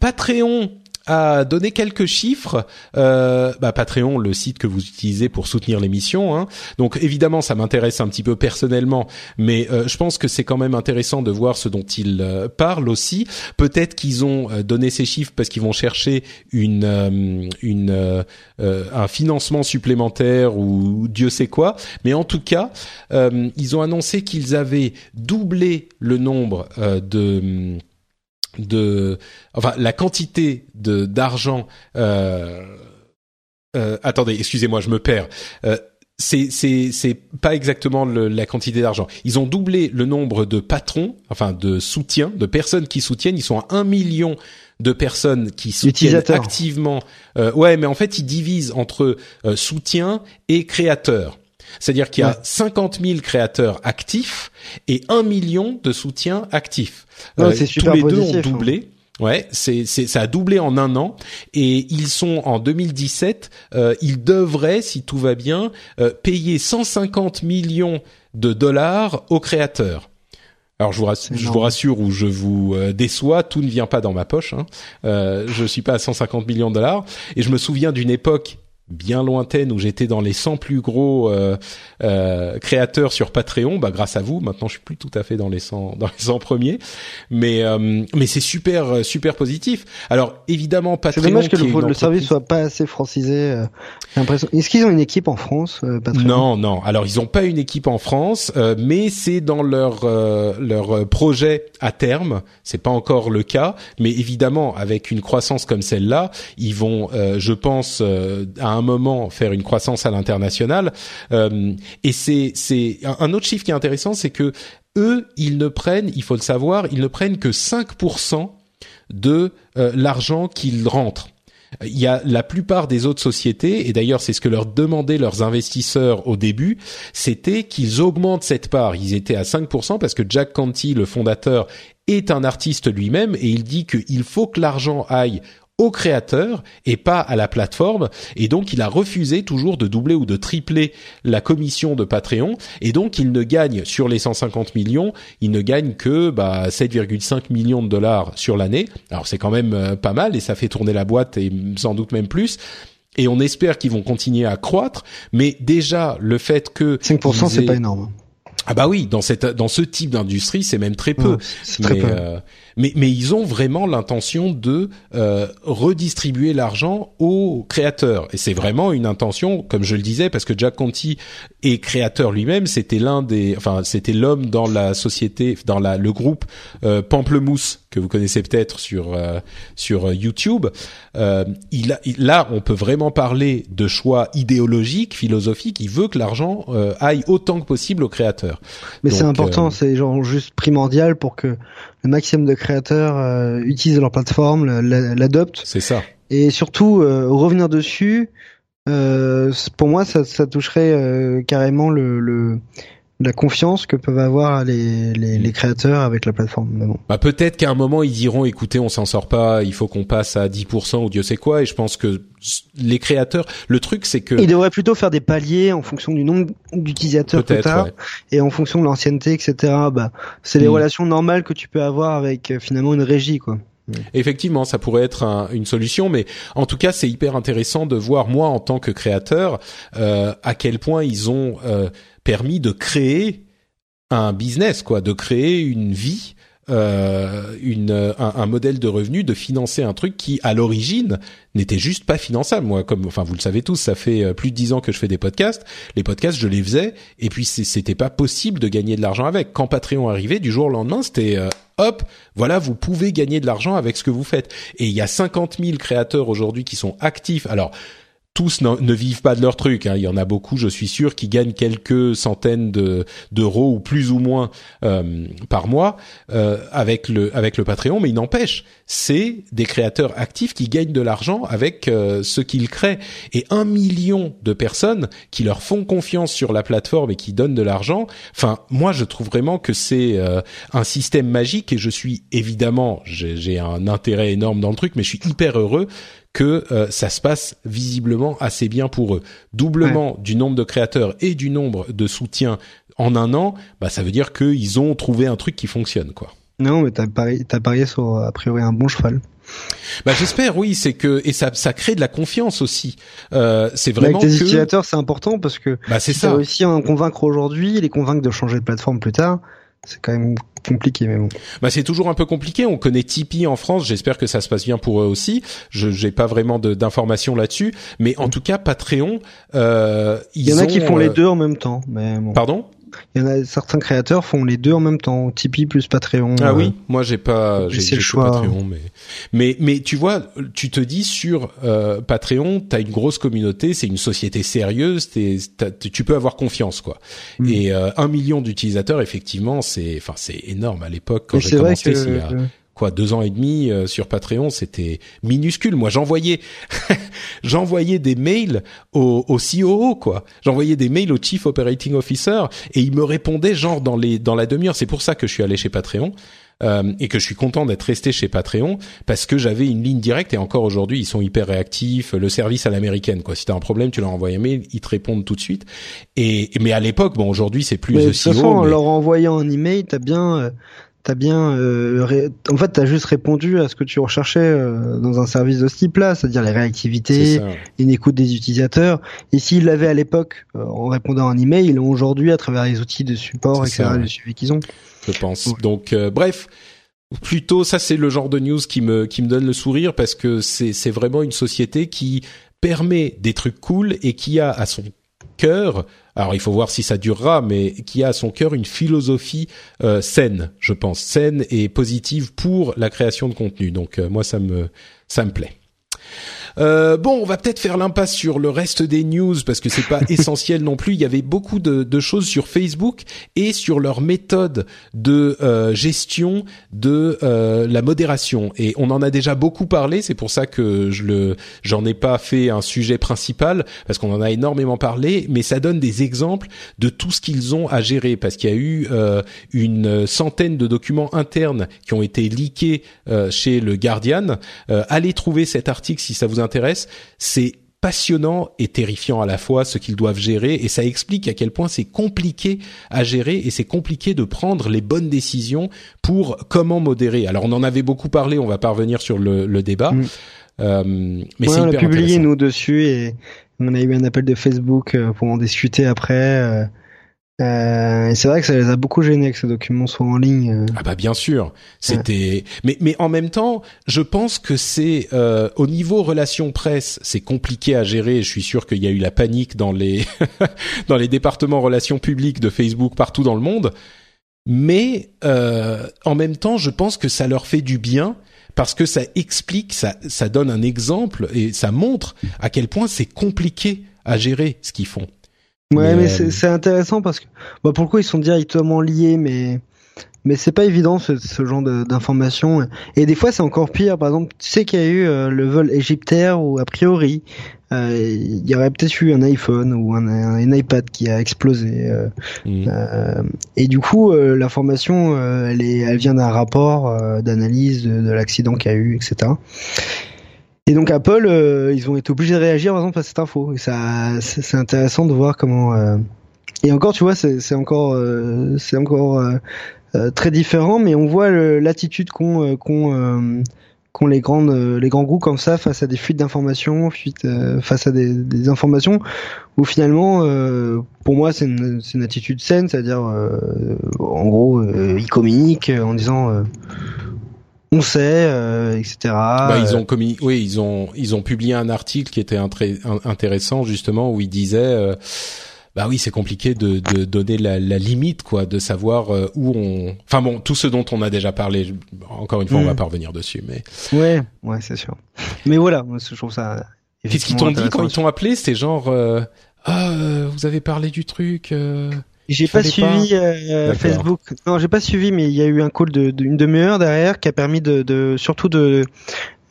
Patreon a donné quelques chiffres. Euh, bah, Patreon, le site que vous utilisez pour soutenir l'émission. Hein. Donc évidemment, ça m'intéresse un petit peu personnellement, mais euh, je pense que c'est quand même intéressant de voir ce dont ils euh, parlent aussi. Peut-être qu'ils ont euh, donné ces chiffres parce qu'ils vont chercher une, euh, une un financement supplémentaire ou Dieu sait quoi. Mais en tout cas, ils ont annoncé qu'ils avaient doublé le nombre de de enfin la quantité de d'argent euh, euh, attendez excusez-moi je me perds euh, c'est c'est c'est pas exactement le, la quantité d'argent. Ils ont doublé le nombre de patrons, enfin de soutiens, de personnes qui soutiennent. Ils sont à un million de personnes qui soutiennent activement. Euh, ouais, mais en fait, ils divisent entre euh, soutien et créateurs. C'est-à-dire qu'il y a ouais. 50 000 créateurs actifs et 1 million de soutiens actifs. Ouais, euh, tous les deux ont hein. doublé. Ouais, c'est c'est ça a doublé en un an et ils sont en 2017. Euh, ils devraient, si tout va bien, euh, payer 150 millions de dollars aux créateurs. Alors je vous rassure, je vous rassure ou je vous euh, déçois, tout ne vient pas dans ma poche. Hein. Euh, je suis pas à 150 millions de dollars et je me souviens d'une époque bien lointaine où j'étais dans les 100 plus gros euh, euh, créateurs sur Patreon, bah grâce à vous, maintenant je suis plus tout à fait dans les 100 dans les 100 premiers, mais euh, mais c'est super super positif. Alors évidemment Patreon C'est dommage que le, le entreprise... service soit pas assez francisé. Euh, l'impression. Est-ce qu'ils ont une équipe en France euh, Patreon? Non, non. Alors ils ont pas une équipe en France, euh, mais c'est dans leur euh, leur projet à terme. C'est pas encore le cas, mais évidemment avec une croissance comme celle-là, ils vont, je pense, à un moment faire une croissance à l'international. Euh, et c'est c'est un autre chiffre qui est intéressant, c'est que eux, ils ne prennent, il faut le savoir, ils ne prennent que 5% de euh, l'argent qu'ils rentrent. Il y a la plupart des autres sociétés, et d'ailleurs c'est ce que leur demandaient leurs investisseurs au début, c'était qu'ils augmentent cette part. Ils étaient à 5% parce que Jack Canty, le fondateur, est un artiste lui-même, et il dit qu'il faut que l'argent aille au créateur et pas à la plateforme. Et donc il a refusé toujours de doubler ou de tripler la commission de Patreon. Et donc il ne gagne sur les 150 millions il ne gagne que bah, 7,5 millions de dollars sur l'année. Alors c'est quand même euh, pas mal et ça fait tourner la boîte et sans doute même plus. Et on espère qu'ils vont continuer à croître. Mais déjà le fait que 5% c'est pas énorme. Ah bah oui, dans cette dans ce type d'industrie, c'est même très peu. Ouais, très mais, peu. Euh, mais mais ils ont vraiment l'intention de euh, redistribuer l'argent aux créateurs et c'est vraiment une intention, comme je le disais, parce que Jack Conti est créateur lui-même. C'était l'un des, enfin c'était l'homme dans la société, dans la le groupe euh, Pamplemousse que vous connaissez peut-être sur euh, sur YouTube. Euh, il, a, là, on peut vraiment parler de choix idéologiques, philosophiques. Il veut que l'argent euh, aille autant que possible aux créateurs. Mais c'est important, euh, c'est genre juste primordial pour que le maximum de créateurs euh, utilisent leur plateforme, l'adoptent c'est ça. et surtout euh, revenir dessus. euh, pour moi, ça, ça toucherait euh, carrément le, le la confiance que peuvent avoir les, les, Mm. les créateurs avec la plateforme. Mais bon. Bah peut-être qu'à un moment ils diront écoutez on s'en sort pas il faut qu'on passe à 10% ou Dieu sait quoi et je pense que les créateurs le truc c'est que Ils devraient plutôt faire des paliers en fonction du nombre d'utilisateurs tu as ouais. et en fonction de l'ancienneté, etc. Bah, c'est les Mm. relations normales que tu peux avoir avec euh, finalement une régie, quoi. Effectivement, ça pourrait être un- une solution, mais en tout cas, c'est hyper intéressant de voir moi en tant que créateur euh, à quel point ils ont euh, permis de créer un business, quoi, de créer une vie, euh, une, un, un modèle de revenu, de financer un truc qui, à l'origine, n'était juste pas finançable. Moi, comme, enfin, vous le savez tous, ça fait euh, plus de dix ans que je fais des podcasts. Les podcasts, je les faisais, et puis c'était pas possible de gagner de l'argent avec. Quand Patreon arrivait, du jour au lendemain, c'était euh, hop, voilà, vous pouvez gagner de l'argent avec ce que vous faites. Et il y a 50 000 créateurs aujourd'hui qui sont actifs. Alors, tous ne vivent pas de leur truc. hein. Il y en a beaucoup, je suis sûr, qui gagnent quelques centaines de d'euros ou plus ou moins euh, par mois euh, avec le avec le Patreon. Mais il n'empêche, c'est des créateurs actifs qui gagnent de l'argent avec euh, ce qu'ils créent. Et un million de personnes qui leur font confiance sur la plateforme et qui donnent de l'argent. Enfin, moi, je trouve vraiment que c'est un système magique et je suis évidemment, j'ai un intérêt énorme dans le truc, mais je suis hyper heureux que euh, ça se passe visiblement assez bien pour eux. Doublement du nombre de créateurs et du nombre de soutiens en un an, bah ça veut dire qu'ils ont trouvé un truc qui fonctionne, quoi. Non, mais t'as parié, t'as parié sur a priori un bon cheval. Bah j'espère, oui, c'est que et ça ça crée de la confiance aussi. Euh, c'est vraiment avec tes que utilisateurs, c'est important parce que bah c'est si ça. réussi à en convaincre aujourd'hui, les convaincre de changer de plateforme plus tard, c'est quand même compliqué, mais bon. Bah c'est toujours un peu compliqué. On connaît Tipeee en France. J'espère que ça se passe bien pour eux aussi. Je j'ai pas vraiment de- d'informations là-dessus, mais en tout cas Patreon, euh, ils Il y en a qui ont, font les euh, deux en même temps, mais bon. Pardon? Il y en a certains créateurs font les deux en même temps, Tipeee plus Patreon. Ah euh, oui, moi j'ai pas, j'ai le choix. Patreon, mais mais mais tu vois, tu te dis sur euh, Patreon, t'as une grosse communauté, c'est une société sérieuse, t'es- tu peux avoir confiance quoi. Mm. Et euh, un million d'utilisateurs, effectivement, c'est enfin c'est énorme à l'époque quand j'ai commencé. que quoi deux ans et demi euh, sur Patreon, c'était minuscule. Moi, j'envoyais j'envoyais des mails au, au COO quoi. J'envoyais des mails au Chief Operating Officer et il me répondait genre dans les dans la demi-heure. C'est pour ça que je suis allé chez Patreon. euh, et que je suis content d'être resté chez Patreon parce que j'avais une ligne directe et encore aujourd'hui ils sont hyper réactifs le service à l'américaine quoi si t'as un problème tu leur envoies un mail ils te répondent tout de suite et mais à l'époque bon aujourd'hui c'est plus Mais de le toute CEO façon, en mais- leur envoyant un email, t'as bien, euh, t'as bien, euh, ré- en fait, t'as juste répondu à ce que tu recherchais euh, dans un service de ce type-là, c'est-à-dire les réactivités, une écoute des utilisateurs. Et s'ils l'avaient à l'époque euh, en répondant à un email, ils l'ont aujourd'hui à travers les outils de support, etc., ça, ouais. le suivi qu'ils ont. je pense. Ouais. Donc euh, bref, plutôt ça c'est le genre de news qui me qui me donne le sourire parce que c'est c'est vraiment une société qui permet des trucs cool et qui a à son alors il faut voir si ça durera, mais qui a à son cœur une philosophie euh, saine, je pense, saine et positive pour la création de contenu. Donc euh, moi ça me ça me plaît. Euh, bon, on va peut-être faire l'impasse sur le reste des news parce que c'est pas essentiel non plus. Il y avait beaucoup de, de choses sur Facebook et sur leur méthode de euh, gestion de euh, la modération. Et on en a déjà beaucoup parlé. C'est pour ça que je le, j'en ai pas fait un sujet principal parce qu'on en a énormément parlé. Mais ça donne des exemples de tout ce qu'ils ont à gérer parce qu'il y a eu euh, une centaine de documents internes qui ont été leakés euh, chez le Guardian. Euh, allez trouver cet article si ça vous intéresse. C'est passionnant et terrifiant à la fois ce qu'ils doivent gérer et ça explique à quel point c'est compliqué à gérer et c'est compliqué de prendre les bonnes décisions pour comment modérer. Alors on en avait beaucoup parlé, on va pas revenir sur le, le débat, Mm. euh, mais Ouais, c'est on a hyper publié intéressant. nous dessus et on a eu un appel de Facebook euh, pour en discuter après. Euh, c'est vrai que ça les a beaucoup gênés que ces documents soient en ligne. euh. Ah bah bien sûr, c'était. Mais mais en même temps, je pense que c'est euh, au niveau relations presse, c'est compliqué à gérer. Je suis sûr qu'il y a eu la panique dans les dans les départements relations publiques de Facebook partout dans le monde. mais euh, en même temps, je pense que ça leur fait du bien parce que ça explique, ça, ça donne un exemple et ça montre à quel point c'est compliqué à gérer ce qu'ils font. Ouais, mais, Mais, euh, c'est intéressant parce que bon, pour le coup ils sont directement liés, mais mais c'est pas évident ce, ce genre de- d'informations. Et des fois c'est encore pire. Par exemple, tu sais qu'il y a eu euh, le vol égyptaire où a priori euh, il y aurait peut-être eu un iPhone ou un, un iPad qui a explosé. euh, euh, et du coup, euh, l'information, euh, elle, est, elle vient d'un rapport euh, d'analyse de, de l'accident qu'il y a eu, etc. Et donc Apple, euh, ils ont été obligés de réagir par exemple à cette info. Et ça, c'est intéressant de voir comment. euh, Et encore, tu vois, c'est encore, c'est encore euh, très différent, mais on voit l'attitude qu'ont qu'ont qu'ont les grandes, les grands groupes comme ça face à des fuites d'informations, face à des, informations où finalement, pour moi, c'est une, une attitude saine, c'est-à-dire, en gros, ils communiquent en disant, on sait, euh, etc. Bah, ils ont commis, oui, ils ont ils ont publié un article qui était intéressant justement où ils disaient, euh, bah oui, c'est compliqué de, de donner la, la limite quoi, de savoir euh, où on. Enfin bon, tout ce dont on a déjà parlé. Encore une fois, on Mm. va pas revenir dessus, mais Ouais, ouais, c'est sûr. Mais voilà, moi, je trouve ça. qu'est-ce qu'ils t'ont dit quand ils t'ont appelé C'est genre, euh, ah, vous avez parlé du truc. euh, J'ai pas Fallait pas. suivi euh. Facebook. Non, j'ai pas suivi, mais il y a eu un call de d'une demi-heure derrière qui a permis de, de surtout de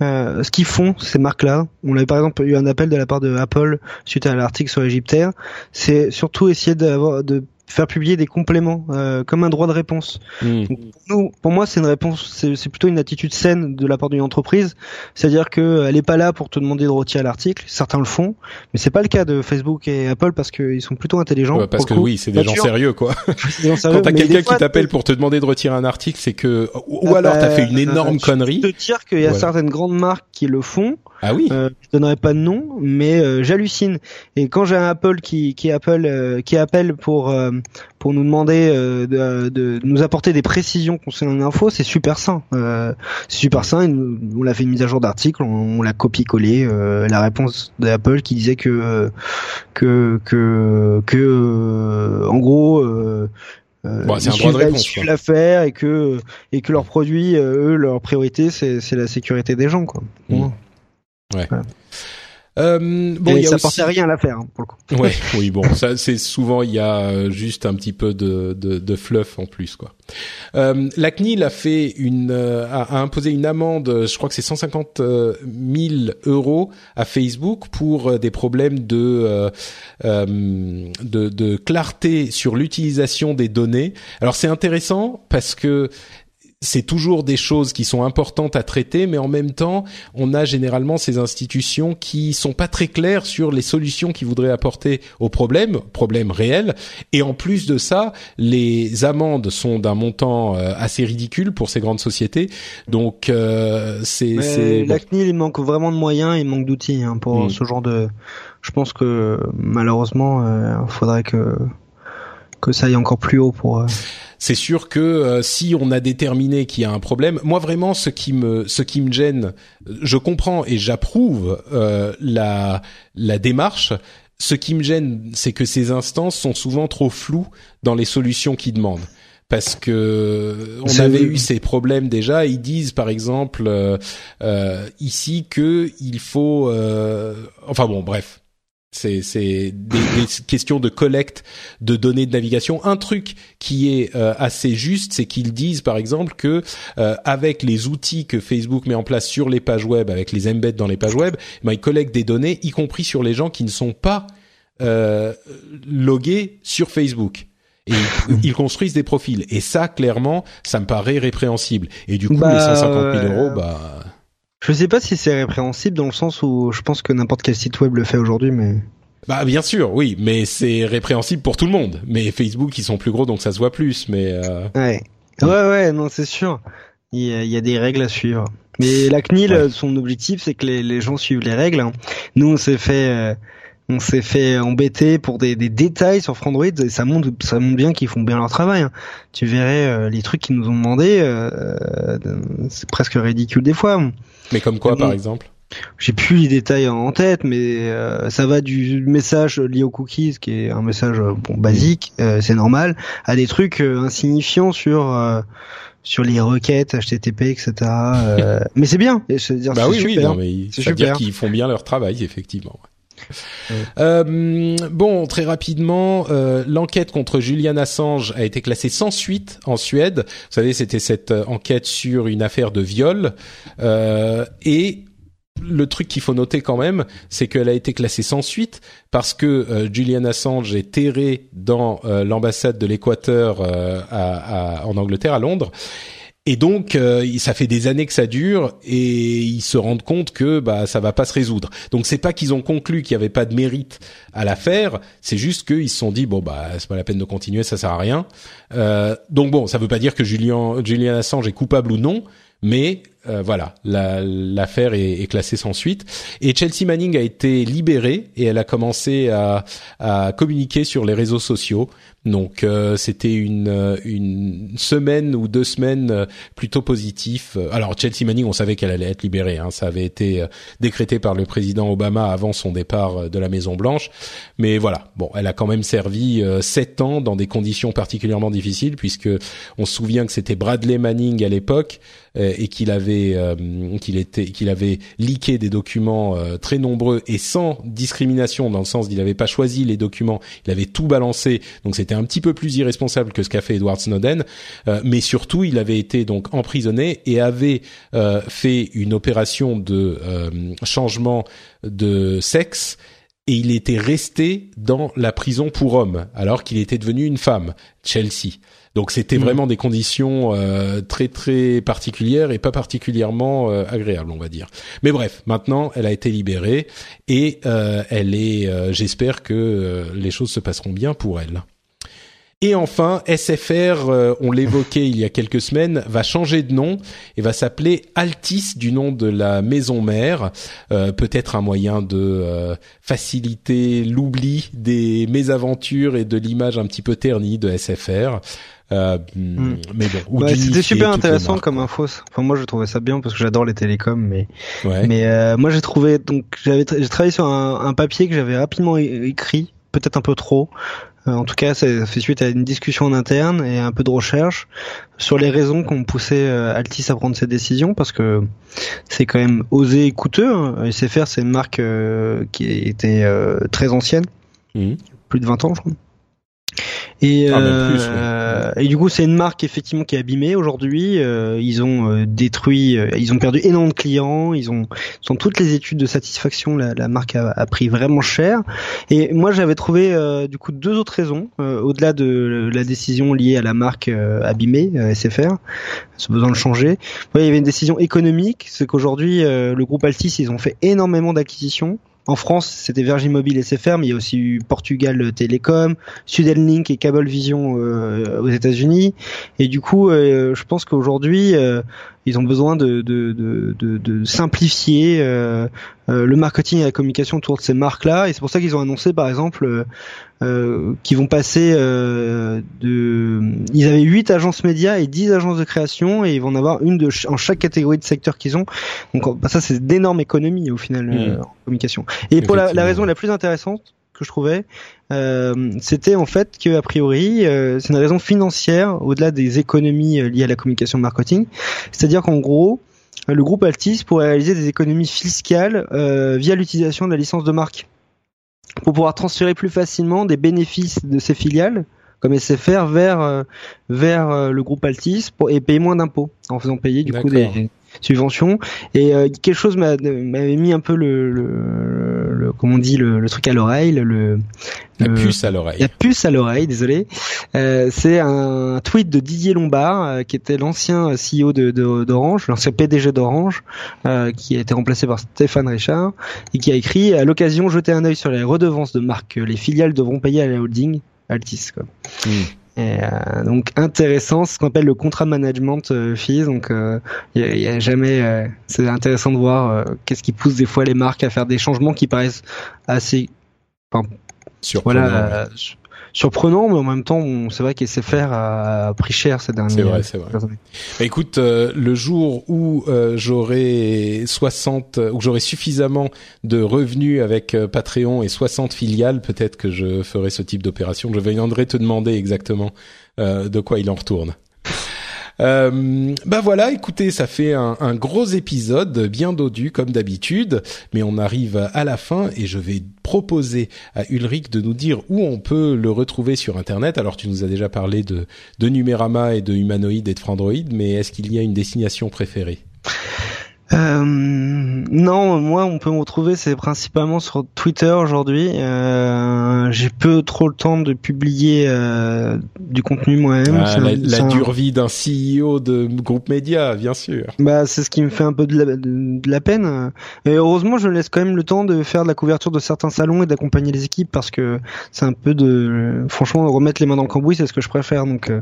euh, ce qu'ils font ces marques-là. On avait par exemple eu un appel de la part de Apple suite à l'article sur Egyptair. C'est surtout essayer d'avoir de faire publier des compléments euh, comme un droit de réponse. hmm. Nous, pour moi, c'est une réponse, c'est plutôt une attitude saine de la part d'une entreprise. C'est-à-dire que elle est pas là pour te demander de retirer l'article. Certains le font, mais c'est pas le cas de Facebook et Apple parce qu'ils sont plutôt intelligents. Ouais, parce que coup. oui, c'est des gens sérieux quoi. Quand t'as quelqu'un qui t'appelle pour te demander de retirer un article, c'est que ou Ah alors t'as bah, fait une énorme je connerie. peux te dire qu'il y a certaines grandes marques qui le font. Ah oui. Euh, je donnerai pas de nom, mais euh, j'hallucine. Et quand j'ai un Apple qui qui appelle euh, qui appelle pour euh, pour nous demander euh, de, de nous apporter des précisions concernant une info, c'est super sain. Euh, c'est super sain. nous- On l'a fait une mise à jour d'article, on, on l'a copié-collé. euh, la réponse d'Apple qui disait que que que que euh, en gros. Euh, euh, Bon, c'est ils un droit de réponse, l'affaire et que et que leurs produits, euh, eux, leur priorité, c'est c'est la sécurité des gens, quoi. Bon. Euh, bon, Et y a ça aussi... portait rien à l'affaire, hein, pour le coup. Ouais, oui, bon, ça c'est souvent il y a euh, juste un petit peu de, de, de fluff en plus quoi. Euh, la CNIL a fait une euh, a, a imposé une amende, je crois que c'est 150 000 euros à Facebook pour euh, des problèmes de euh, euh, de, de clarté sur l'utilisation des données. Alors c'est intéressant parce que c'est toujours des choses qui sont importantes à traiter, mais en même temps, on a généralement ces institutions qui sont pas très claires sur les solutions qu'ils voudraient apporter aux problèmes, problèmes réels. Et en plus de ça, les amendes sont d'un montant euh, assez ridicule pour ces grandes sociétés. Donc euh, c'est la. CNIL, il manque vraiment de moyens, il manque d'outils hein, pour Mm. ce genre de. Je pense que malheureusement, il faudrait que que ça aille encore plus haut pour. euh, c'est sûr que euh, si on a déterminé qu'il y a un problème, moi vraiment ce qui me ce qui me gêne, je comprends et j'approuve euh, la la démarche. Ce qui me gêne, c'est que ces instances sont souvent trop floues dans les solutions qu'ils demandent. Parce que on C'est- avait eu ces problèmes déjà. Ils disent par exemple euh, euh, ici que il faut, euh, enfin bon, bref, c'est c'est des, des questions de collecte de données de navigation. Un truc qui est euh, assez juste, c'est qu'ils disent par exemple que euh, avec les outils que Facebook met en place sur les pages web, avec les embeds dans les pages web, ben, ils collectent des données, y compris sur les gens qui ne sont pas euh, logués sur Facebook. Et ils, ils construisent des profils. Et ça, clairement, ça me paraît répréhensible. Et du coup, Bah, les 150 000 ouais. euros, bah, Je sais pas si c'est répréhensible dans le sens où je pense que n'importe quel site web le fait aujourd'hui, mais. Bah bien sûr, oui, mais c'est répréhensible pour tout le monde. Mais Facebook, ils sont plus gros, donc ça se voit plus. Mais euh, Ouais. Ouais, ouais, non, c'est sûr. Il y, a, il y a des règles à suivre. Mais la CNIL, Ouais. son objectif, c'est que les, les gens suivent les règles. hein. Nous, on s'est fait, euh, on s'est fait embêter pour des, des détails sur Frandroid. Et ça montre, ça montre bien qu'ils font bien leur travail. hein. Tu verrais euh, les trucs qu'ils nous ont demandé, euh, euh, c'est presque ridicule des fois. Mais comme quoi, par bon. exemple j'ai plus les détails en tête, mais euh, ça va du message lié aux cookies, qui est un message bon basique, euh, c'est normal, à des trucs euh, insignifiants sur sur les requêtes HTTP, etc. mais c'est bien. Dire, bah oui, super. oui, mais ça veut dire qu'ils font bien leur travail, effectivement. Euh, bon, très rapidement, euh, l'enquête contre Julian Assange a été classée sans suite en Suède. Vous savez, c'était cette enquête sur une affaire de viol euh, et le truc qu'il faut noter quand même, c'est qu'elle a été classée sans suite parce que euh, Julian Assange est terré dans euh, l'ambassade de l'Équateur euh, en Angleterre, à Londres. Et donc, ça fait des années que ça dure, et ils se rendent compte que bah ça va pas se résoudre. Donc, c'est pas qu'ils ont conclu qu'il y avait pas de mérite à l'affaire, c'est juste qu'ils se sont dit bon bah c'est pas la peine de continuer, ça sert à rien. donc bon, ça veut pas dire que Julian, Assange est coupable ou non, mais euh, voilà, l'affaire est, classée sans suite. Et Chelsea Manning a été libérée et elle a commencé à communiquer sur les réseaux sociaux. Donc euh, c'était une, euh, une semaine ou deux semaines plutôt positif. Alors Chelsea Manning, on savait qu'elle allait être libérée. Hein. Ça avait été décrété par le président Obama avant son départ de la Maison Blanche. Mais voilà, bon, elle a quand même servi sept ans dans des conditions particulièrement difficiles, puisque on se souvient que c'était Bradley Manning à l'époque et qu'il avait euh, qu'il était qu'il avait leaké des documents euh, très nombreux et sans discrimination dans le sens qu'il n'avait pas choisi les documents, il avait tout balancé. Donc c'était un petit peu plus irresponsable que ce qu'a fait Edward Snowden, euh, mais surtout il avait été donc emprisonné et avait fait une opération de changement de sexe et il était resté dans la prison pour hommes alors qu'il était devenu une femme, Chelsea. Donc c'était mm. vraiment des conditions euh, très très particulières et pas particulièrement euh, agréables, on va dire. Mais bref, maintenant elle a été libérée et euh, elle est. J'espère que les choses se passeront bien pour elle. Et enfin, SFR, on l'évoquait il y a quelques semaines, va changer de nom et va s'appeler Altis du nom de la maison mère. Peut-être un moyen de faciliter l'oubli des mésaventures et de l'image un petit peu ternie de SFR. Euh, hmm. Mais bon, ouais, c'était super intéressant comme info. Enfin, moi, je trouvais ça bien parce que j'adore les télécoms, mais mais euh, moi, j'ai trouvé donc j'avais j'ai travaillé sur un, un papier que j'avais rapidement écrit, peut-être un peu trop. Euh, en tout cas, ça fait suite à une discussion en interne et un peu de recherche sur les raisons qu'on poussait Altis à prendre cette décision parce que c'est quand même osé et coûteux. Hein. SFR, c'est une marque qui était très ancienne, mmh. plus de 20 ans, je crois. Et, ah, euh, et du coup, c'est une marque effectivement qui est abîmée aujourd'hui. Euh, ils ont euh, détruit, euh, ils ont perdu énormément de clients. Ils ont, sont toutes les études de satisfaction, la, la marque a, a, pris vraiment cher. Et moi, j'avais trouvé du coup deux autres raisons au-delà de la décision liée à la marque abîmée SFR, ce besoin de changer. il y avait une décision économique, c'est qu'aujourd'hui, le groupe Altis, ils ont fait énormément d'acquisitions. En France, c'était Virgin Mobile SFR, mais il y a aussi eu Portugal Télécom, Sudelink et Cablevision euh, aux États-Unis. Et du coup, euh, je pense qu'aujourd'hui, euh, ils ont besoin de, de, de, de simplifier euh, euh, le marketing et la communication autour de ces marques-là. Et c'est pour ça qu'ils ont annoncé, par exemple, euh, qu'ils vont passer de... Ils avaient 8 agences médias et 10 agences de création et ils vont en avoir une de en chaque catégorie de secteur qu'ils ont. Donc bah, ça, c'est d'énormes économies au final mmh. en communication. Et pour la, la raison la plus intéressante, que je trouvais, euh, c'était en fait que a priori euh, c'est une raison financière au-delà des économies euh, liées à la communication marketing. C'est-à-dire qu'en gros, le groupe Altis pourrait réaliser des économies fiscales via l'utilisation de la licence de marque. Pour pouvoir transférer plus facilement des bénéfices de ses filiales comme SFR vers vers le groupe Altis pour, et payer moins d'impôts en faisant payer du coup des, subvention et euh, quelque chose m'avait mis un peu le, le, le comment on dit le, le truc à l'oreille le, la puce à l'oreille la puce à l'oreille désolé euh, c'est un tweet de Didier Lombard euh, qui était l'ancien CEO de d'Orange l'ancien PDG d'Orange euh, qui a été remplacé par Stéphane Richard et qui a écrit à l'occasion jeter un œil sur les redevances de marque que les filiales devront payer à la holding Altis quoi. Hmm. Et, euh, donc intéressant, ce qu'on appelle le contrat management euh, fees. Donc il euh, y, a jamais, c'est intéressant de voir qu'est-ce qui pousse des fois les marques à faire des changements qui paraissent assez, enfin, voilà, surprenant, mais en même temps, c'est vrai qu'SFR a pris cher ces derniers. C'est vrai, c'est vrai. Bah, écoute, euh, le jour où euh, j'aurai 60, où j'aurai suffisamment de revenus avec euh, Patreon et 60 filiales, peut-être que je ferai ce type d'opération. Je viendrai te demander exactement de quoi il en retourne. Euh, bah voilà, écoutez, ça fait un, gros épisode, bien dodu comme d'habitude, mais on arrive à la fin et je vais proposer à Ulrich de nous dire où on peut le retrouver sur Internet. Alors tu nous as déjà parlé de, de Numérama et de Humanoid et de Frandroid, mais est-ce qu'il y a une destination préférée? Euh, non, moi on peut me retrouver c'est principalement sur Twitter aujourd'hui. Euh, j'ai peu trop le temps de publier euh, du contenu moi-même. Ah, la, dure vie d'un CEO de groupe média, bien sûr. Bah c'est ce qui me fait un peu de la, de, la peine. Et heureusement je laisse quand même le temps de faire de la couverture de certains salons et d'accompagner les équipes parce que c'est un peu de franchement remettre les mains dans le cambouis c'est ce que je préfère donc euh,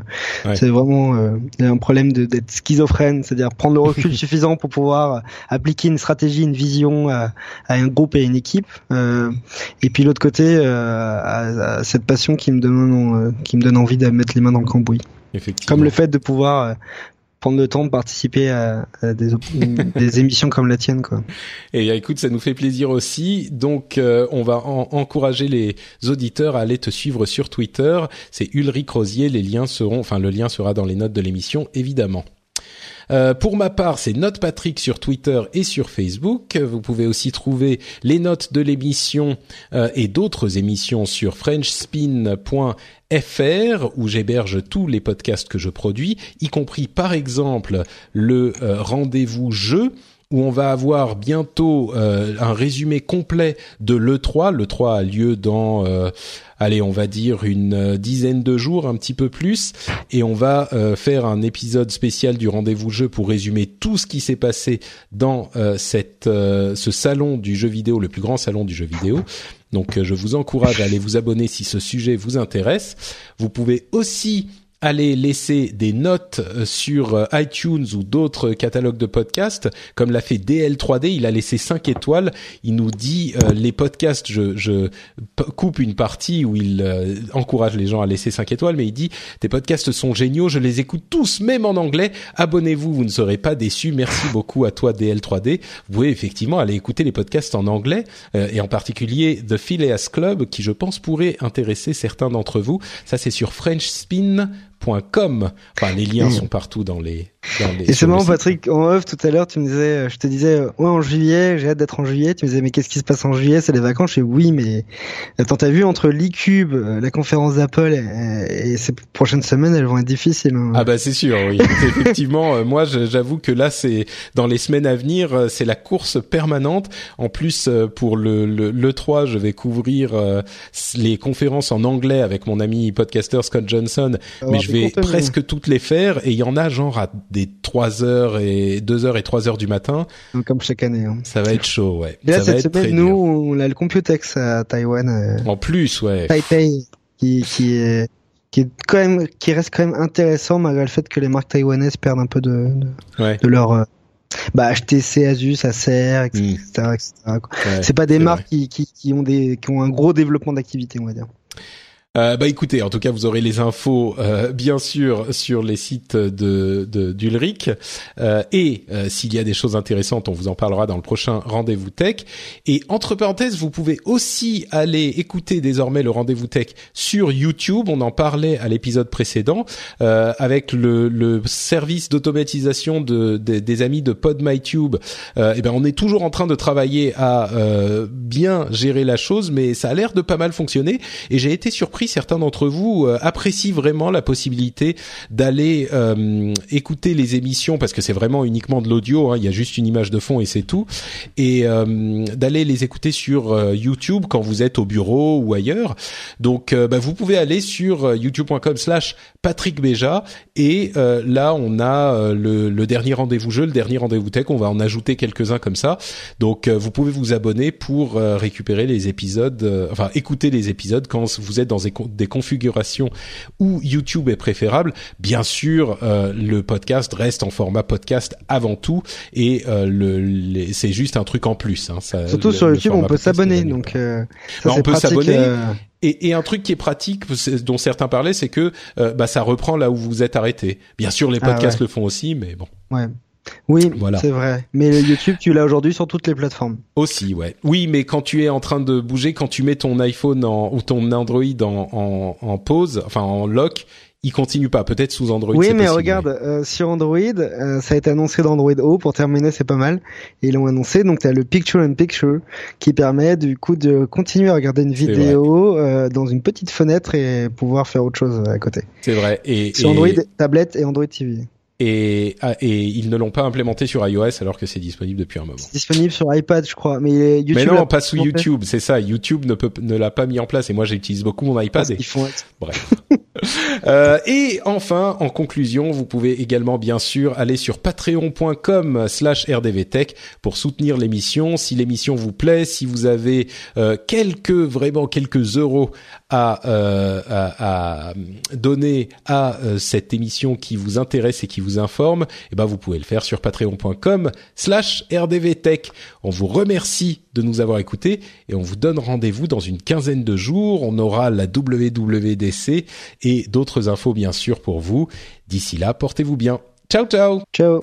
c'est vraiment euh, un problème d'être schizophrène c'est-à-dire prendre le recul suffisant pour pouvoir appliquer une stratégie, une vision à, un groupe et à une équipe. Euh, et puis l'autre côté, euh, à, cette passion qui me donne, euh, qui me donne envie de mettre les mains dans le cambouis. Comme le fait de pouvoir prendre le temps de participer à, des, des, émissions comme la tienne quoi. Et écoute, ça nous fait plaisir aussi. Donc on va encourager les auditeurs à aller te suivre sur Twitter. C'est Ulrich Rosier. Les liens seront, enfin le lien sera dans les notes de l'émission évidemment. Euh, pour ma part, c'est Note Patrick sur Twitter et sur Facebook. Vous pouvez aussi trouver les notes de l'émission euh, et d'autres émissions sur frenchspin.fr où j'héberge tous les podcasts que je produis, y compris par exemple le euh, rendez-vous jeu où on va avoir bientôt un résumé complet de l'E3. L'E3 a lieu dans allez, on va dire une euh, dizaine de jours, un petit peu plus, et on va euh, faire un épisode spécial du rendez-vous jeu pour résumer tout ce qui s'est passé dans euh, cette ce salon du jeu vidéo, le plus grand salon du jeu vidéo. Donc je vous encourage à aller vous abonner si ce sujet vous intéresse. Vous pouvez aussi allez laisser des notes euh, sur euh, iTunes ou d'autres catalogues de podcasts, comme l'a fait DL3D, il a laissé 5 étoiles, il nous dit euh, les podcasts, je, je, coupe une partie où il encourage les gens à laisser 5 étoiles, mais il dit tes podcasts sont géniaux, je les écoute tous, même en anglais, abonnez-vous, vous ne serez pas déçus, merci beaucoup à toi DL3D, vous pouvez effectivement aller écouter les podcasts en anglais, et en particulier The Phileas Club, qui je pense pourrait intéresser certains d'entre vous, ça c'est sur French Spin. Enfin, les liens sont partout dans les. Et c'est marrant, Patrick, en off tout à l'heure, tu me disais, euh, je te disais, euh, ouais, en juillet, j'ai hâte d'être en juillet. Tu me disais, mais qu'est-ce qui se passe en juillet? C'est les vacances. Je oui, mais attends, t'as vu entre l'e-cube, euh, la conférence d'Apple et, ces prochaines semaines, elles vont être difficiles. Hein. Ah bah c'est sûr, oui. Effectivement, moi, j'avoue que là, c'est dans les semaines à venir, c'est la course permanente. En plus, pour le le, le 3, je vais couvrir les conférences en anglais avec mon ami podcaster Scott Johnson, mais je vais presque toutes les faire et il y en a genre à des 3 heures et 2 heures et 3 heures du matin. Comme chaque année. Hein. Ça va être chaud, ouais. Et là, ça cette semaine, nous, on a le Computex à Taïwan. Euh, en plus, ouais. Taipei, qui, qui est qui est quand même qui reste quand même intéressant malgré le fait que les marques taïwanaises perdent un peu de de, de leur euh, bah HTC, Asus, Acer, etc. etc., etc. c'est pas des marques qui, qui, qui ont des qui ont un gros développement d'activité, on va dire. Euh, bah écoutez, en tout cas, vous aurez les infos euh, bien sûr sur les sites de d'Ulrich euh, et euh, s'il y a des choses intéressantes, on vous en parlera dans le prochain rendez-vous tech. Et entre parenthèses, vous pouvez aussi aller écouter désormais le rendez-vous tech sur YouTube. On en parlait à l'épisode précédent avec le, le service d'automatisation de, des amis de PodMyTube. et eh ben on est toujours en train de travailler à bien gérer la chose, mais ça a l'air de pas mal fonctionner. Et j'ai été surpris certains d'entre vous euh, apprécient vraiment la possibilité d'aller euh, écouter les émissions parce que c'est vraiment uniquement de l'audio. Hein, il y a juste une image de fond et c'est tout. Et euh, d'aller les écouter sur YouTube quand vous êtes au bureau ou ailleurs. Donc, bah, vous pouvez aller sur youtube.com/slash Patrick Béja et là on a le, le, dernier rendez-vous jeu, le dernier rendez-vous tech. On va en ajouter quelques-uns comme ça. Donc, vous pouvez vous abonner pour récupérer les épisodes, enfin écouter les épisodes quand vous êtes dans des configurations où YouTube est préférable, bien sûr, euh, le podcast reste en format podcast avant tout et euh, le, c'est juste un truc en plus. Hein, Surtout sur YouTube, on peut s'abonner, donc euh, ça, bah, on peut s'abonner. Et, et, un truc qui est pratique, dont certains parlaient, c'est que bah, ça reprend là où vous êtes arrêté. Bien sûr, les ah podcasts le font aussi, mais bon. Ouais. Oui, voilà. c'est vrai. Mais YouTube, tu l'as aujourd'hui sur toutes les plateformes. Aussi, ouais. Oui, mais quand tu es en train de bouger, quand tu mets ton iPhone en, ou ton Android en, en, en pause, enfin en lock, il continue pas. Peut-être sous Android. Oui, mais regarde, euh, sur Android, euh, ça a été annoncé dans Android O. Pour terminer, c'est pas mal. Et ils l'ont annoncé. Donc, tu as le Picture in Picture qui permet du coup de continuer à regarder une vidéo euh, dans une petite fenêtre et pouvoir faire autre chose à côté. C'est vrai. Et sur Android, tablette et Android TV. Et, ah, et ils ne l'ont pas implémenté sur iOS alors que c'est disponible depuis un moment. C'est disponible sur iPad, je crois, mais YouTube. Mais non, pas sous YouTube, c'est ça. YouTube ne peut ne l'a pas mis en place et moi j'utilise beaucoup mon iPad. Et... Ils font. Bref. euh, et enfin, en conclusion, vous pouvez également bien sûr aller sur patreon.com/slash rdvtech pour soutenir l'émission. Si l'émission vous plaît, si vous avez euh, quelques vraiment quelques euros à, euh, à, à donner à euh, cette émission qui vous intéresse et qui vous informe, eh ben vous pouvez le faire sur patreon.com/slash rdvtech. On vous remercie de nous avoir écoutés et on vous donne rendez-vous dans une quinzaine de jours. On aura la WWDC et d'autres infos bien sûr pour vous. D'ici là, portez-vous bien. Ciao ciao. Ciao.